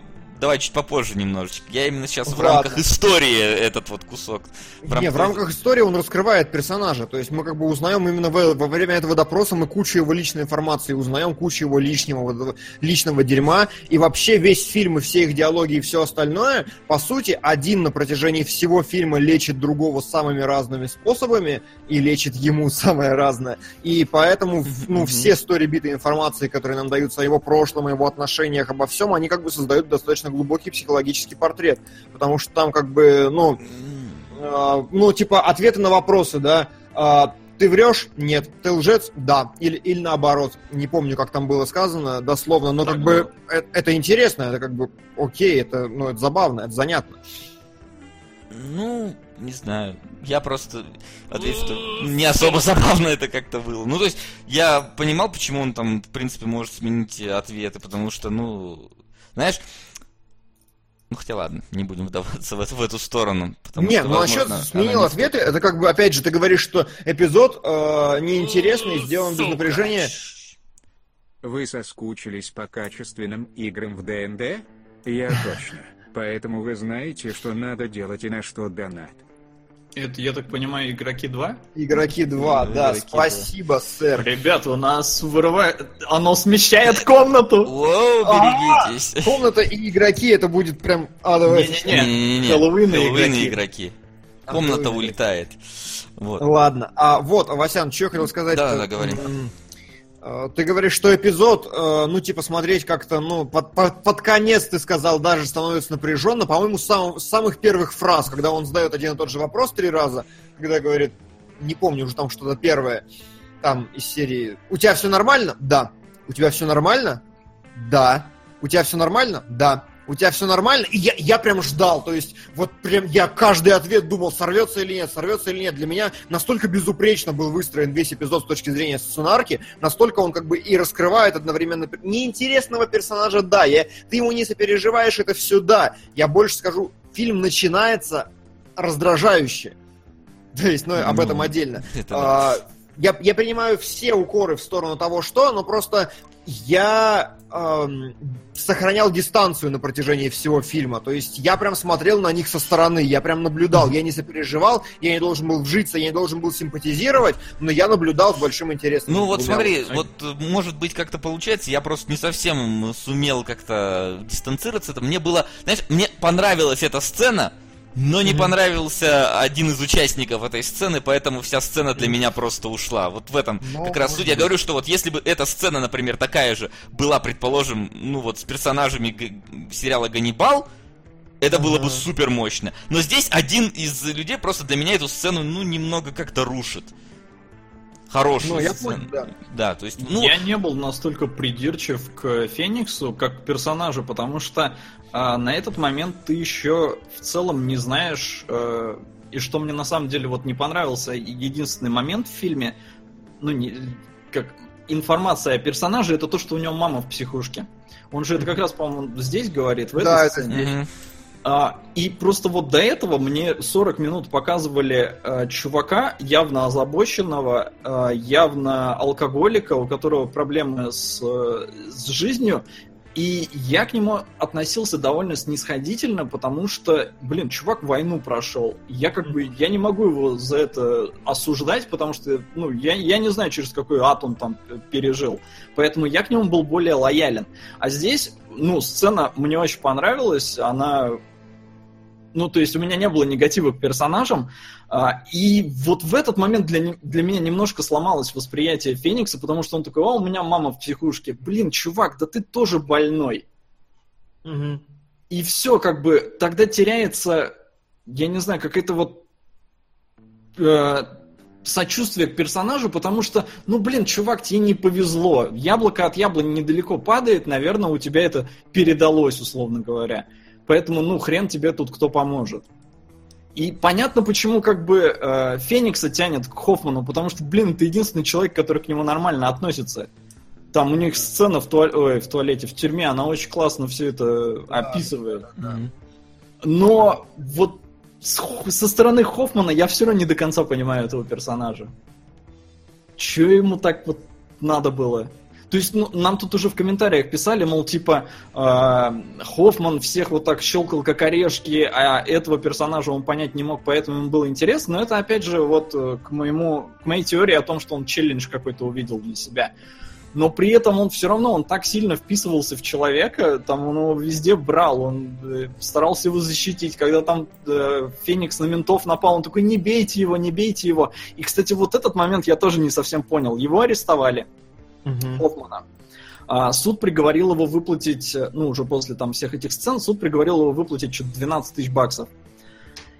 давай чуть попозже немножечко. Я именно сейчас в Ладно. рамках истории этот вот кусок. Не, в рамках истории он раскрывает персонажа. То есть мы как бы узнаем именно во, во время этого допроса мы кучу его личной информации, узнаем кучу его лишнего, личного дерьма. И вообще весь фильм и все их диалоги и все остальное, по сути, один на протяжении всего фильма лечит другого самыми разными способами и лечит ему самое разное. И поэтому, ну, Мгм. все сторибиты информации, которые нам даются о его прошлом, о его отношениях, обо всем, они как бы создают достаточно глубокий психологический портрет. Потому что там как бы, ну, а, ну, типа, ответы на вопросы, да. А, ты врешь? Нет. Ты лжец? Да. Или, или наоборот. Не помню, как там было сказано дословно, но как бы э- это интересно, это как бы окей, это, ну, это забавно, это занятно. Ну, не знаю. Я просто отвечу, что не особо забавно это как-то было. Ну, то есть, я понимал, почему он там, в принципе, может сменить ответы, потому что, ну, знаешь, ну, хотя ладно, не будем вдаваться в, эту- в эту сторону. Потому Не, что, ну насчет возможно, сменил не ответы, это как бы, опять же, ты говоришь, что эпизод э, неинтересный, сделан без напряжения. Вы соскучились по качественным играм в ДНД? Я точно. Поэтому вы знаете, что надо делать и на что донат. Это, я так понимаю, игроки 2? Игроки 2, Ну, да, игроки спасибо, сэр. Ребята, у нас вырывает... Оно смещает комнату! Воу, А, берегитесь. Комната и игроки, это будет прям адовая Не-не-не. Не-не-не. Хэллоуинные игроки. игроки. Комната улетает. Вот. Ладно, а вот, Васян, что я хотел сказать? Да, да, говори. Э, Ты говоришь, что эпизод, э, ну, типа, смотреть как-то, ну, под, под- под конец, ты сказал, даже становится напряженно. По-моему, с, сам- самых первых фраз, когда он задает один и тот же вопрос три раза, когда говорит, не помню уже там что-то первое, там из серии, у тебя все нормально? Да. У тебя все нормально? Да. У тебя все нормально? Да. У тебя все нормально? И я, я прям ждал, то есть вот прям я каждый ответ думал, сорвется или нет, сорвется или нет. Для меня настолько безупречно был выстроен весь эпизод с точки зрения сценарки, настолько он как бы и раскрывает одновременно неинтересного персонажа, да, я, ты ему не сопереживаешь, это все да. Я больше скажу, фильм начинается раздражающе. То есть, ну, об Ну, этом отдельно. это. А, я, я принимаю все укоры в сторону того, что, но просто я эм, сохранял дистанцию на протяжении всего фильма. То есть я прям смотрел на них со стороны, я прям наблюдал, я не сопереживал, я не должен был вжиться, я не должен был симпатизировать, но я наблюдал с большим интересом. Ну вот Двумя смотри, вот. может быть как-то получается, я просто не совсем сумел как-то дистанцироваться. Это мне было, знаешь, мне понравилась эта сцена, но не понравился один из участников этой сцены, поэтому вся сцена для меня просто ушла. Вот в этом Ну, как раз суть. Я говорю, что вот если бы эта сцена, например, такая же была, предположим, ну вот с персонажами сериала Ганнибал, это было бы супер мощно. Но здесь один из людей просто для меня эту сцену, ну, немного как-то рушит. Хорошую Ну, я сцену. понял, да. Да, то есть, ну, Я не был настолько придирчив к Фениксу, как к персонажу, потому что а, на этот момент ты еще в целом не знаешь, э, и что мне на самом деле вот не понравился, единственный момент в фильме, ну, не, как информация о персонаже, это то, что у него мама в психушке. Он же это как раз, по-моему, здесь говорит, в этой Да, это сцене. мгм. А, и просто вот до этого мне 40 минут показывали э, чувака, явно озабоченного, э, явно алкоголика, у которого проблемы с, с жизнью. И я к нему относился довольно снисходительно, потому что, блин, чувак войну прошел. Я как бы, я не могу его за это осуждать, потому что, ну, я, я не знаю, через какой ад он там пережил. Поэтому я к нему был более лоялен. А здесь, ну, сцена мне очень понравилась, она ну, то есть у меня не было негатива к персонажам, а, и вот в этот момент для, для меня немножко сломалось восприятие Феникса, потому что он такой, о, у меня мама в психушке. Блин, чувак, да ты тоже больной. Мгм. И все, как бы, тогда теряется, я не знаю, какая-то вот... э, сочувствие к персонажу, потому что, ну, блин, чувак, тебе не повезло. Яблоко от яблони недалеко падает, наверное, у тебя это передалось, условно говоря. Поэтому, ну, хрен тебе тут кто поможет. И понятно, почему как бы э, Феникса тянет к Хоффману, потому что, блин, это единственный человек, который к нему нормально относится. Там у них сцена в, туаль... Ой, в туалете, в тюрьме, она очень классно все это да, описывает. Да. Но вот со стороны Хоффмана я все равно не до конца понимаю этого персонажа. Че ему так вот надо было? То есть ну, нам тут уже в комментариях писали, мол, типа, э, Хоффман всех вот так щелкал как орешки, а этого персонажа он понять не мог, поэтому ему было интересно. Но это, опять же, вот э, к, моему, к моей теории о том, что он челлендж какой-то увидел для себя но при этом он все равно, он так сильно вписывался в человека, там он его везде брал, он э, старался его защитить, когда там э, Феникс на ментов напал, он такой, не бейте его, не бейте его. И, кстати, вот этот момент я тоже не совсем понял. Его арестовали, угу. Хоффмана. А суд приговорил его выплатить, э, ну, уже после там всех этих сцен, суд приговорил его выплатить что-то 12 тысяч баксов.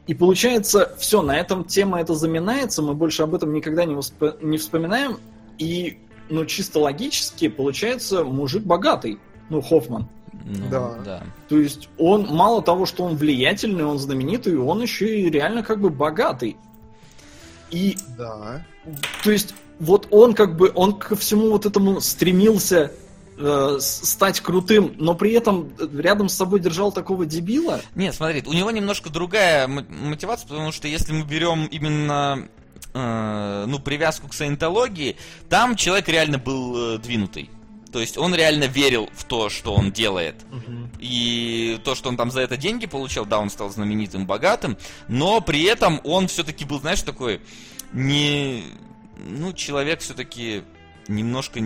И получается, все, на этом тема это заминается, мы больше об этом никогда не, восп... не вспоминаем. И ну, чисто логически, получается, мужик богатый. Ну, Хоффман. Ну, да. да. То есть он мало того, что он влиятельный, он знаменитый, он еще и реально как бы богатый. И да. То есть вот он как бы он ко всему вот этому стремился э, стать крутым, но при этом рядом с собой держал такого дебила. Нет, смотри, у него немножко другая мотивация, потому что если мы берем именно э, ну, привязку к саентологии, там человек реально был э, двинутый. То есть он реально верил в то, что он делает. Угу. И то, что он там за это деньги получал, да, он стал знаменитым, богатым, но при этом он все-таки был, знаешь, такой не... Ну, человек все-таки немножко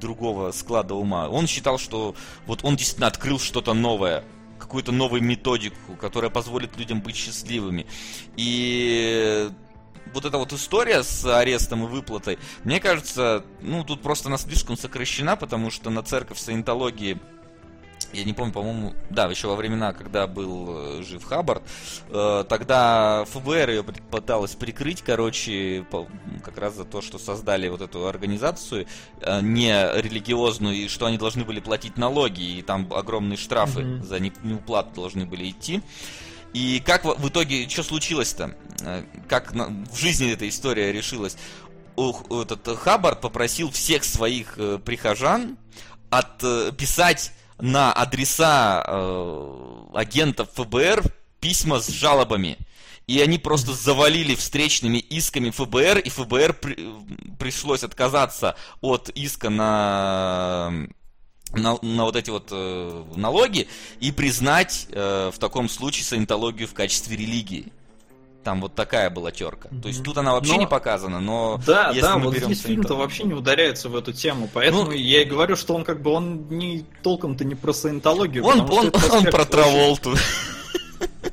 другого склада ума. Он считал, что вот он действительно открыл что-то новое, какую-то новую методику, которая позволит людям быть счастливыми. И вот эта вот история с арестом и выплатой, мне кажется, ну, тут просто она слишком сокращена, потому что на церковь саентологии я не помню, по-моему, да, еще во времена, когда был э, жив Хаббард, э, тогда ФБР ее пыталась прикрыть, короче, по, как раз за то, что создали вот эту организацию э, не религиозную, и что они должны были платить налоги, и там огромные штрафы mm-hmm. за неуплату должны были идти. И как в итоге, что случилось-то? Как в жизни эта история решилась? Этот Хаббард попросил всех своих э, прихожан отписать на адреса агентов ФБР письма с жалобами. И они просто завалили встречными исками ФБР, и ФБР при, пришлось отказаться от иска на на, на вот эти вот э, налоги и признать э, в таком случае саентологию в качестве религии. Там вот такая была терка. Mm-hmm. То есть тут она вообще но... не показана, но да, если да, мы вот берем здесь фильм-то вообще не ударяется в эту тему, поэтому ну, я и говорю, что он как бы он не толком-то не про саентологию. Он он, он про Траволту.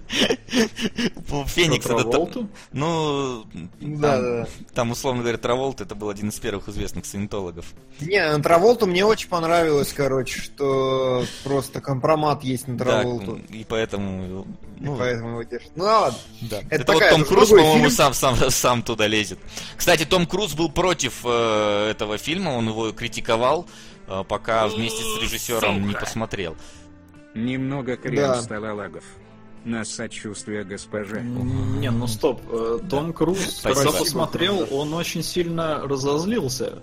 Феникс это... Ну, да, да. Там, условно говоря, Траволт это был один из первых известных саентологов. Не, Траволту мне очень понравилось, короче, что просто компромат есть на Траволту. и поэтому... Ну, и поэтому его держат. Ну ладно. Да. Это, это вот Том Круз, по-моему, сам, сам, сам туда лезет. Кстати, Том Круз был против э, этого фильма, он его критиковал, э, пока вместе с режиссером не посмотрел. Немного крем да. стало лагов на сочувствие госпоже. Не, ну стоп. Э, Том Круз, когда посмотрел, он очень сильно разозлился.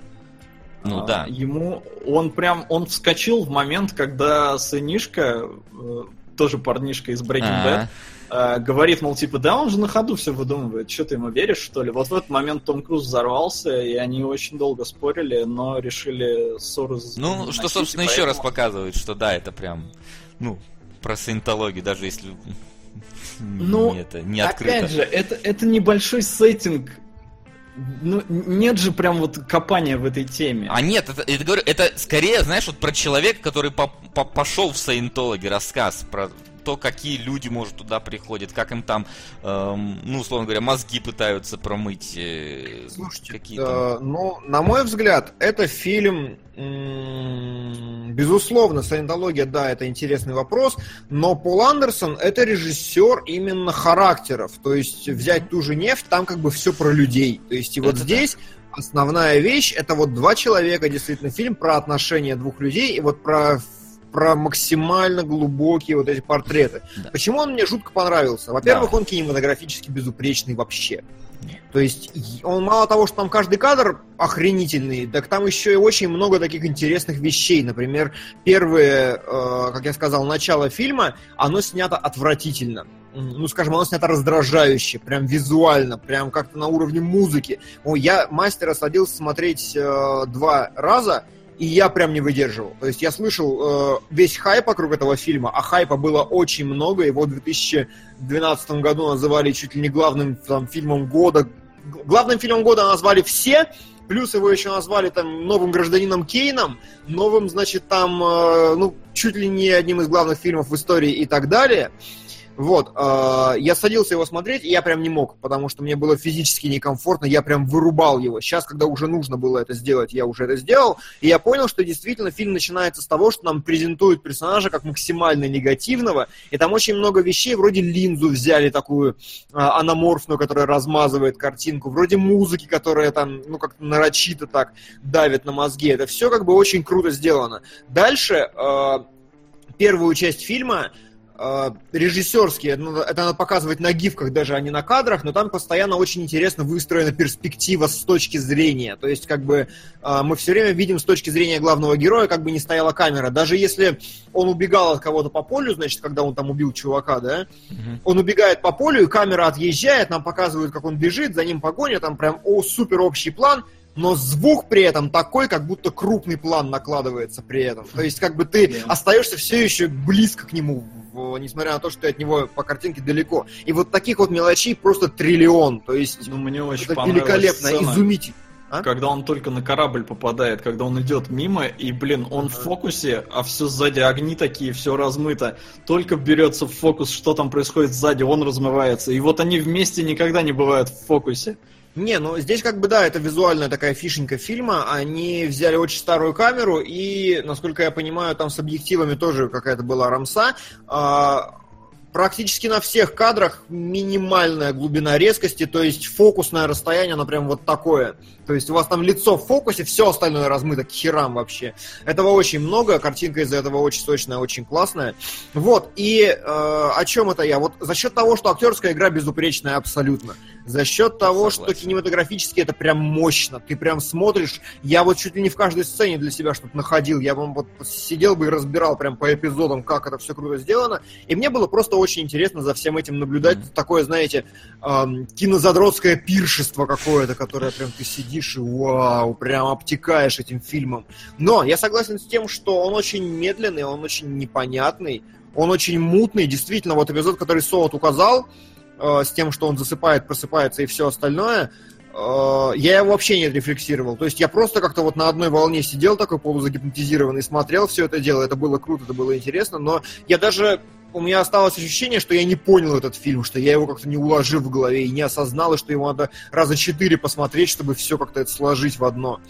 Ну а, да. Ему он прям он вскочил в момент, когда сынишка, э, тоже парнишка из Breaking Bad, э, говорит, мол, типа, да, он же на ходу все выдумывает, что ты ему веришь, что ли? Вот в этот момент Том Круз взорвался, и они очень долго спорили, но решили ссору Ну, что, собственно, поэтому... еще раз показывает, что да, это прям, ну, про саентологию, даже если ну, это не открыто. Опять же, это, это небольшой сеттинг. Ну, нет же прям вот копания в этой теме. А нет, это, это, говорю, это скорее, знаешь, вот про человека, который по, по, пошел в саентологи, рассказ про то, какие люди, может, туда приходят, как им там, эм, ну, условно говоря, мозги пытаются промыть. Э, Слушайте, какие-то. э, ну, на мой взгляд, это фильм, безусловно, саентология, да, это интересный вопрос, но Пол Андерсон это режиссер именно характеров, то есть взять ту же нефть, там как бы все про людей, то есть и вот Это здесь основная вещь, это вот два человека, действительно, фильм про отношения двух людей и вот про про максимально глубокие вот эти портреты. Да. Почему он мне жутко понравился? Во-первых, он кинематографически безупречный вообще. То есть он мало того, что там каждый кадр охренительный, так там еще и очень много таких интересных вещей. Например, первое, э, как я сказал, начало фильма, оно снято отвратительно. Ну, скажем, оно снято раздражающе, прям визуально, прям как-то на уровне музыки. О, я мастера садился смотреть э, два раза, и я прям не выдерживал. То есть я слышал э, весь хайп вокруг этого фильма, а хайпа было очень много. Его в 2012 году называли чуть ли не главным там, фильмом года. Главным фильмом года назвали все, плюс его еще назвали там новым гражданином Кейном, новым, значит, там, э, ну, чуть ли не одним из главных фильмов в истории и так далее. Вот, э, я садился его смотреть, и я прям не мог, потому что мне было физически некомфортно, я прям вырубал его. Сейчас, когда уже нужно было это сделать, я уже это сделал, и я понял, что действительно фильм начинается с того, что нам презентуют персонажа как максимально негативного, и там очень много вещей, вроде линзу взяли такую э, аноморфную, которая размазывает картинку, вроде музыки, которая там, ну, как-то нарочито так давит на мозги. Это все как бы очень круто сделано. Дальше э, первую часть фильма режиссерские, это надо, это надо показывать на гифках даже, а не на кадрах, но там постоянно очень интересно выстроена перспектива с точки зрения. То есть, как бы, э, мы все время видим с точки зрения главного героя, как бы не стояла камера. Даже если он убегал от кого-то по полю, значит, когда он там убил чувака, да, Мгм. он убегает по полю, и камера отъезжает, нам показывают, как он бежит, за ним погоня, там прям о, супер общий план, но звук при этом такой, как будто крупный план накладывается при этом. То есть, как бы ты Да. остаешься все еще близко к нему, несмотря на то, что ты от него по картинке далеко. И вот таких вот мелочей просто триллион. То есть, Ну, мне очень это великолепно, сцена, изумительно. а? Когда он только на корабль попадает, когда он идет мимо, и, блин, он в фокусе, а все сзади огни такие, все размыто. Только берется в фокус, что там происходит сзади, он размывается. И вот они вместе никогда не бывают в фокусе. Не, ну здесь как бы да, это визуальная такая фишенька фильма. Они взяли очень старую камеру и, насколько я понимаю, там с объективами тоже какая-то была рамса. А, практически на всех кадрах минимальная глубина резкости, то есть фокусное расстояние, оно прям вот такое. То есть у вас там лицо в фокусе, все остальное размыто к херам вообще. Этого очень много, картинка из-за этого очень сочная, очень классная. Вот, и э, о чем это я? Вот за счет того, что актерская игра безупречная абсолютно. За счет того, что Согласен. кинематографически это прям мощно. Ты прям смотришь. Я вот чуть ли не в каждой сцене для себя что-то находил. Я вам вот сидел бы и разбирал прям по эпизодам, как это все круто сделано. И мне было просто очень интересно за всем этим наблюдать. Мгм. Такое, знаете, эм, кинозадротское пиршество какое-то, которое прям ты сидишь и вау, прям обтекаешь этим фильмом. Но я согласен с тем, что он очень медленный, он очень непонятный, он очень мутный. Действительно, вот эпизод, который Солод указал, э, с тем, что он засыпает, просыпается и все остальное, э, я его вообще не рефлексировал. То есть я просто как-то вот на одной волне сидел такой полузагипнотизированный, смотрел все это дело, это было круто, это было интересно, но я даже у меня осталось ощущение, что я не понял этот фильм, что я его как-то не уложил в голове и не осознал, и что его надо раза четыре посмотреть, чтобы все как-то это сложить в одно.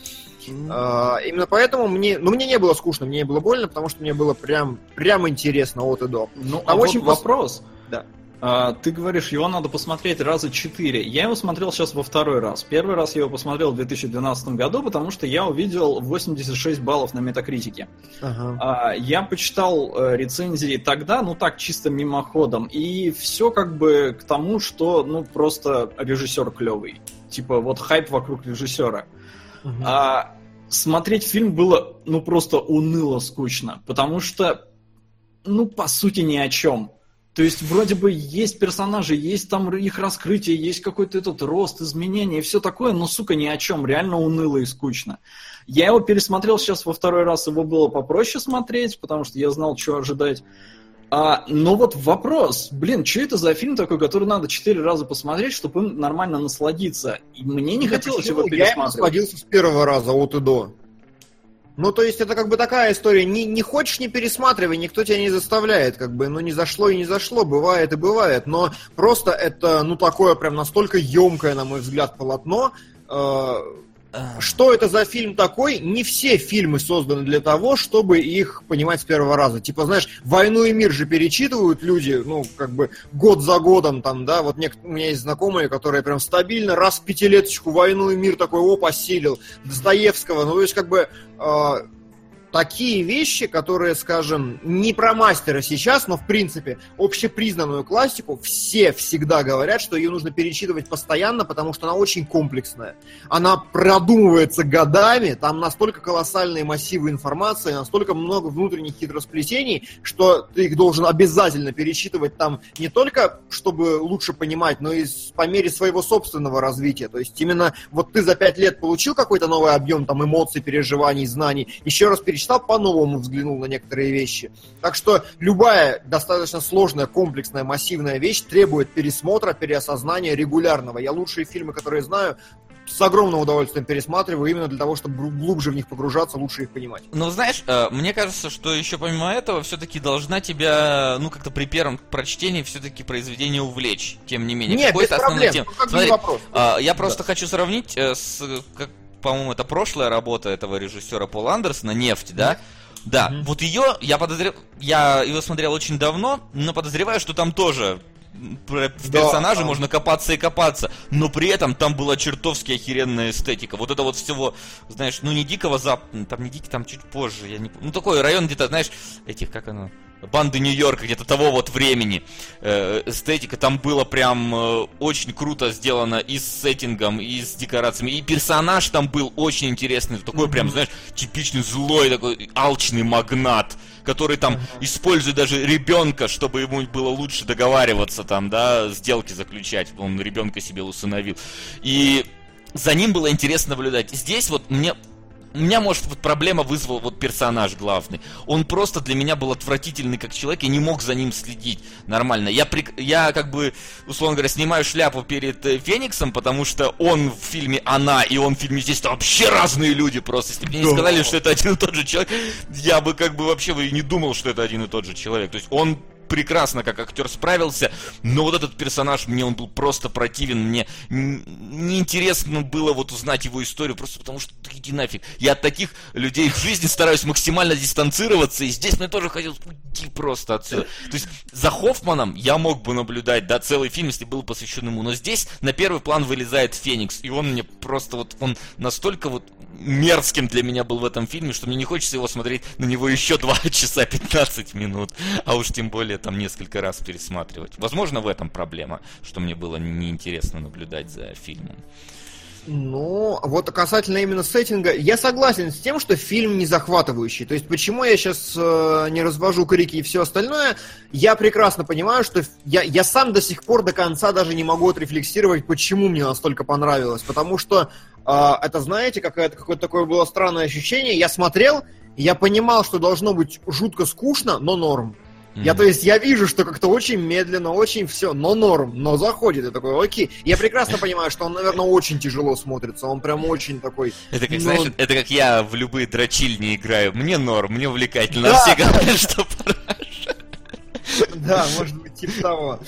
А, именно поэтому мне, ну, мне не было скучно, мне не было больно, потому что мне было прям, прям интересно от и до. Ну, А а очень вот пос- вопрос. Да. А, ты говоришь, его надо посмотреть раза четыре. Я его смотрел сейчас во второй раз. Первый раз я его посмотрел в 2012 году, потому что я увидел 86 баллов на метакритике. Ага. А, Я почитал э, рецензии тогда, ну так, чисто мимоходом, и все как бы к тому, что, ну, просто режиссер клевый. Типа, вот хайп вокруг режиссера. Мгм. А смотреть фильм было, ну, просто уныло скучно, потому что, ну, по сути, ни о чем. То есть, вроде бы есть персонажи, есть там их раскрытие, есть какой-то этот рост, изменения и все такое, но, сука, ни о чем, реально уныло и скучно. Я его пересмотрел сейчас во второй раз, его было попроще смотреть, потому что я знал, что ожидать. А, но вот вопрос, блин, что это за фильм такой, который надо четыре раза посмотреть, чтобы им нормально насладиться? И мне не Я хотелось его Я пересматривать. насладился с первого раза от и до. Ну, то есть это как бы такая история, не, не хочешь, не пересматривай, никто тебя не заставляет, как бы, ну, не зашло и не зашло, бывает и бывает, но просто это, ну, такое прям настолько емкое, на мой взгляд, полотно, э, что это за фильм такой? Не все фильмы созданы для того, чтобы их понимать с первого раза. Типа, знаешь, «Войну и мир» же перечитывают люди, ну, как бы год за годом, там, да, вот нек- у меня есть знакомые, которые прям стабильно раз в пятилеточку «Войну и мир» такой, оп, осилил. Достоевского, ну, то есть, как бы, э, такие вещи, которые, скажем, не про мастера сейчас, но в принципе общепризнанную классику, все всегда говорят, что ее нужно перечитывать постоянно, потому что она очень комплексная. Она продумывается годами, там настолько колоссальные массивы информации, настолько много внутренних хитросплетений, что ты их должен обязательно перечитывать там не только, чтобы лучше понимать, но и по мере своего собственного развития. То есть именно вот ты за пять лет получил какой-то новый объем там эмоций, переживаний, знаний, еще раз перечитал перечитал, по-новому взглянул на некоторые вещи. Так что любая достаточно сложная, комплексная, массивная вещь требует пересмотра, переосознания регулярного. Я лучшие фильмы, которые знаю, с огромным удовольствием пересматриваю именно для того, чтобы глубже в них погружаться, лучше их понимать. Ну, знаешь, э, мне кажется, что еще помимо этого, все-таки должна тебя, ну, как-то при первом прочтении все-таки произведение увлечь, тем не менее. Нет, без проблем. Тем... Ну, как Смотри, вопрос. А, я просто да. хочу сравнить э, с как по-моему, это прошлая работа этого режиссера Пола Андерсона, «Нефть», да? Да, mm-hmm. вот ее, я подозреваю, я его смотрел очень давно, но подозреваю, что там тоже в персонаже да, можно копаться и копаться, но при этом там была чертовски охеренная эстетика. Вот это вот всего, знаешь, ну не дикого зап... там не дикий, там чуть позже, я не Ну такой район где-то, знаешь, этих, как оно, банды Нью-Йорка, где-то того вот времени. Э, эстетика там было прям э, очень круто сделано и с сеттингом, и с декорациями. И персонаж там был очень интересный. Такой прям, знаешь, типичный злой, такой алчный магнат который там использует даже ребенка, чтобы ему было лучше договариваться там, да, сделки заключать. Он ребенка себе усыновил. И за ним было интересно наблюдать. Здесь вот мне у меня, может, вот проблема вызвал вот персонаж главный. Он просто для меня был отвратительный как человек, я не мог за ним следить нормально. Я, при, я как бы, условно говоря, снимаю шляпу перед э, Фениксом, потому что он в фильме «Она» и он в фильме здесь это вообще разные люди просто. Если бы мне не сказали, что это один и тот же человек, я бы как бы вообще бы не думал, что это один и тот же человек. То есть он прекрасно как актер справился, но вот этот персонаж, мне он был просто противен, мне неинтересно было вот узнать его историю, просто потому что иди нафиг. Я от таких людей в жизни стараюсь максимально дистанцироваться, и здесь мне тоже хотелось уйти просто отсюда. То есть за Хоффманом я мог бы наблюдать, да, целый фильм, если был посвящен ему, но здесь на первый план вылезает Феникс, и он мне просто вот, он настолько вот мерзким для меня был в этом фильме, что мне не хочется его смотреть на него еще 2 часа 15 минут, а уж тем более там несколько раз пересматривать. Возможно, в этом проблема, что мне было неинтересно наблюдать за фильмом. Ну, вот касательно именно сеттинга, я согласен с тем, что фильм не захватывающий. То есть, почему я сейчас э, не развожу крики и все остальное, я прекрасно понимаю, что я, я сам до сих пор до конца даже не могу отрефлексировать, почему мне настолько понравилось. Потому что э, это, знаете, какое-то какое такое было странное ощущение. Я смотрел, я понимал, что должно быть жутко скучно, но норм. Я, то есть, я вижу, что как-то очень медленно, очень все, но норм, но заходит. Я такой, окей. Я прекрасно понимаю, что он, наверное, очень тяжело смотрится. Он прям очень такой... Это как, но... знаешь, это как я в любые дрочильни играю. Мне норм, мне увлекательно. Да. Все говорят, что пора. Да, может быть, типа того.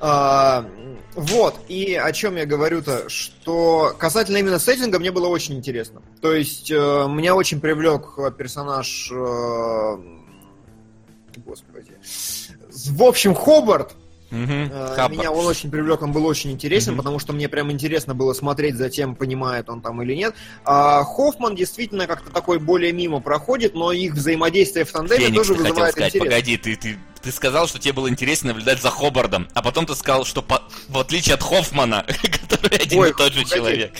А, вот, и о чем я говорю-то, что касательно именно сеттинга мне было очень интересно. То есть, э, меня очень привлек персонаж э, господи. В общем, Хобарт Угу. Меня он очень привлек, он был очень интересен, угу. потому что мне прям интересно было смотреть за тем, понимает он там или нет. А Хоффман действительно как-то такой более мимо проходит, но их взаимодействие в тандеме Феникс, тоже вызывает сказать, интерес. Погоди, ты, ты, ты сказал, что тебе было интересно наблюдать за Хобардом, а потом ты сказал, что по, в отличие от Хоффмана, который один Ой, и тот же человек.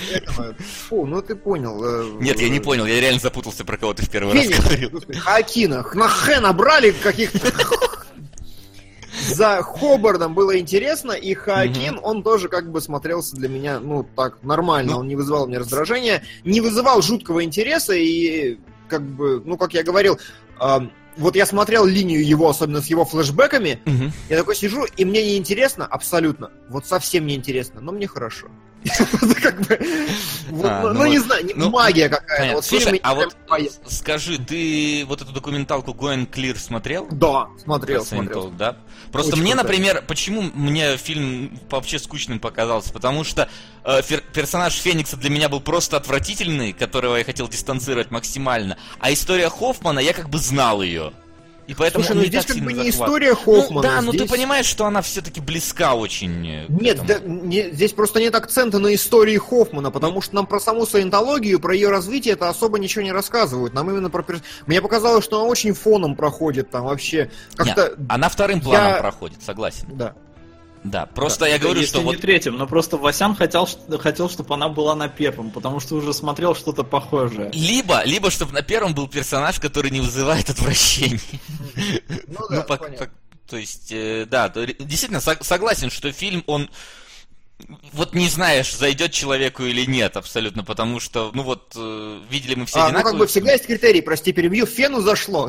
Фу, ну ты понял. Э, нет, я не понял, я реально запутался, про кого ты в первый Феникс, раз говорил. Хакина, на Хэ набрали каких-то за Хобардом было интересно, и Хаакин, он тоже как бы смотрелся для меня, ну, так, нормально, ну. он не вызывал мне раздражения, не вызывал жуткого интереса, и как бы, ну, как я говорил, вот я смотрел линию его, особенно с его флешбеками, угу. я такой сижу, и мне не интересно абсолютно, вот совсем не интересно, но мне хорошо. А, ну, ну ну, не знаю, ну, магия какая-то. Слушай, а вот скажи, ты вот эту документалку Гоэн Клир смотрел? Да, смотрел, смотрел. Да? Просто мне, например, почему мне фильм вообще скучным показался? Потому что э, персонаж Феникса для меня был просто отвратительный, которого я хотел дистанцировать максимально. А история Хоффмана, я как бы знал ее. И поэтому Слушай, ну здесь как бы не история Хоффмана. Ну, да, но ты здесь- понимаешь, что она все-таки близка очень. э, Нет, да, не- здесь просто нет акцента на истории Хоффмана, потому что нам про саму саентологию, про ее развитие это особо ничего не рассказывают. Нам именно про... Мне показалось, что она очень фоном проходит там вообще. Как-то... Нет, она вторым планом я- проходит, согласен. Да. Да, просто я Да, говорю, если что не вот третьим, но просто Васян хотел, хотел, чтобы она была на первом, потому что уже смотрел что-то похожее. Либо, либо чтобы на первом был персонаж, который не вызывает отвращения. Ну Ну, да, понятно. пок- то есть, э, да, то действительно сог- согласен, что фильм, он вот не знаешь, зайдет человеку или нет, абсолютно, потому что, ну вот, э, видели мы все А, ну как бы всегда есть критерий, прости, перебью, фену зашло.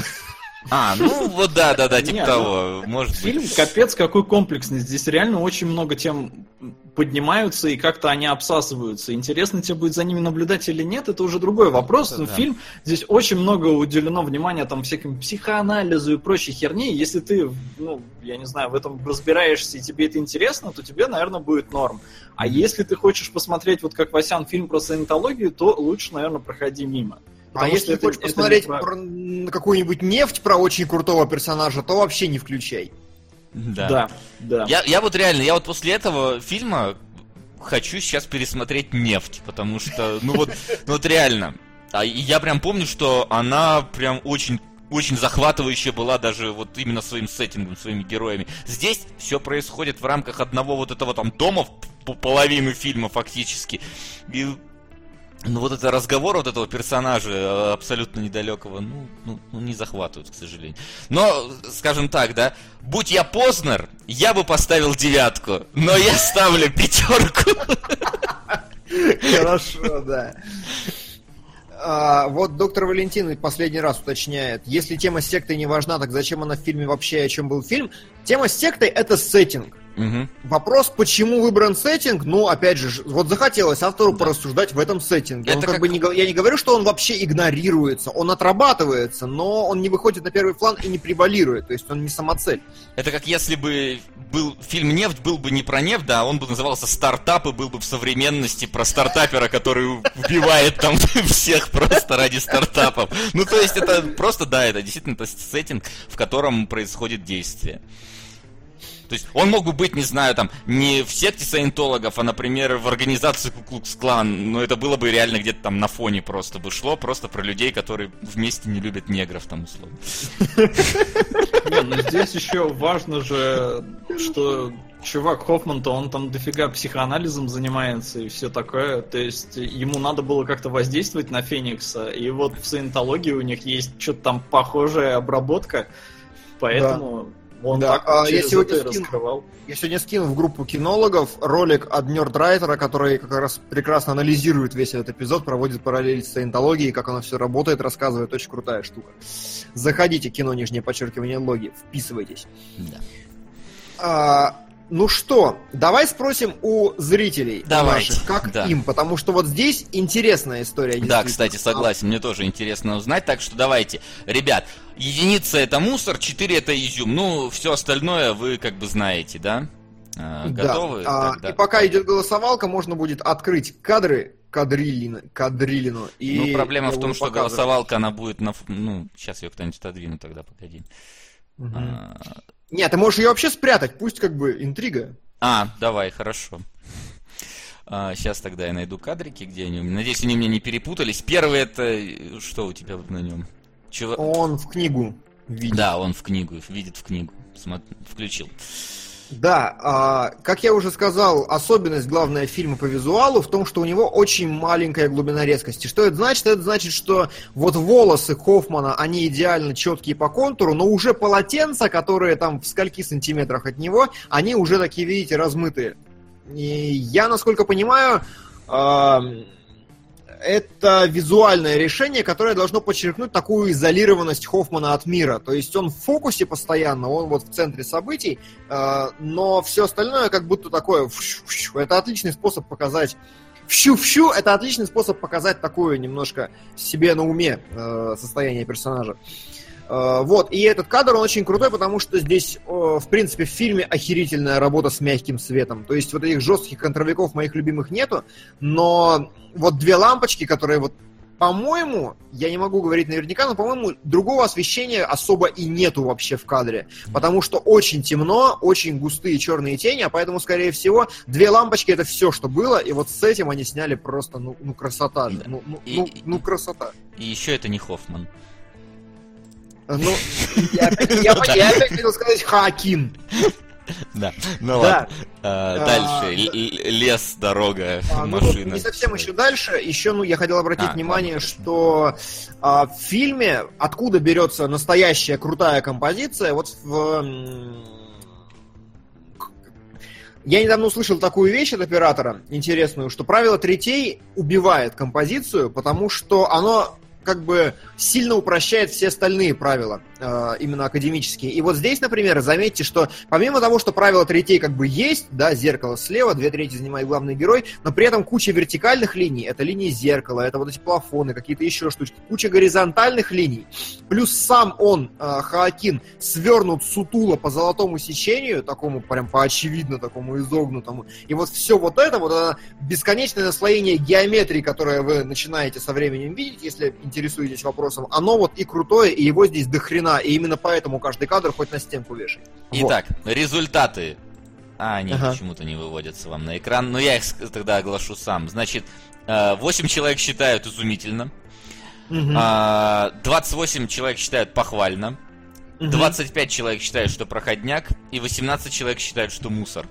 А, ну вот да, да, да, типа ну, того, может Фильм быть. капец какой комплексный. Здесь реально очень много тем поднимаются и как-то они обсасываются. Интересно тебе будет за ними наблюдать или нет, это уже другой вопрос. это Но да. фильм здесь очень много уделено внимания там всяким психоанализу и прочей херни. Если ты, ну, я не знаю, в этом разбираешься и тебе это интересно, то тебе, наверное, будет норм. А если ты хочешь посмотреть, вот как Васян, фильм про саентологию, то лучше, наверное, проходи мимо. А Потому если что ты это- хочешь это посмотреть про- про какую-нибудь нефть про очень крутого персонажа, то вообще не включай. Да. Да, да. Я, я вот реально, я вот после этого фильма хочу сейчас пересмотреть «Нефть», потому что, ну вот, ну вот реально. А я прям помню, что она прям очень очень захватывающая была даже вот именно своим сеттингом, своими героями. Здесь все происходит в рамках одного вот этого там дома, по половину фильма фактически. И ну вот это разговор вот этого персонажа э, абсолютно недалекого, ну, ну, ну, не захватывают, к сожалению. Но, скажем так, да, будь я Познер, я бы поставил девятку, но я ставлю пятерку. Хорошо, да. А, вот доктор Валентин последний раз уточняет, если тема с сектой не важна, так зачем она в фильме вообще, о чем был фильм? Тема с сектой это сеттинг. Мгм. Вопрос, почему выбран сеттинг, ну, опять же, вот захотелось автору Да. порассуждать в этом сеттинге. Он Это как, как- бы не, я не говорю, что он вообще игнорируется, он отрабатывается, но он не выходит на первый план и не превалирует, то есть он не самоцель. Это как если бы был фильм «Нефть» был бы не про нефть, да, а он бы назывался «Стартап» и был бы в современности про стартапера, который вбивает там всех просто ради стартапов. Ну, то есть это просто, да, это действительно сеттинг, в котором происходит действие. То есть он мог бы быть, не знаю, там, не в секте саентологов, а, например, в организации Куклукс-клан, но это было бы реально где-то там на фоне просто бы шло, просто про людей, которые вместе не любят негров, там, условно. Не, ну здесь еще важно же, что чувак Хоффман-то, он там дофига психоанализом занимается и все такое. То есть ему надо было как-то воздействовать на Феникса. И вот в саентологии у них есть что-то там похожая обработка. Поэтому он Да, так а я сегодня скину. раскрывал. Я сегодня скинул в группу кинологов ролик от Нердрайтера, который как раз прекрасно анализирует весь этот эпизод, проводит параллели с саентологией, как оно все работает, рассказывает, очень крутая штука. Заходите, кино, нижнее подчеркивание, логи, вписывайтесь. Да. А, ну что, давай спросим у зрителей Давайте, наших, как да. им, потому что вот здесь интересная история. Да, кстати, согласен, мне тоже интересно узнать, так что давайте, ребят, единица это мусор, 4 это изюм, ну, все остальное вы как бы знаете, да? А, Да. Готовы? А, Тогда- И пока идет голосовалка, можно будет открыть кадры Кадрилина, Кадрилину. И Ну, проблема в том, что показывать. голосовалка, она будет на... Ну, сейчас ее кто-нибудь отодвинет тогда, погоди. Мгм. А, Нет, ты можешь ее вообще спрятать, пусть как бы интрига. А, давай, хорошо. сейчас тогда я найду кадрики, где они у меня. Надеюсь, они у меня не перепутались. Первый это... э, Что у тебя на нем? Чего... Он в книгу видит. Да, он в книгу, видит в книгу. Смо- Включил. Да, а, как я уже сказал, особенность главная фильма по визуалу в том, что у него очень маленькая глубина резкости. Что это значит? Это значит, что вот волосы Хоффмана, они идеально четкие по контуру, но уже полотенца, которые там в скольки сантиметрах от него, они уже такие, видите, размытые. И я, насколько понимаю, а, это визуальное решение, которое должно подчеркнуть такую изолированность Хоффмана от мира. То есть он в фокусе постоянно, он вот в центре событий, э, но все остальное как будто такое... Это отличный способ показать вщу-вщу, это отличный способ показать такое немножко себе на уме э, состояние персонажа. Э, вот, и этот кадр, он очень крутой, потому что здесь, в принципе, в фильме охерительная работа с мягким светом. То есть вот этих жестких контровиков моих любимых нету, но вот две лампочки, которые вот по-моему, я не могу говорить наверняка, но, по-моему, другого освещения особо и нету вообще в кадре. Потому что очень темно, очень густые черные тени, а поэтому, скорее всего, две лампочки это все, что было, и вот с этим они сняли просто, ну, ну красота же. Ну, ну, и, ну, ну, красота. И еще это не Хоффман. Ну, я, опять хотел сказать Хакин. Да, ну ладно. А, дальше, лес, дорога, а, ну машина. Не совсем еще дальше. Еще, ну, я хотел обратить а, внимание, что в фильме откуда берется настоящая крутая композиция, вот в я недавно услышал такую вещь от оператора, интересную, что правило третей убивает композицию, потому что оно как бы сильно упрощает все остальные правила, именно академические. И вот здесь, например, заметьте, что помимо того, что правило третей как бы есть, да, зеркало слева, две трети занимает главный герой, но при этом куча вертикальных линий, это линии зеркала, это вот эти плафоны, какие-то еще штучки, куча горизонтальных линий, плюс сам он, э, Хаакин, свернут сутуло по золотому сечению, такому прям по очевидно такому изогнутому, и вот все вот это, вот это бесконечное наслоение геометрии, которое вы начинаете со временем видеть, если интересуетесь вопросом, оно вот и крутое, и его здесь до хрена, и именно поэтому каждый кадр хоть на стенку вешай. Итак, вот. результаты. А, они ага. почему-то не выводятся вам на экран, но я их тогда оглашу сам. Значит, 8 э, человек считают изумительно, угу. 28 человек считают похвально, 25 человек считают, что проходняк, и 18 человек считают, что мусор.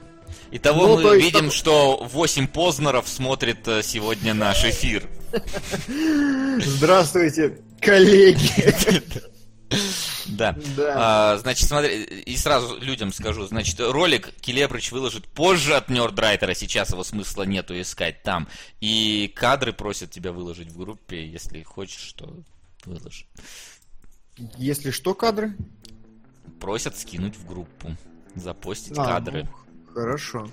Итого ну, мы видим, есть... что 8 Познеров смотрит э, сегодня наш эфир. Здравствуйте, коллеги. Да. да. А, значит, смотри, и сразу людям скажу, значит, ролик Келебрыч выложит позже от Нердрайтера, сейчас его смысла нету искать там. И кадры просят тебя выложить в группе, если хочешь, что выложи. Если что, кадры? Просят скинуть в группу, запостить а, кадры. Ну, хорошо.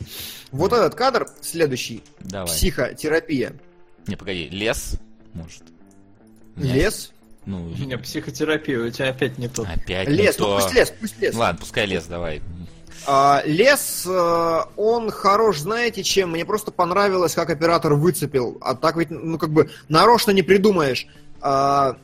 Вот этот кадр, следующий. Давай. Психотерапия. Не, погоди, лес, может. Лес? Ну, не, психотерапия, у тебя опять не то. Опять лес, не ну то. пусть лес, пусть лес. Ладно, пускай лес, давай. А, лес, э, он хорош, знаете чем? Мне просто понравилось, как оператор выцепил. А так ведь, ну как бы, нарочно не придумаешь. А,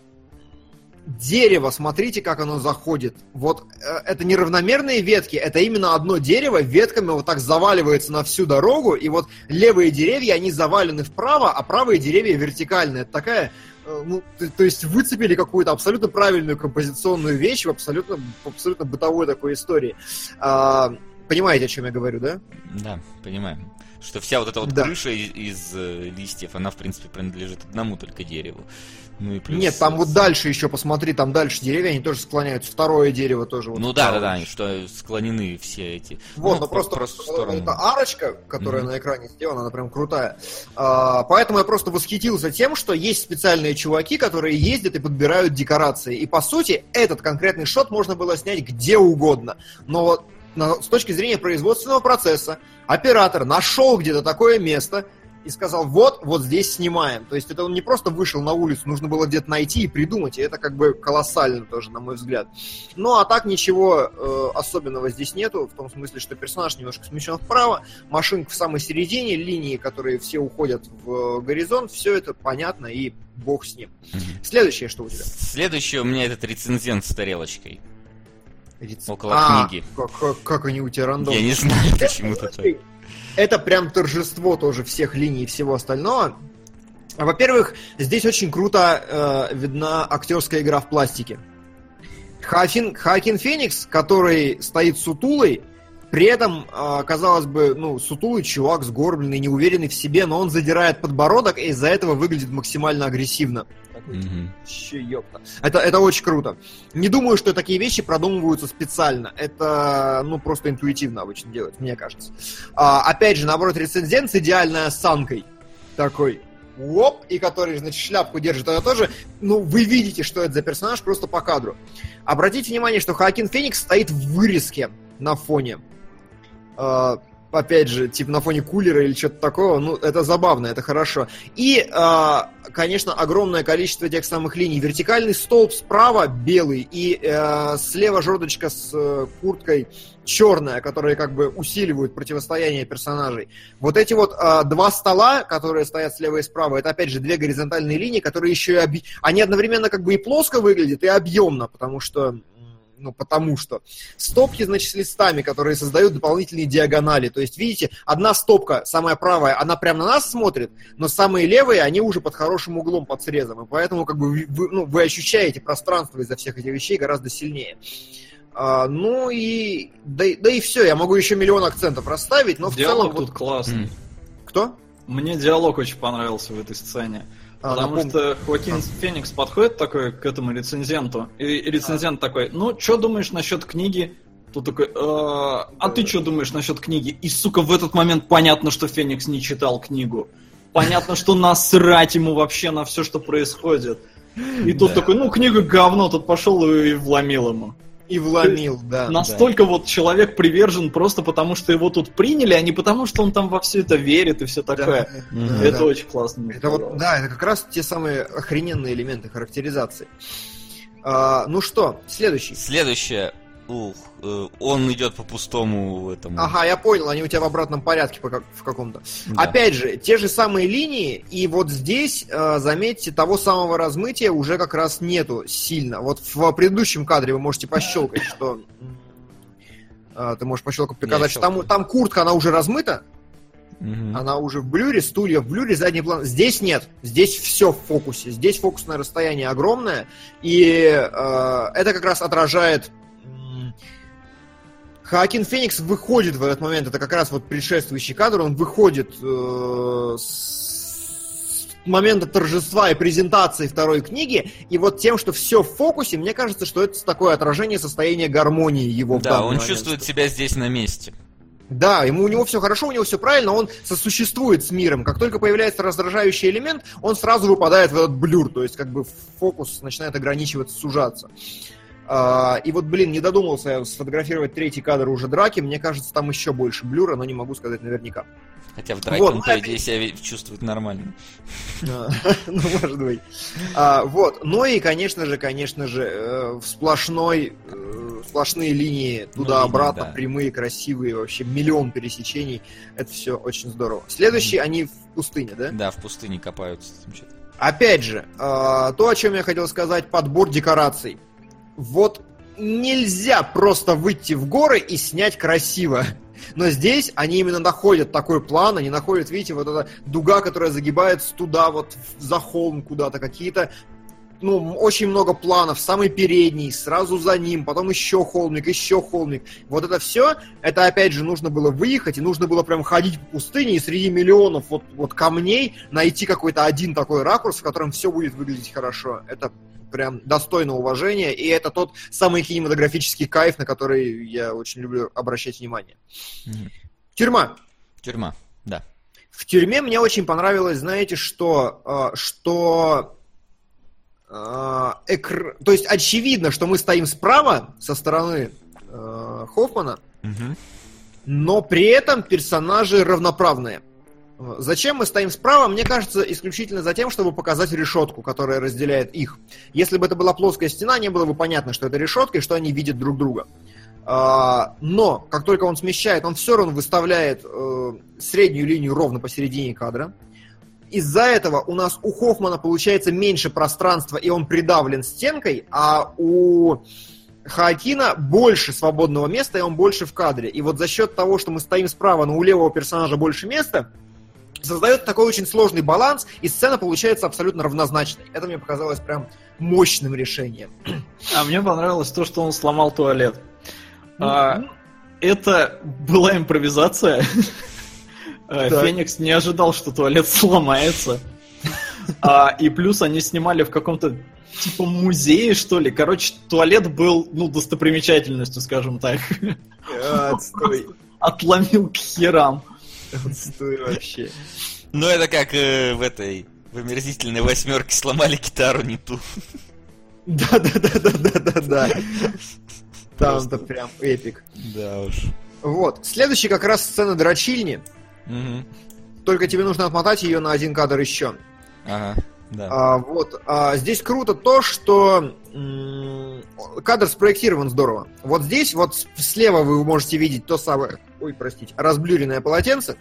дерево, смотрите, как оно заходит. Вот э, это неравномерные ветки, это именно одно дерево ветками вот так заваливается на всю дорогу, и вот левые деревья, они завалены вправо, а правые деревья вертикальные. Это такая, ну, то, то есть выцепили какую-то абсолютно правильную композиционную вещь в абсолютно, абсолютно бытовой такой истории. А, понимаете, о чем я говорю, да? Да, понимаем. Что вся вот эта вот да. крыша из, из э, листьев, она, в принципе, принадлежит одному только дереву. Ну и плюс... Нет, там вот дальше еще посмотри, там дальше деревья, они тоже склоняются. Второе дерево тоже. Вот ну да, да, да, что склонены все эти. Вот, ну, но просто, просто в сторону. эта арочка, которая mm-hmm. на экране сделана, она прям крутая. А, поэтому я просто восхитился тем, что есть специальные чуваки, которые ездят и подбирают декорации. И по сути, этот конкретный шот можно было снять где угодно. Но вот с точки зрения производственного процесса, оператор нашел где-то такое место, и сказал, вот, вот здесь снимаем. То есть это он не просто вышел на улицу, нужно было где-то найти и придумать, и это как бы колоссально тоже, на мой взгляд. Ну, а так ничего э, особенного здесь нету, в том смысле, что персонаж немножко смещен вправо, машинка в самой середине, линии, которые все уходят в горизонт, все это понятно, и бог с ним. Следующее, что у тебя? Следующее у меня этот рецензент с тарелочкой. Рец... Около а, книги. Как, как, как они у тебя рандомные? Я не знаю, почему-то так это прям торжество тоже всех линий и всего остального. Во-первых, здесь очень круто э, видна актерская игра в пластике. Хафин, Хакин Феникс, который стоит сутулой, при этом, э, казалось бы, ну, сутулый чувак, сгорбленный, неуверенный в себе, но он задирает подбородок и из-за этого выглядит максимально агрессивно mm-hmm. ёпта. Это, это очень круто. Не думаю, что такие вещи продумываются специально. Это, ну, просто интуитивно обычно делать, мне кажется. А, опять же, наоборот, рецензент с идеальной осанкой. Такой, оп, и который, значит, шляпку держит, это тоже, ну, вы видите, что это за персонаж просто по кадру. Обратите внимание, что Хоакин Феникс стоит в вырезке на фоне. Э, опять же, типа на фоне кулера или что-то такого, ну, это забавно, это хорошо. И, э, конечно, огромное количество тех самых линий. Вертикальный столб справа белый, и э, слева жердочка с э, курткой черная, которые как бы усиливают противостояние персонажей. Вот эти вот э, два стола, которые стоят слева и справа, это опять же две горизонтальные линии, которые еще и оби... они одновременно как бы и плоско выглядят, и объемно, потому что ну, потому что. Стопки, значит, с листами, которые создают дополнительные диагонали. То есть, видите, одна стопка, самая правая, она прямо на нас смотрит, но самые левые, они уже под хорошим углом, под срезом. И поэтому, как бы, вы, ну, вы ощущаете пространство из-за всех этих вещей гораздо сильнее. А, ну и да, да и все, я могу еще миллион акцентов расставить, но в Диалог целом... тут классный. Кто? Мне диалог очень понравился в этой сцене. А, Потому что Хоакин Феникс подходит такой к этому рецензенту, и рецензент такой, ну, что думаешь насчет книги? Тут такой, «А, а ты что думаешь насчет книги? И, сука, в этот момент понятно, что Феникс не читал книгу. Понятно, что насрать ему вообще на все, что происходит. И тут такой, ну, книга говно, тут пошел и вломил ему. И вломил, да. Настолько вот человек привержен просто потому, что его тут приняли, а не потому, что он там во все это верит и все да. такое. Мгм. Это Да. очень классно. Это вот, да, это как раз те самые охрененные элементы характеризации. А, ну что, следующий. Следующее. Ух, э, он идет по пустому этому. Ага, я понял, они у тебя в обратном порядке по как- в каком-то. Да. Опять же, те же самые линии, и вот здесь, э, заметьте, того самого размытия уже как раз нету сильно. Вот в предыдущем кадре вы можете пощелкать, что... э, Ты можешь пощелкать, показать, что там, там куртка, она уже размыта, Мгм. она уже в блюре, стулья в блюре, задний план. Здесь нет, здесь все в фокусе, здесь фокусное расстояние огромное, и э, это как раз отражает... м, Хоакин Феникс выходит в этот момент, это как раз вот предшествующий кадр, он выходит э, с момента торжества и презентации второй книги, и вот тем, что все в фокусе, мне кажется, что это такое отражение состояния гармонии его в Да, данный он момент. чувствует себя здесь на месте. Да, ему у него все хорошо, у него все правильно, он сосуществует с миром. Как только появляется раздражающий элемент, он сразу выпадает в этот блюр, то есть как бы фокус начинает ограничиваться, сужаться. И вот, блин, не додумался я сфотографировать третий кадр уже драки, мне кажется, там еще больше блюра, но не могу сказать наверняка. Хотя в драке Вот, он, ну, по идее, себя чувствует нормально. А, Ну, может быть. А, Вот. Ну и, конечно же, конечно же, э, в сплошной, э, сплошные линии туда-обратно, да. прямые, красивые, вообще миллион пересечений. Это все очень здорово. Следующие, они в пустыне, да? Да, в пустыне копаются. Опять же, а, то, о чем я хотел сказать, подбор декораций. Вот нельзя просто выйти в горы и снять красиво. Но здесь они именно находят такой план, они находят, видите, вот эта дуга, которая загибается туда, вот за холм куда-то, какие-то ну, очень много планов, самый передний, сразу за ним, потом еще холмик, еще холмик. Вот это все, это опять же нужно было выехать, и нужно было прям ходить по пустыне и среди миллионов вот, вот камней найти какой-то один такой ракурс, в котором все будет выглядеть хорошо. Это прям достойно уважения, и это тот самый кинематографический кайф, на который я очень люблю обращать внимание. Тюрьма. Тюрьма, да. В тюрьме мне очень понравилось, знаете, что, э, что э, экр- то есть очевидно, что мы стоим справа со стороны э, Хоффмана, Мгм. но при этом персонажи равноправные. Э, Зачем мы стоим справа? Мне кажется, исключительно за тем, чтобы показать решетку, которая разделяет их. Если бы это была плоская стена, не было бы понятно, что это решетка и что они видят друг друга. А, Но, как только он смещает, он все равно выставляет э, среднюю линию ровно посередине кадра. Из-за этого у нас у Хоффмана получается меньше пространства, и он придавлен стенкой, а у Хаакина больше свободного места, и он больше в кадре. И вот за счет того, что мы стоим справа, но у левого персонажа больше места, создает такой очень сложный баланс, и сцена получается абсолютно равнозначной. Это мне показалось прям мощным решением. А мне понравилось то, что он сломал туалет. А, Ну, это была импровизация. А, Так. Феникс не ожидал, что туалет сломается. А, и плюс они снимали в каком-то типа музее, что ли. Короче, туалет был, ну, достопримечательностью, скажем так. Отстой. Отломил к херам. Отстой вообще. Ну, это как э, в этой... В омерзительной восьмерке сломали гитару не ту. Да-да-да-да-да-да. Там-то прям эпик. Да уж. Вот. Следующий как раз сцена дрочильни. Только тебе нужно отмотать ее на один кадр еще. Ага, да. А, вот. А, здесь круто то, что м, кадр спроектирован здорово. Вот здесь, вот слева вы можете видеть то самое, ой, простите, разблюренное полотенце,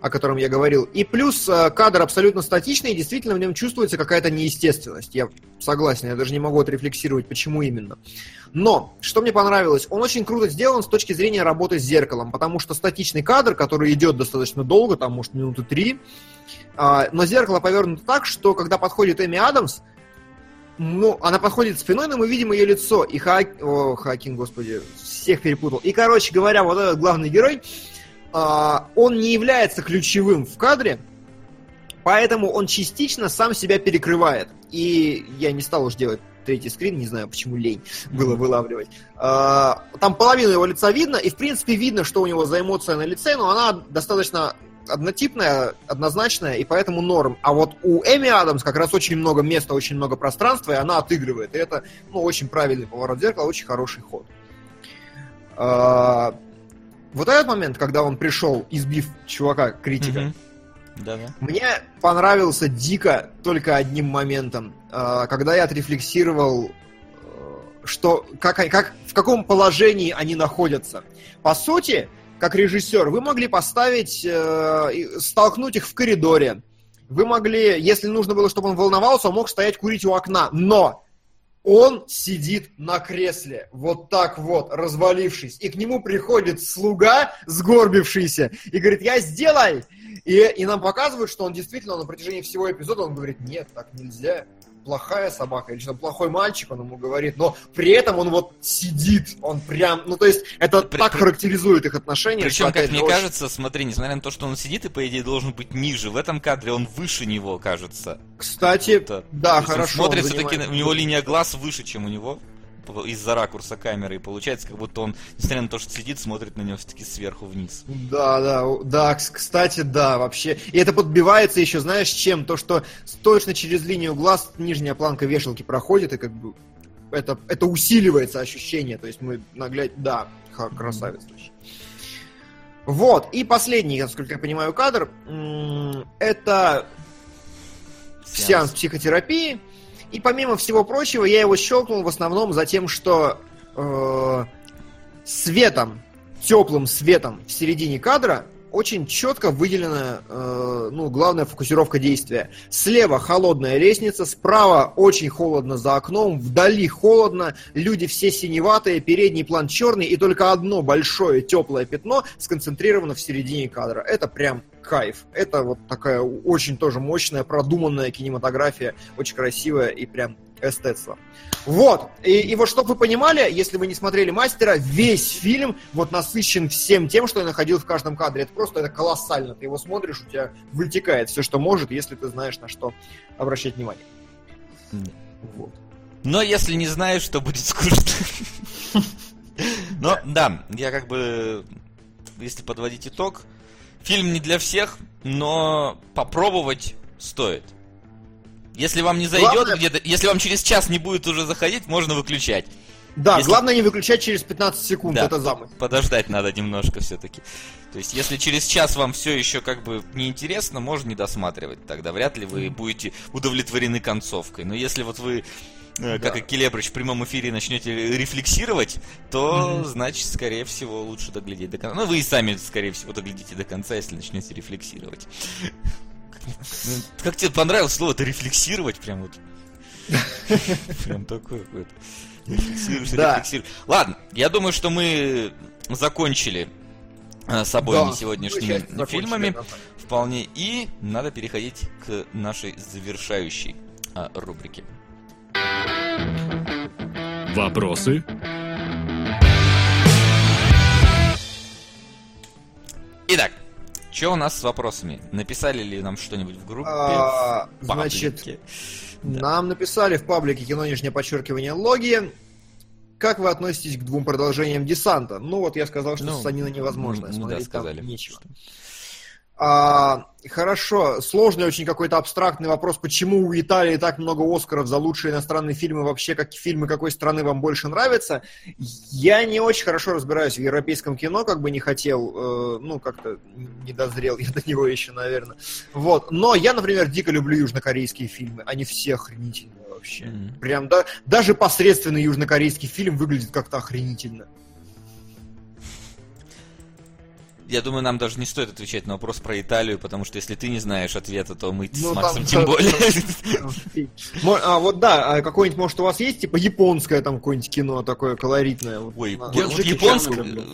о котором я говорил. И плюс а, кадр абсолютно статичный, и действительно в нем чувствуется какая-то неестественность. Я согласен, я даже не могу отрефлексировать, почему именно. Но, что мне понравилось, он очень круто сделан с точки зрения работы с зеркалом, потому что статичный кадр, который идет достаточно долго, там, может, минуты три, а, но зеркало повернуто так, что когда подходит Эми Адамс, ну, она подходит спиной, но мы видим ее лицо. И Ха... О, Хакин, господи, всех перепутал. И, короче говоря, вот этот главный герой, а, он не является ключевым в кадре, поэтому он частично сам себя перекрывает. И я не стал уж делать третий скрин, не знаю, почему лень было вылавливать. А, Там половину его лица видно, и в принципе видно, что у него за эмоция на лице, но она достаточно однотипная, однозначная, и поэтому норм. А вот у Эми Адамс как раз очень много места, очень много пространства, и она отыгрывает. И это, ну, очень правильный поворот зеркала, очень хороший ход. А, Вот этот момент, когда он пришел, избив чувака, критика, мне понравился дико только одним моментом, А, когда я отрефлексировал, э, что как, как, в каком положении они находятся. По сути, как режиссер, вы могли поставить, э, столкнуть их в коридоре. Вы могли, если нужно было, чтобы он волновался, он мог стоять курить у окна. Но он сидит на кресле, вот так вот, развалившись. И к нему приходит слуга, сгорбившийся, и говорит, я сделай! И, и нам показывают, что он действительно на протяжении всего эпизода, он говорит, нет, так нельзя. Плохая собака или что плохой мальчик, он ему говорит, но при этом он вот сидит, он прям, ну то есть это При- так при- характеризует их отношения. Причем, что, как мне очень- кажется, смотри, несмотря на то, что он сидит и, по идее, должен быть ниже, в этом кадре он выше него, кажется. Кстати, Это- да, То хорошо. Смотрится таки, у него линия глаз выше, чем у него из-за ракурса камеры. И получается, как будто он, несмотря на то, что сидит, смотрит на него все-таки сверху вниз. Да, да, да, кс- кстати, да, вообще. И это подбивается еще, знаешь, чем? То, что точно через линию глаз нижняя планка вешалки проходит, и как бы это, это усиливается ощущение. То есть мы наглядь... Да, красавец вообще. Вот, и последний, насколько я понимаю, кадр. Это сеанс психотерапии. И помимо всего прочего, я его щелкнул в основном за тем, что э, светом, теплым светом в середине кадра очень четко выделена, э, ну, главная фокусировка действия. Слева холодная лестница, справа очень холодно за окном, вдали холодно, люди все синеватые, передний план черный, и только одно большое теплое пятно сконцентрировано в середине кадра. Это прям кайф. Это вот такая очень тоже мощная, продуманная кинематография, очень красивая и прям эстетство. Вот, и, и вот чтобы вы понимали, если вы не смотрели «Мастера», весь фильм вот насыщен всем тем, что я находил в каждом кадре. Это просто это колоссально. Ты его смотришь, у тебя вытекает все, что может, если ты знаешь, на что обращать внимание. Вот. Но если не знаешь, то будет скучно. Но да, я как бы, если подводить итог, фильм не для всех, но попробовать стоит. Если вам не зайдет Главное- где-то, если вам через час не будет уже заходить, можно выключать. Да, Если- главное не выключать через 15 секунд, Да, это замысел. Подождать надо немножко все-таки. То есть, если через час вам все еще как бы неинтересно, можно не досматривать. Тогда вряд ли вы будете удовлетворены концовкой. Но если вот вы, э, как Да. и Келебрыч, в прямом эфире начнете рефлексировать, то, значит, скорее всего, лучше доглядеть до конца. Ну, вы и сами, скорее всего, доглядите до конца, если начнете рефлексировать. Как тебе понравилось слово-то рефлексировать? Прям вот. Прям такое какое-то. Рефлексируешь, рефлексируешь. Ладно, я думаю, что мы закончили э, с обоими Да, сегодняшними фильмами. да. Вполне. И надо переходить к нашей завершающей а, рубрике. Вопросы? Итак, что у нас с вопросами? Написали ли нам что-нибудь в группе? А, в значит? Нам написали в паблике кино нижнее подчеркивание логи. Как вы относитесь к двум продолжениям десанта? Ну вот я сказал, что Ну, ссанина невозможно. ну, да, смотреть там сказали. нечего. Что- А, хорошо, сложный очень какой-то абстрактный вопрос, почему у Италии так много Оскаров за лучшие иностранные фильмы, вообще как фильмы какой страны вам больше нравятся. Я не очень хорошо разбираюсь в европейском кино, как бы не хотел, э, ну, как-то не дозрел я до него еще, наверное. Вот, но я, например, дико люблю южнокорейские фильмы, они все охренительные вообще. Mm-hmm. Прям, да, даже посредственный южнокорейский фильм выглядит как-то охренительно. Я думаю, нам даже не стоит отвечать на вопрос про Италию, потому что если ты не знаешь ответа, то мы ну, с Максом там, тем более. А вот да, а какое-нибудь, может, у вас есть, типа, японское там какое-нибудь кино такое колоритное? Ой,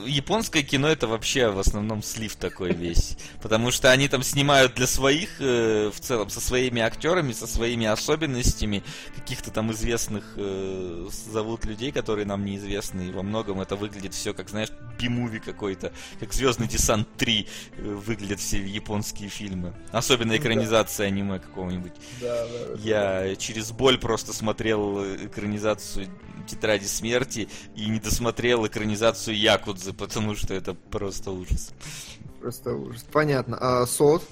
японское кино это вообще в основном слив такой весь. Потому что они там снимают для своих, э, в целом, со своими актерами, со своими особенностями, каких-то там известных э, зовут людей, которые нам неизвестны, и во многом это выглядит все как, знаешь, би-муви какой-то, как звездный десант Сан 3 э, выглядят все японские фильмы. Особенно экранизация да. аниме какого-нибудь. Да, да, Я да. через боль просто смотрел экранизацию Тетради смерти и не досмотрел экранизацию Якудзы, потому что это просто ужас. Просто ужас. Понятно. А Сот?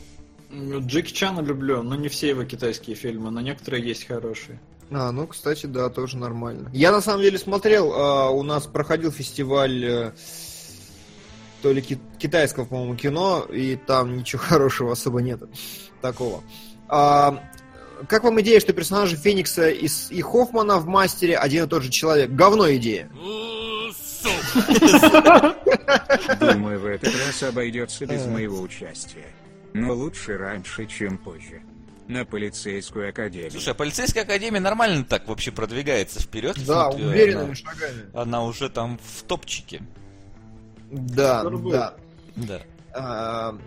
Джеки Чана люблю, но не все его китайские фильмы, но некоторые есть хорошие. А, ну, кстати, да, тоже нормально. Я на самом деле смотрел, а, у нас проходил фестиваль э, то ли китайского, по-моему, кино, и там ничего хорошего особо нет такого. А, как вам идея, что персонажи Феникса и, и Хоффмана в Мастере один и тот же человек? Говно идея. Думаю, в этот раз обойдется без моего участия. Но лучше раньше, чем позже. На полицейскую академию. Слушай, а полицейская академия нормально так вообще продвигается вперед. Да, уверенными шагами. Она уже там в топчике. Да, да. Да. А,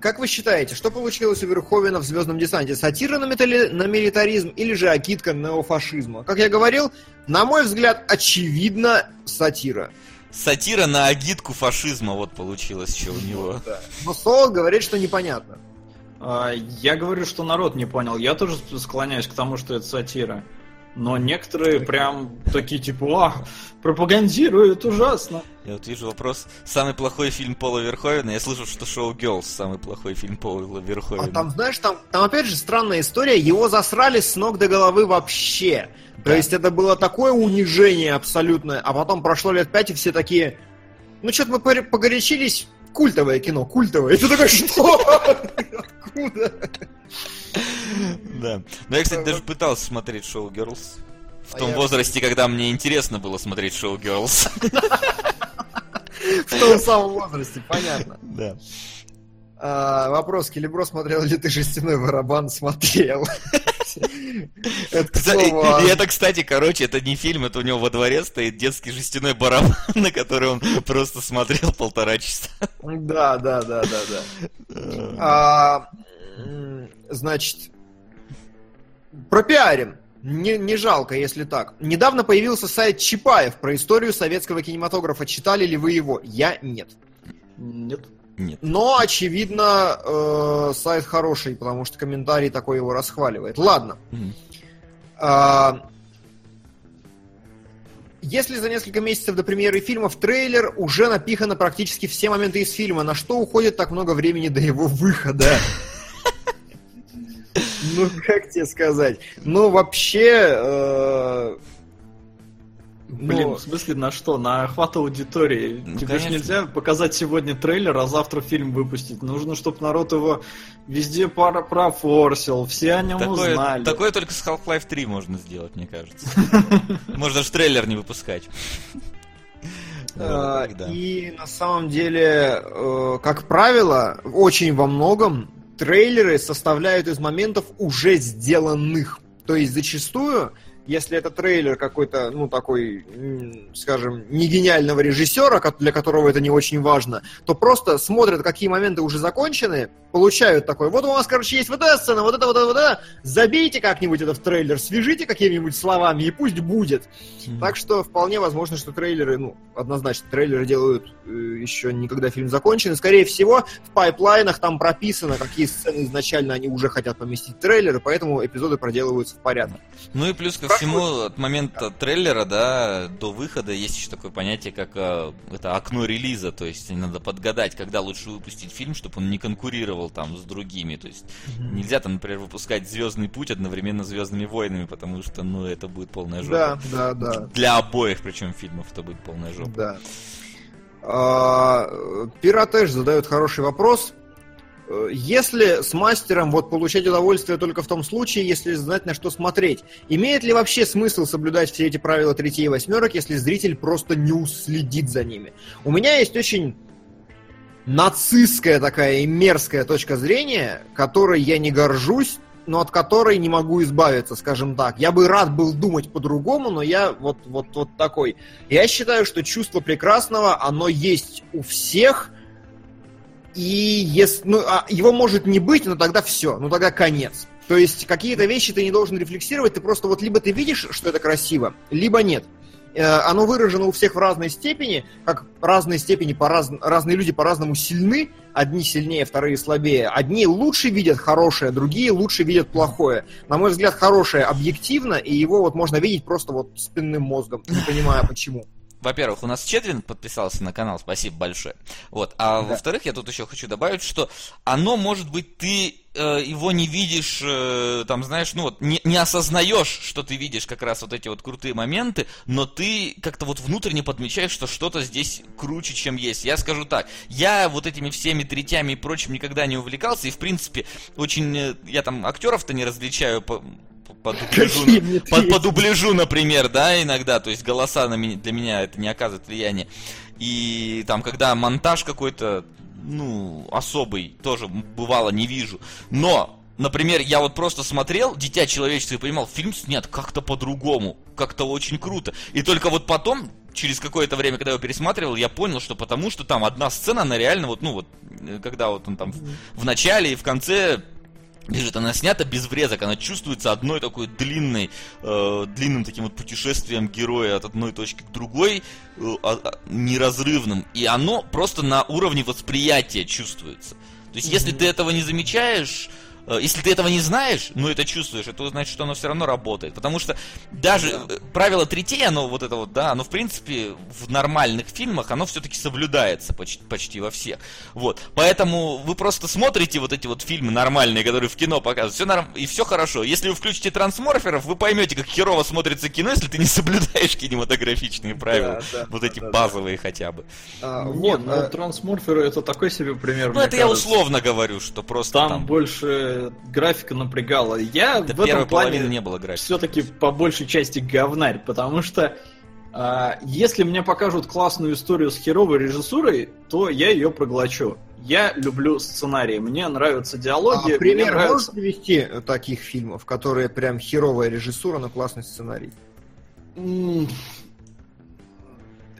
как вы считаете, что получилось у Верховена в «Звездном десанте»? Сатира на, метали... на милитаризм или же акидка неофашизма? Как я говорил, на мой взгляд, очевидно сатира. Сатира на агитку фашизма вот получилось еще у него. Да. Но Сол говорит, что непонятно. А, я говорю, что народ не понял. Я тоже склоняюсь к тому, что это сатира. Но некоторые прям такие типа, а, пропагандируют ужасно. Я вот вижу вопрос. Самый плохой фильм Пола Верховена. Я слышу, что Шоу Girls самый плохой фильм Пола Верховена. А там, знаешь, там, там опять же странная история. Его засрали с ног до головы вообще. Да. То есть это было такое унижение абсолютное. А потом прошло лет пять, и все такие... Ну, что-то мы погорячились. Культовое кино, культовое. И ты такой, что? Откуда? Да. Но я, кстати, даже пытался смотреть шоу Girls. В а том возрасте, когда мне интересно было смотреть шоу Girls. В том самом возрасте, понятно. Да. А, вопрос, Келебро, смотрел ли ты «Жестяной барабан»? Смотрел. Это, и это, кстати, короче, это не фильм, это у него во дворе стоит детский жестяной барабан, на который он просто смотрел полтора часа. Да, да, да, да, да. А, значит, пропиарим. Не, не жалко, если так. Недавно появился сайт Чапаев про историю советского кинематографа. Читали ли вы его? Я нет. Нет. Нет. Но, очевидно, э, сайт хороший, потому что комментарий такой его расхваливает. Ладно. Mm-hmm. А, если за несколько месяцев до премьеры фильма в трейлер уже напихано практически все моменты из фильма, на что уходит так много времени до его выхода? Ну, как тебе сказать? Ну, вообще... Блин, ну, в смысле на что? На охват аудитории. Ну, Тебе же нельзя показать сегодня трейлер, а завтра фильм выпустить. Нужно, чтобы народ его везде пара профорсил, все о нем такое, узнали. Такое только с Half-Life 3 можно сделать, мне кажется. Можно же трейлер не выпускать. А, и на самом деле, э, как правило, очень во многом трейлеры составляют из моментов уже сделанных. То есть зачастую, если это трейлер какой-то, ну, такой, скажем, не гениального режиссера, для которого это не очень важно, то просто смотрят, какие моменты уже закончены, получают такой, вот у вас, короче, есть вот эта сцена, вот это, вот это, вот это, забейте как-нибудь это в трейлер, свяжите какими-нибудь словами, и пусть будет. Mm-hmm. Так что вполне возможно, что трейлеры, ну, однозначно, трейлеры делают э, еще никогда фильм закончен, и, скорее всего, в пайплайнах там прописано, какие сцены изначально они уже хотят поместить в трейлеры, поэтому эпизоды проделываются в порядке. Ну и плюс ко всему, от момента трейлера, да, до выхода есть еще такое понятие, как э, это окно релиза, то есть надо подгадать, когда лучше выпустить фильм, чтобы он не конкурировал там с другими. То есть mm-hmm. нельзя там, например, выпускать Звездный путь одновременно с Звездными войнами, потому что, ну, это будет полная жопа. Да, да, да. Для обоих, причем фильмов, это будет полная жопа. Да. А, Пиратеж задает хороший вопрос. Если с мастером вот получать удовольствие только в том случае, если знать на что смотреть, имеет ли вообще смысл соблюдать все эти правила третьей и восьмерок, если зритель просто не уследит за ними? У меня есть очень нацистская такая и мерзкая точка зрения, которой я не горжусь, но от которой не могу избавиться, скажем так. Я бы рад был думать по-другому, но я вот, вот, вот такой. Я считаю, что чувство прекрасного, оно есть у всех, и если, ну, а его может не быть, но тогда все, ну тогда конец. То есть какие-то вещи ты не должен рефлексировать, ты просто вот либо ты видишь, что это красиво, либо нет. Э, оно выражено у всех в разной степени, как разной степени по раз, разные люди по-разному сильны, одни сильнее, вторые слабее. Одни лучше видят хорошее, другие лучше видят плохое. На мой взгляд, хорошее объективно, и его вот можно видеть просто вот спинным мозгом, не понимая почему во-первых, у нас Чедвин подписался на канал, спасибо большое. Вот. А да. во-вторых, я тут еще хочу добавить, что оно, может быть, ты э, его не видишь, э, там, знаешь, ну вот, не, не осознаешь, что ты видишь как раз вот эти вот крутые моменты, но ты как-то вот внутренне подмечаешь, что что-то здесь круче, чем есть. Я скажу так, я вот этими всеми третями и прочим никогда не увлекался, и, в принципе, очень, э, я там актеров-то не различаю по, по дубляжу, по, по дубляжу, например, да, иногда, то есть голоса на меня, для меня это не оказывает влияния. И там, когда монтаж какой-то, ну, особый, тоже бывало не вижу. Но, например, я вот просто смотрел «Дитя человечества» и понимал, фильм снят как-то по-другому, как-то очень круто. И только вот потом, через какое-то время, когда я его пересматривал, я понял, что потому что там одна сцена, она реально вот, ну вот, э, когда вот он там в, в начале и в конце бежит. Она снята без врезок, она чувствуется одной такой длинной, э, длинным таким вот путешествием героя от одной точки к другой, э, э, неразрывным. И оно просто на уровне восприятия чувствуется. То есть, mm-hmm. если ты этого не замечаешь, если ты этого не знаешь, но это чувствуешь, это значит, что оно все равно работает. Потому что даже да. Э, правило третей, оно вот это вот, да, оно в принципе в нормальных фильмах, оно все-таки соблюдается почти, почти во всех. Вот. Поэтому вы просто смотрите вот эти вот фильмы нормальные, которые в кино показывают, все норм... и все хорошо. Если вы включите трансморферов, вы поймете, как херово смотрится кино, если ты не соблюдаешь кинематографичные правила. Да, да, вот эти да, базовые да. хотя бы. А, вот, Нет, ну, а... трансморферы это такой себе пример. Ну, это кажется. я условно говорю, что просто там, там... больше графика напрягала. Я да в этом плане не было графики. Все-таки по большей части говнарь, потому что а, если мне покажут классную историю с херовой режиссурой, то я ее проглочу. Я люблю сценарии, мне нравятся диалоги. А пример нравится... можешь привести таких фильмов, которые прям херовая режиссура, но классный сценарий?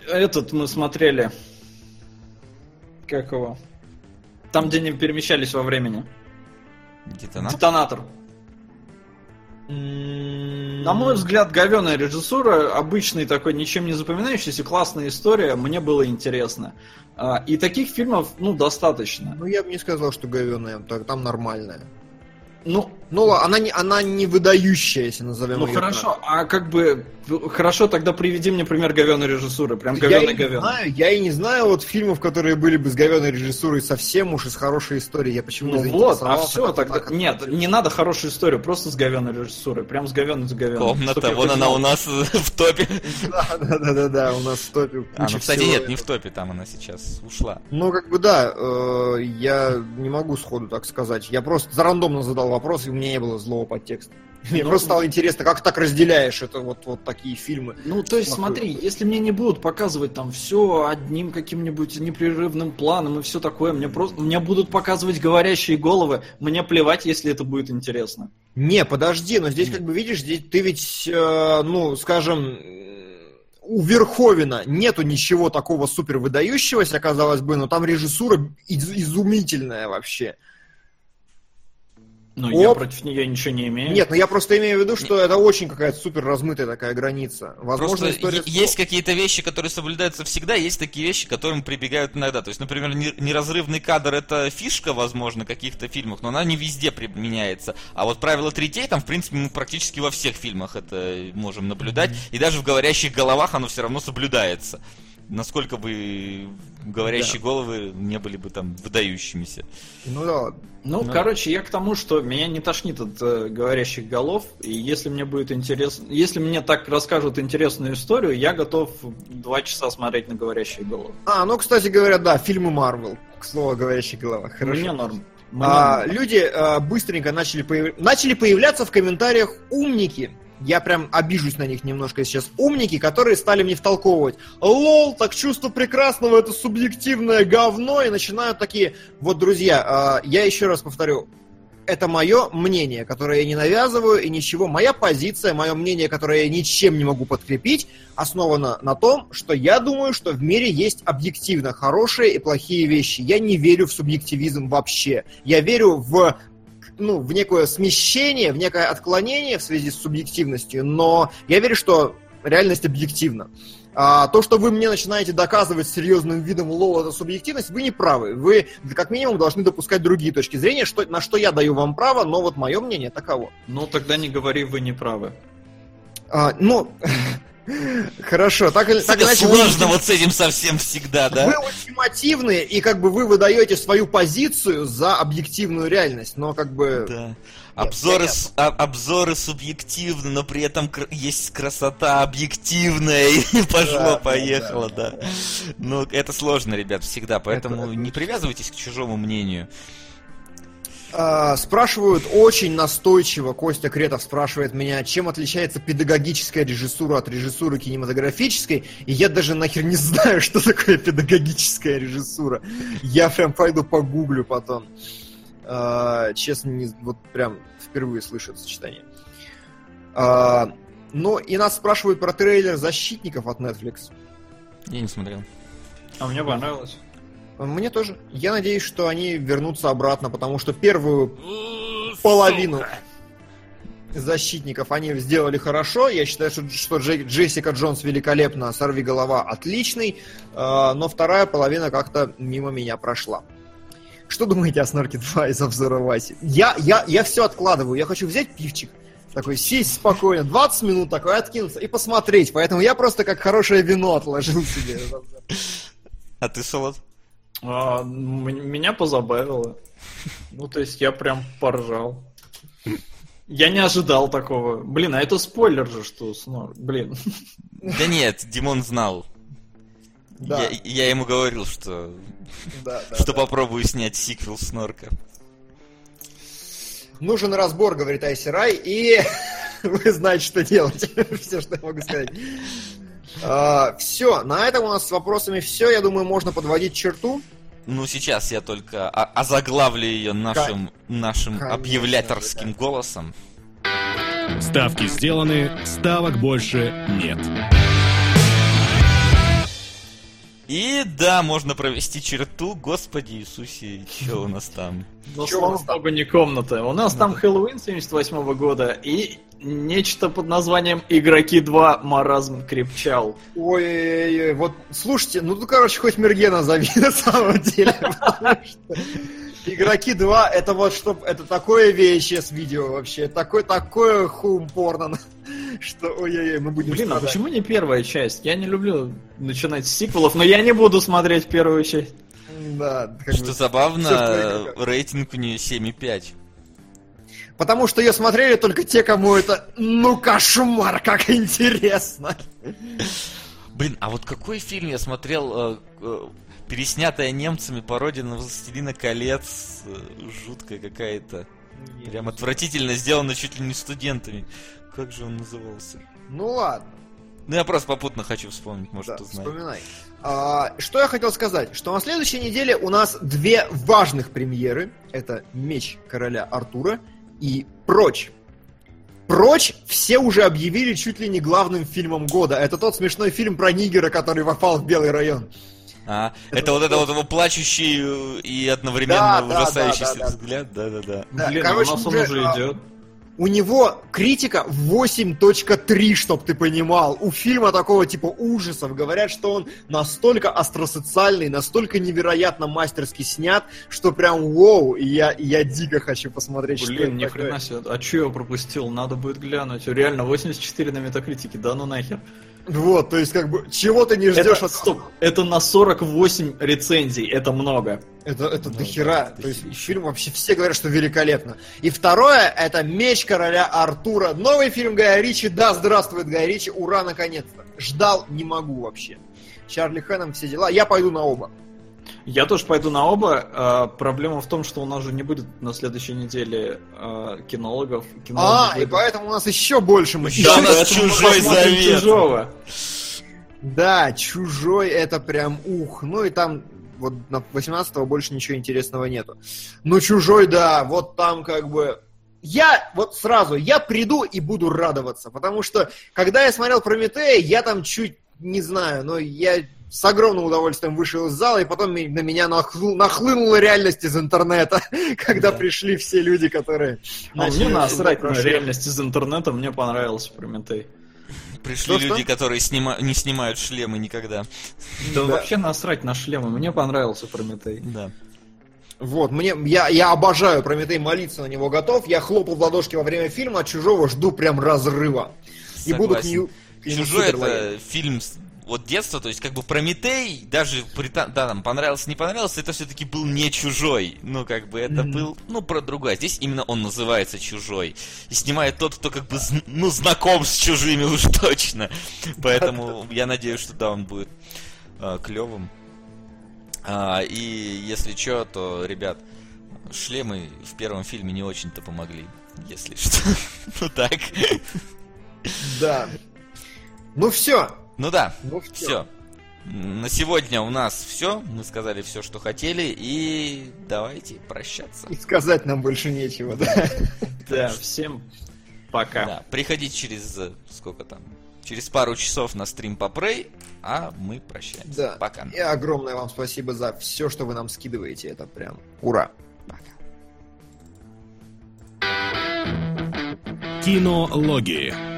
Этот мы смотрели. Как его? Там, где они перемещались во времени. Детонатор? Детонатор. На мой взгляд, говеная режиссура, обычный такой, ничем не запоминающийся, классная история, мне было интересно. А, и таких фильмов, ну, достаточно. Ну, я бы не сказал, что говеная, там нормальная. Ну, ну, она не, она не выдающаяся, назовем ну, ее. Ну хорошо, так. а как бы хорошо, тогда приведи мне пример говеной режиссуры, прям говеной говеной. Знаю, я и не знаю вот фильмов, которые были бы с говеной режиссурой совсем уж из хорошей истории. Я почему ну вот, а все тогда. Так, нет, не надо хорошую историю, просто с говеной режиссурой, прям с говеной с говеной. Комната, вон она у нас в топе. Да, да, да, да, да, у нас в топе. А, ну кстати нет, не в топе, там она сейчас ушла. Ну как бы да, э, я не могу сходу так сказать. Я просто рандомно задал вопрос и меня не было злого подтекста. Мне ну, просто стало интересно, как так разделяешь это вот, вот такие фильмы. Ну, то есть, смотри, если мне не будут показывать там все одним каким-нибудь непрерывным планом и все такое, мне просто мне будут показывать говорящие головы, мне плевать, если это будет интересно. Не, подожди, но здесь, как бы видишь, здесь ты ведь, э, ну, скажем, у Верховина нету ничего такого супер выдающегося, казалось бы, но там режиссура из- изумительная вообще. Ну, я Оп. против нее ничего не имею. Нет, ну я просто имею в виду, что это очень какая-то супер размытая такая граница. Возможно, Просто история... есть какие-то вещи, которые соблюдаются всегда, есть такие вещи, к которым прибегают иногда. То есть, например, не- неразрывный кадр это фишка, возможно, в каких-то фильмах, но она не везде применяется. А вот правило третей, там, в принципе, мы практически во всех фильмах это можем наблюдать. И даже в говорящих головах оно все равно соблюдается. Насколько бы говорящие головы не были бы там выдающимися. Ну да. Ну, Ну. короче, я к тому, что меня не тошнит от э, говорящих голов, и если мне будет интересно, если мне так расскажут интересную историю, я готов два часа смотреть на говорящие головы. А, ну, кстати говоря, да, фильмы Марвел. К слову, о говорящих головах. Хорошо. Мне норм. Мне А, норм. люди а, быстренько начали, появ- начали появляться в комментариях умники. Я прям обижусь на них немножко сейчас. Умники, которые стали мне втолковывать. Лол, так чувство прекрасного это субъективное говно. И начинают такие. Вот, друзья, а, я еще раз повторю. Это мое мнение, которое я не навязываю и ничего. Моя позиция, мое мнение, которое я ничем не могу подкрепить, основано на том, что я думаю, что в мире есть объективно хорошие и плохие вещи. Я не верю в субъективизм вообще. Я верю в ну, в некое смещение, в некое отклонение в связи с субъективностью, но я верю, что реальность объективна. А то, что вы мне начинаете доказывать серьезным видом, лол, это субъективность, вы не правы. Вы, как минимум, должны допускать другие точки зрения, что, на что я даю вам право, но вот мое мнение таково. Ну, тогда не говори, вы не правы. А, ну, хорошо, так или так иначе, вы- сложно вот с этим совсем всегда, да? Вы ультимативные, и как бы вы выдаете свою позицию за объективную реальность, но как бы... Да. Обзоры, с- а- обзоры субъективны, но при этом кр- есть красота объективная, и пошло-поехало, да. Ну, это сложно, ребят, всегда, поэтому это не привязывайтесь к чужому мнению. А, спрашивают очень настойчиво, Костя Кретов спрашивает меня, чем отличается педагогическая режиссура от режиссуры кинематографической, и я даже нахер не знаю, что такое педагогическая режиссура. Я прям пойду погуглю потом. А, честно, не- вот прям впервые слышу это сочетание. А, ну, и нас спрашивают про трейлер «Защитников» от Netflix. Я не смотрел. А мне понравилось. Мне тоже. Я надеюсь, что они вернутся обратно, потому что первую половину защитников они сделали хорошо. Я считаю, что, что Дже- Джессика Джонс великолепна, Сорви голова отличный, э, но вторая половина как-то мимо меня прошла. Что думаете о Снорке 2 из обзора Васи? Я, я, я все откладываю. Я хочу взять пивчик, такой сесть спокойно, 20 минут такой откинуться и посмотреть. Поэтому я просто как хорошее вино отложил себе. А ты, Солод? А, м- меня позабавило. Ну, то есть я прям поржал. Я не ожидал такого. Блин, а это спойлер же, что снор. Блин. Да нет, Димон знал. Да. Я, я ему говорил, что, Да, да, что да. попробую снять сиквел Снорка. Нужен разбор, говорит Айси Рай, и вы знаете, что делать. все, что я могу сказать. Все, на этом у нас с вопросами все. Я думаю, можно подводить черту. Ну, сейчас я только озаглавлю ее нашим, нашим Конечно, объявляторским да. голосом. Ставки сделаны, ставок больше нет. И да, можно провести черту, Господи Иисусе, что у нас там? Но, Чё у слава нас там? богу, не комната. У нас там Хэллоуин 78 года и нечто под названием «Игроки 2. Маразм крепчал». Ой-ой-ой, вот слушайте, ну тут, короче, хоть Мергена зови на самом деле. Игроки 2 это вот что это такое VHS видео вообще, такое такое хум порно, что ой-ой-ой, мы будем Блин, а почему не первая часть? Я не люблю начинать с сиквелов, но я не буду смотреть первую часть. Да, как Что бы- забавно, рейтинг у нее 7,5. Потому что ее смотрели только те, кому это, ну кошмар, как интересно. Блин, а вот какой фильм я смотрел, э, э, переснятая немцами пародия на «Властелина колец», жуткая какая-то, прям отвратительно сделана чуть ли не студентами. Как же он назывался? Ну ладно. Ну я просто попутно хочу вспомнить, может, Да, узнать. вспоминай. А, что я хотел сказать? Что на следующей неделе у нас две важных премьеры. Это «Меч короля Артура» и «Прочь». «Прочь» все уже объявили чуть ли не главным фильмом года. Это тот смешной фильм про Нигера, который попал в Белый район. А, Это это, вот это вот его плачущий э, и одновременно Да, ужасающийся да, да, да. взгляд. Да-да-да. Да, Блин, короче, у нас уже, он уже а, идет. У него критика 8.3, чтоб ты понимал. У фильма такого типа ужасов говорят, что он настолько остросоциальный, настолько невероятно мастерски снят, что прям вау, и я, я дико хочу посмотреть, что Блин, ни это такое. хрена себе. А чё я пропустил? Надо будет глянуть. Реально, 84 на метакритике, да ну нахер. Вот, то есть как бы, чего ты не ждешь Это, от... стоп, это на 48 рецензий, это много. Это, это Ну дохера. да, То есть фильм вообще все говорят, что великолепно. И второе, это «Меч короля Артура». Новый фильм Гая Ричи. Да, здравствует Гай Ричи. Ура, наконец-то. Ждал не могу вообще. Чарли Хэном, все дела. Я пойду на оба. Я тоже пойду на оба. А, проблема в том, что у нас же не будет на следующей неделе а, кинологов. Кинологи А, и поэтому у нас еще больше мы... Еще Да, у нас «Чужой завет». «Чужого». Да, чужой это прям ух. Ну и там вот на 18-го больше ничего интересного нету. Ну чужой, да, вот там как бы... Я вот сразу, я приду и буду радоваться, потому что когда я смотрел Прометея, я там чуть, не знаю, но я с огромным удовольствием вышел из зала, и потом на меня нахлы- нахлынула реальность из интернета, когда пришли все люди, которые... А мне насрать на реальность из интернета, мне понравился Прометей. Пришли Что-что? люди, которые снима- не снимают шлемы никогда. Да, вообще насрать на шлемы, мне понравился Прометей. Да. Вот, мне, я, я обожаю Прометей, молиться на него готов. Я хлопал в ладошки во время фильма, от чужого жду прям разрыва. И буду к Согласен. нему, Чужой это фильм вот детства, то есть как бы Прометей, даже при да, там понравился, не понравился, это все-таки был не чужой. Ну, как бы это Мгм. был, ну, про другое. Здесь именно он называется чужой. И снимает тот, кто как бы, ну, знаком с чужими уж точно. Поэтому я надеюсь, что да, он будет клевым. и если что, то, ребят, шлемы в первом фильме не очень-то помогли. Если что. Ну так. Да. Ну все. Ну да, Ну все. все. На сегодня у нас все. Мы сказали все, что хотели. И давайте прощаться. И сказать нам больше нечего, да. Да, всем пока. Да, приходите через э, сколько там? Через пару часов на стрим по Prey, а мы прощаемся. Да. Пока. И огромное вам спасибо за все, что вы нам скидываете. Это прям ура. Пока. Кинологии.